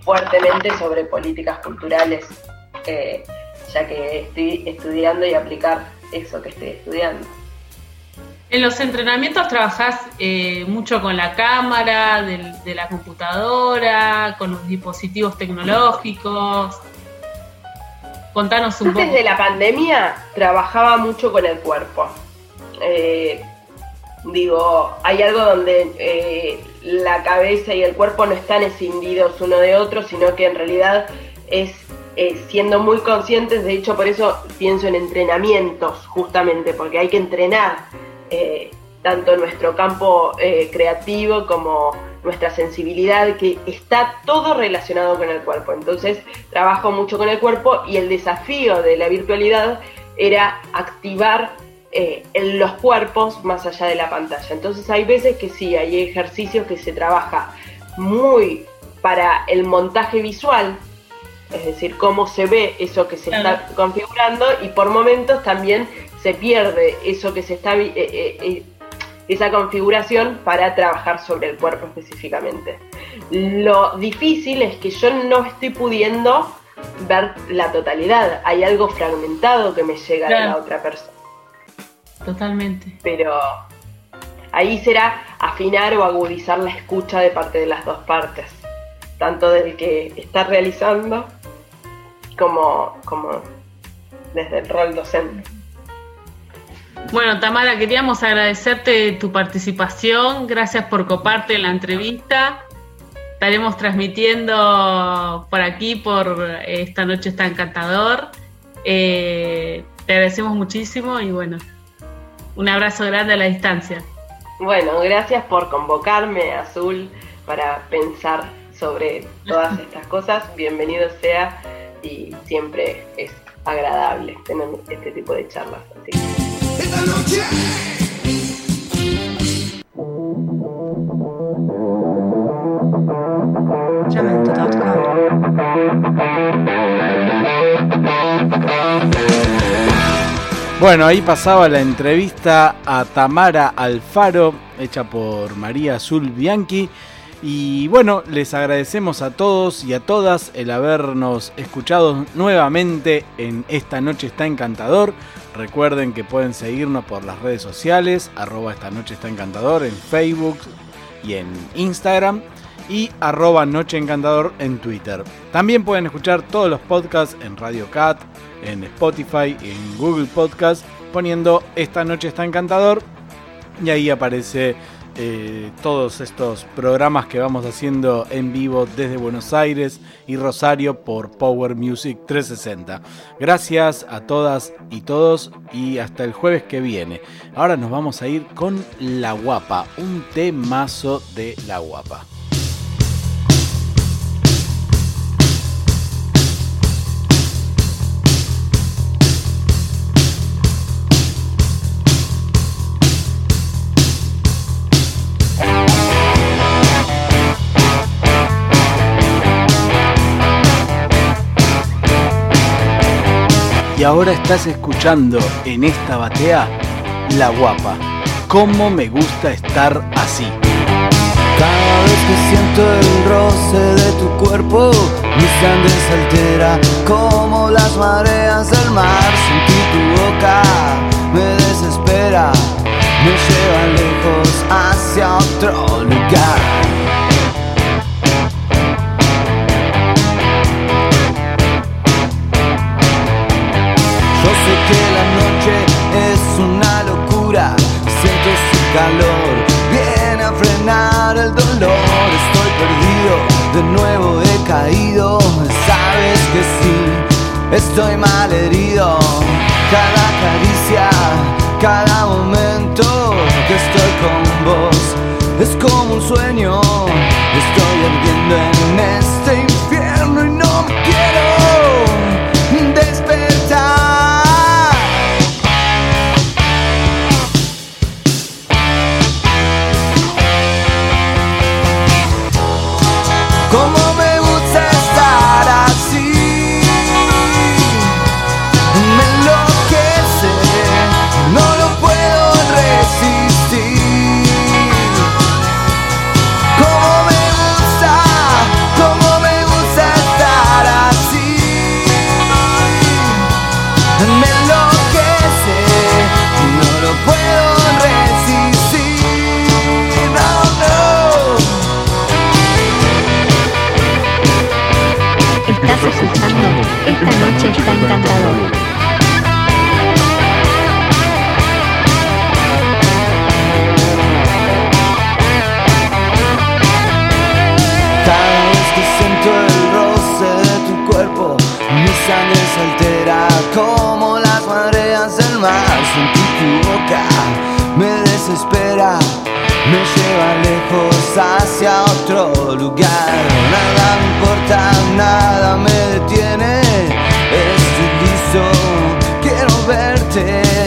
fuertemente sobre políticas culturales, ya que estoy estudiando y aplicar eso que estoy estudiando. En los entrenamientos trabajás eh, mucho con la cámara de la computadora, con los dispositivos tecnológicos. Contanos un Antes poco. de la pandemia trabajaba mucho con el cuerpo. Eh, digo, hay algo donde eh, la cabeza y el cuerpo no están escindidos uno de otro, sino que en realidad es eh, siendo muy conscientes, de hecho por eso pienso en entrenamientos, justamente, porque hay que entrenar eh, tanto nuestro campo eh, creativo como nuestra sensibilidad, que está todo relacionado con el cuerpo. Entonces trabajo mucho con el cuerpo y el desafío de la virtualidad era activar eh, en los cuerpos más allá de la pantalla. Entonces hay veces que sí, hay ejercicios que se trabaja muy para el montaje visual, es decir, cómo se ve eso que se está configurando y por momentos también se pierde eso que se está eh, eh, eh, esa configuración para trabajar sobre el cuerpo específicamente. Lo difícil es que yo no estoy pudiendo ver la totalidad, hay algo fragmentado que me llega de la Claro. otra persona, Totalmente. pero ahí será afinar o agudizar la escucha de parte de las dos partes, tanto del que está realizando como, como desde el rol docente. Bueno, Tamara, queríamos agradecerte tu participación. Gracias por coparte en la entrevista. Estaremos transmitiendo por aquí, por eh, esta noche está encantador. Eh, te agradecemos muchísimo y bueno, un abrazo grande a la distancia. Bueno, gracias por convocarme, Azul, para pensar sobre todas *laughs* estas cosas. Bienvenido sea y siempre es agradable tener este tipo de charlas. Así Bueno, ahí pasaba la entrevista a Tamara Alfaro, hecha por María Azul Bianchi. Y bueno, les agradecemos a todos y a todas el habernos escuchado nuevamente en Esta Noche está encantador. Recuerden que pueden seguirnos por las redes sociales, arroba Esta Noche está encantador en Facebook y en Instagram y arroba Noche Encantador en Twitter. También pueden escuchar todos los podcasts en Radio Cat, en Spotify, en Google Podcast, poniendo Esta Noche está encantador y ahí aparece eh, todos estos programas que vamos haciendo en vivo desde Buenos Aires y Rosario por Power Music 360. Gracias a todas y todos y hasta el jueves que viene. Ahora nos vamos a ir con La Guapa, un temazo de La Guapa. Y ahora estás escuchando en esta batea La Guapa. ¿Cómo me gusta estar así? Cada vez que siento el roce de tu cuerpo, mi sangre se altera como las mareas del mar. Sentir tu boca me desespera, me lleva lejos hacia otro lugar. Que la noche es una locura, siento su calor, viene a frenar el dolor. Estoy perdido, de nuevo he caído, sabes que sí, estoy mal herido. Cada caricia, cada momento que estoy con vos es como un sueño. Estoy ardiendo en este chispa. Cada vez que siento el roce de tu cuerpo, mi sangre se altera como las mareas del mar. Sentir tu boca me desespera me lleva lejos hacia otro lugar. Nada me importa, nada me detiene. Quiero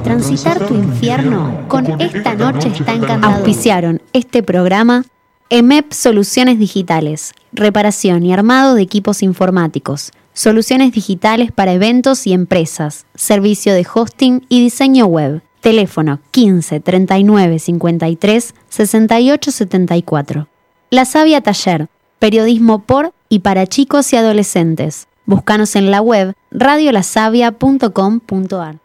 transitar tu infierno con Esta Noche está encantado. Auspiciaron este programa EMEP Soluciones Digitales, reparación y armado de equipos informáticos, soluciones digitales para eventos y empresas, servicio de hosting y diseño web. Teléfono 15 39 53 68 74. La Sabia Taller, periodismo por y para chicos y adolescentes. Búscanos en la web radiolasavia.com.ar.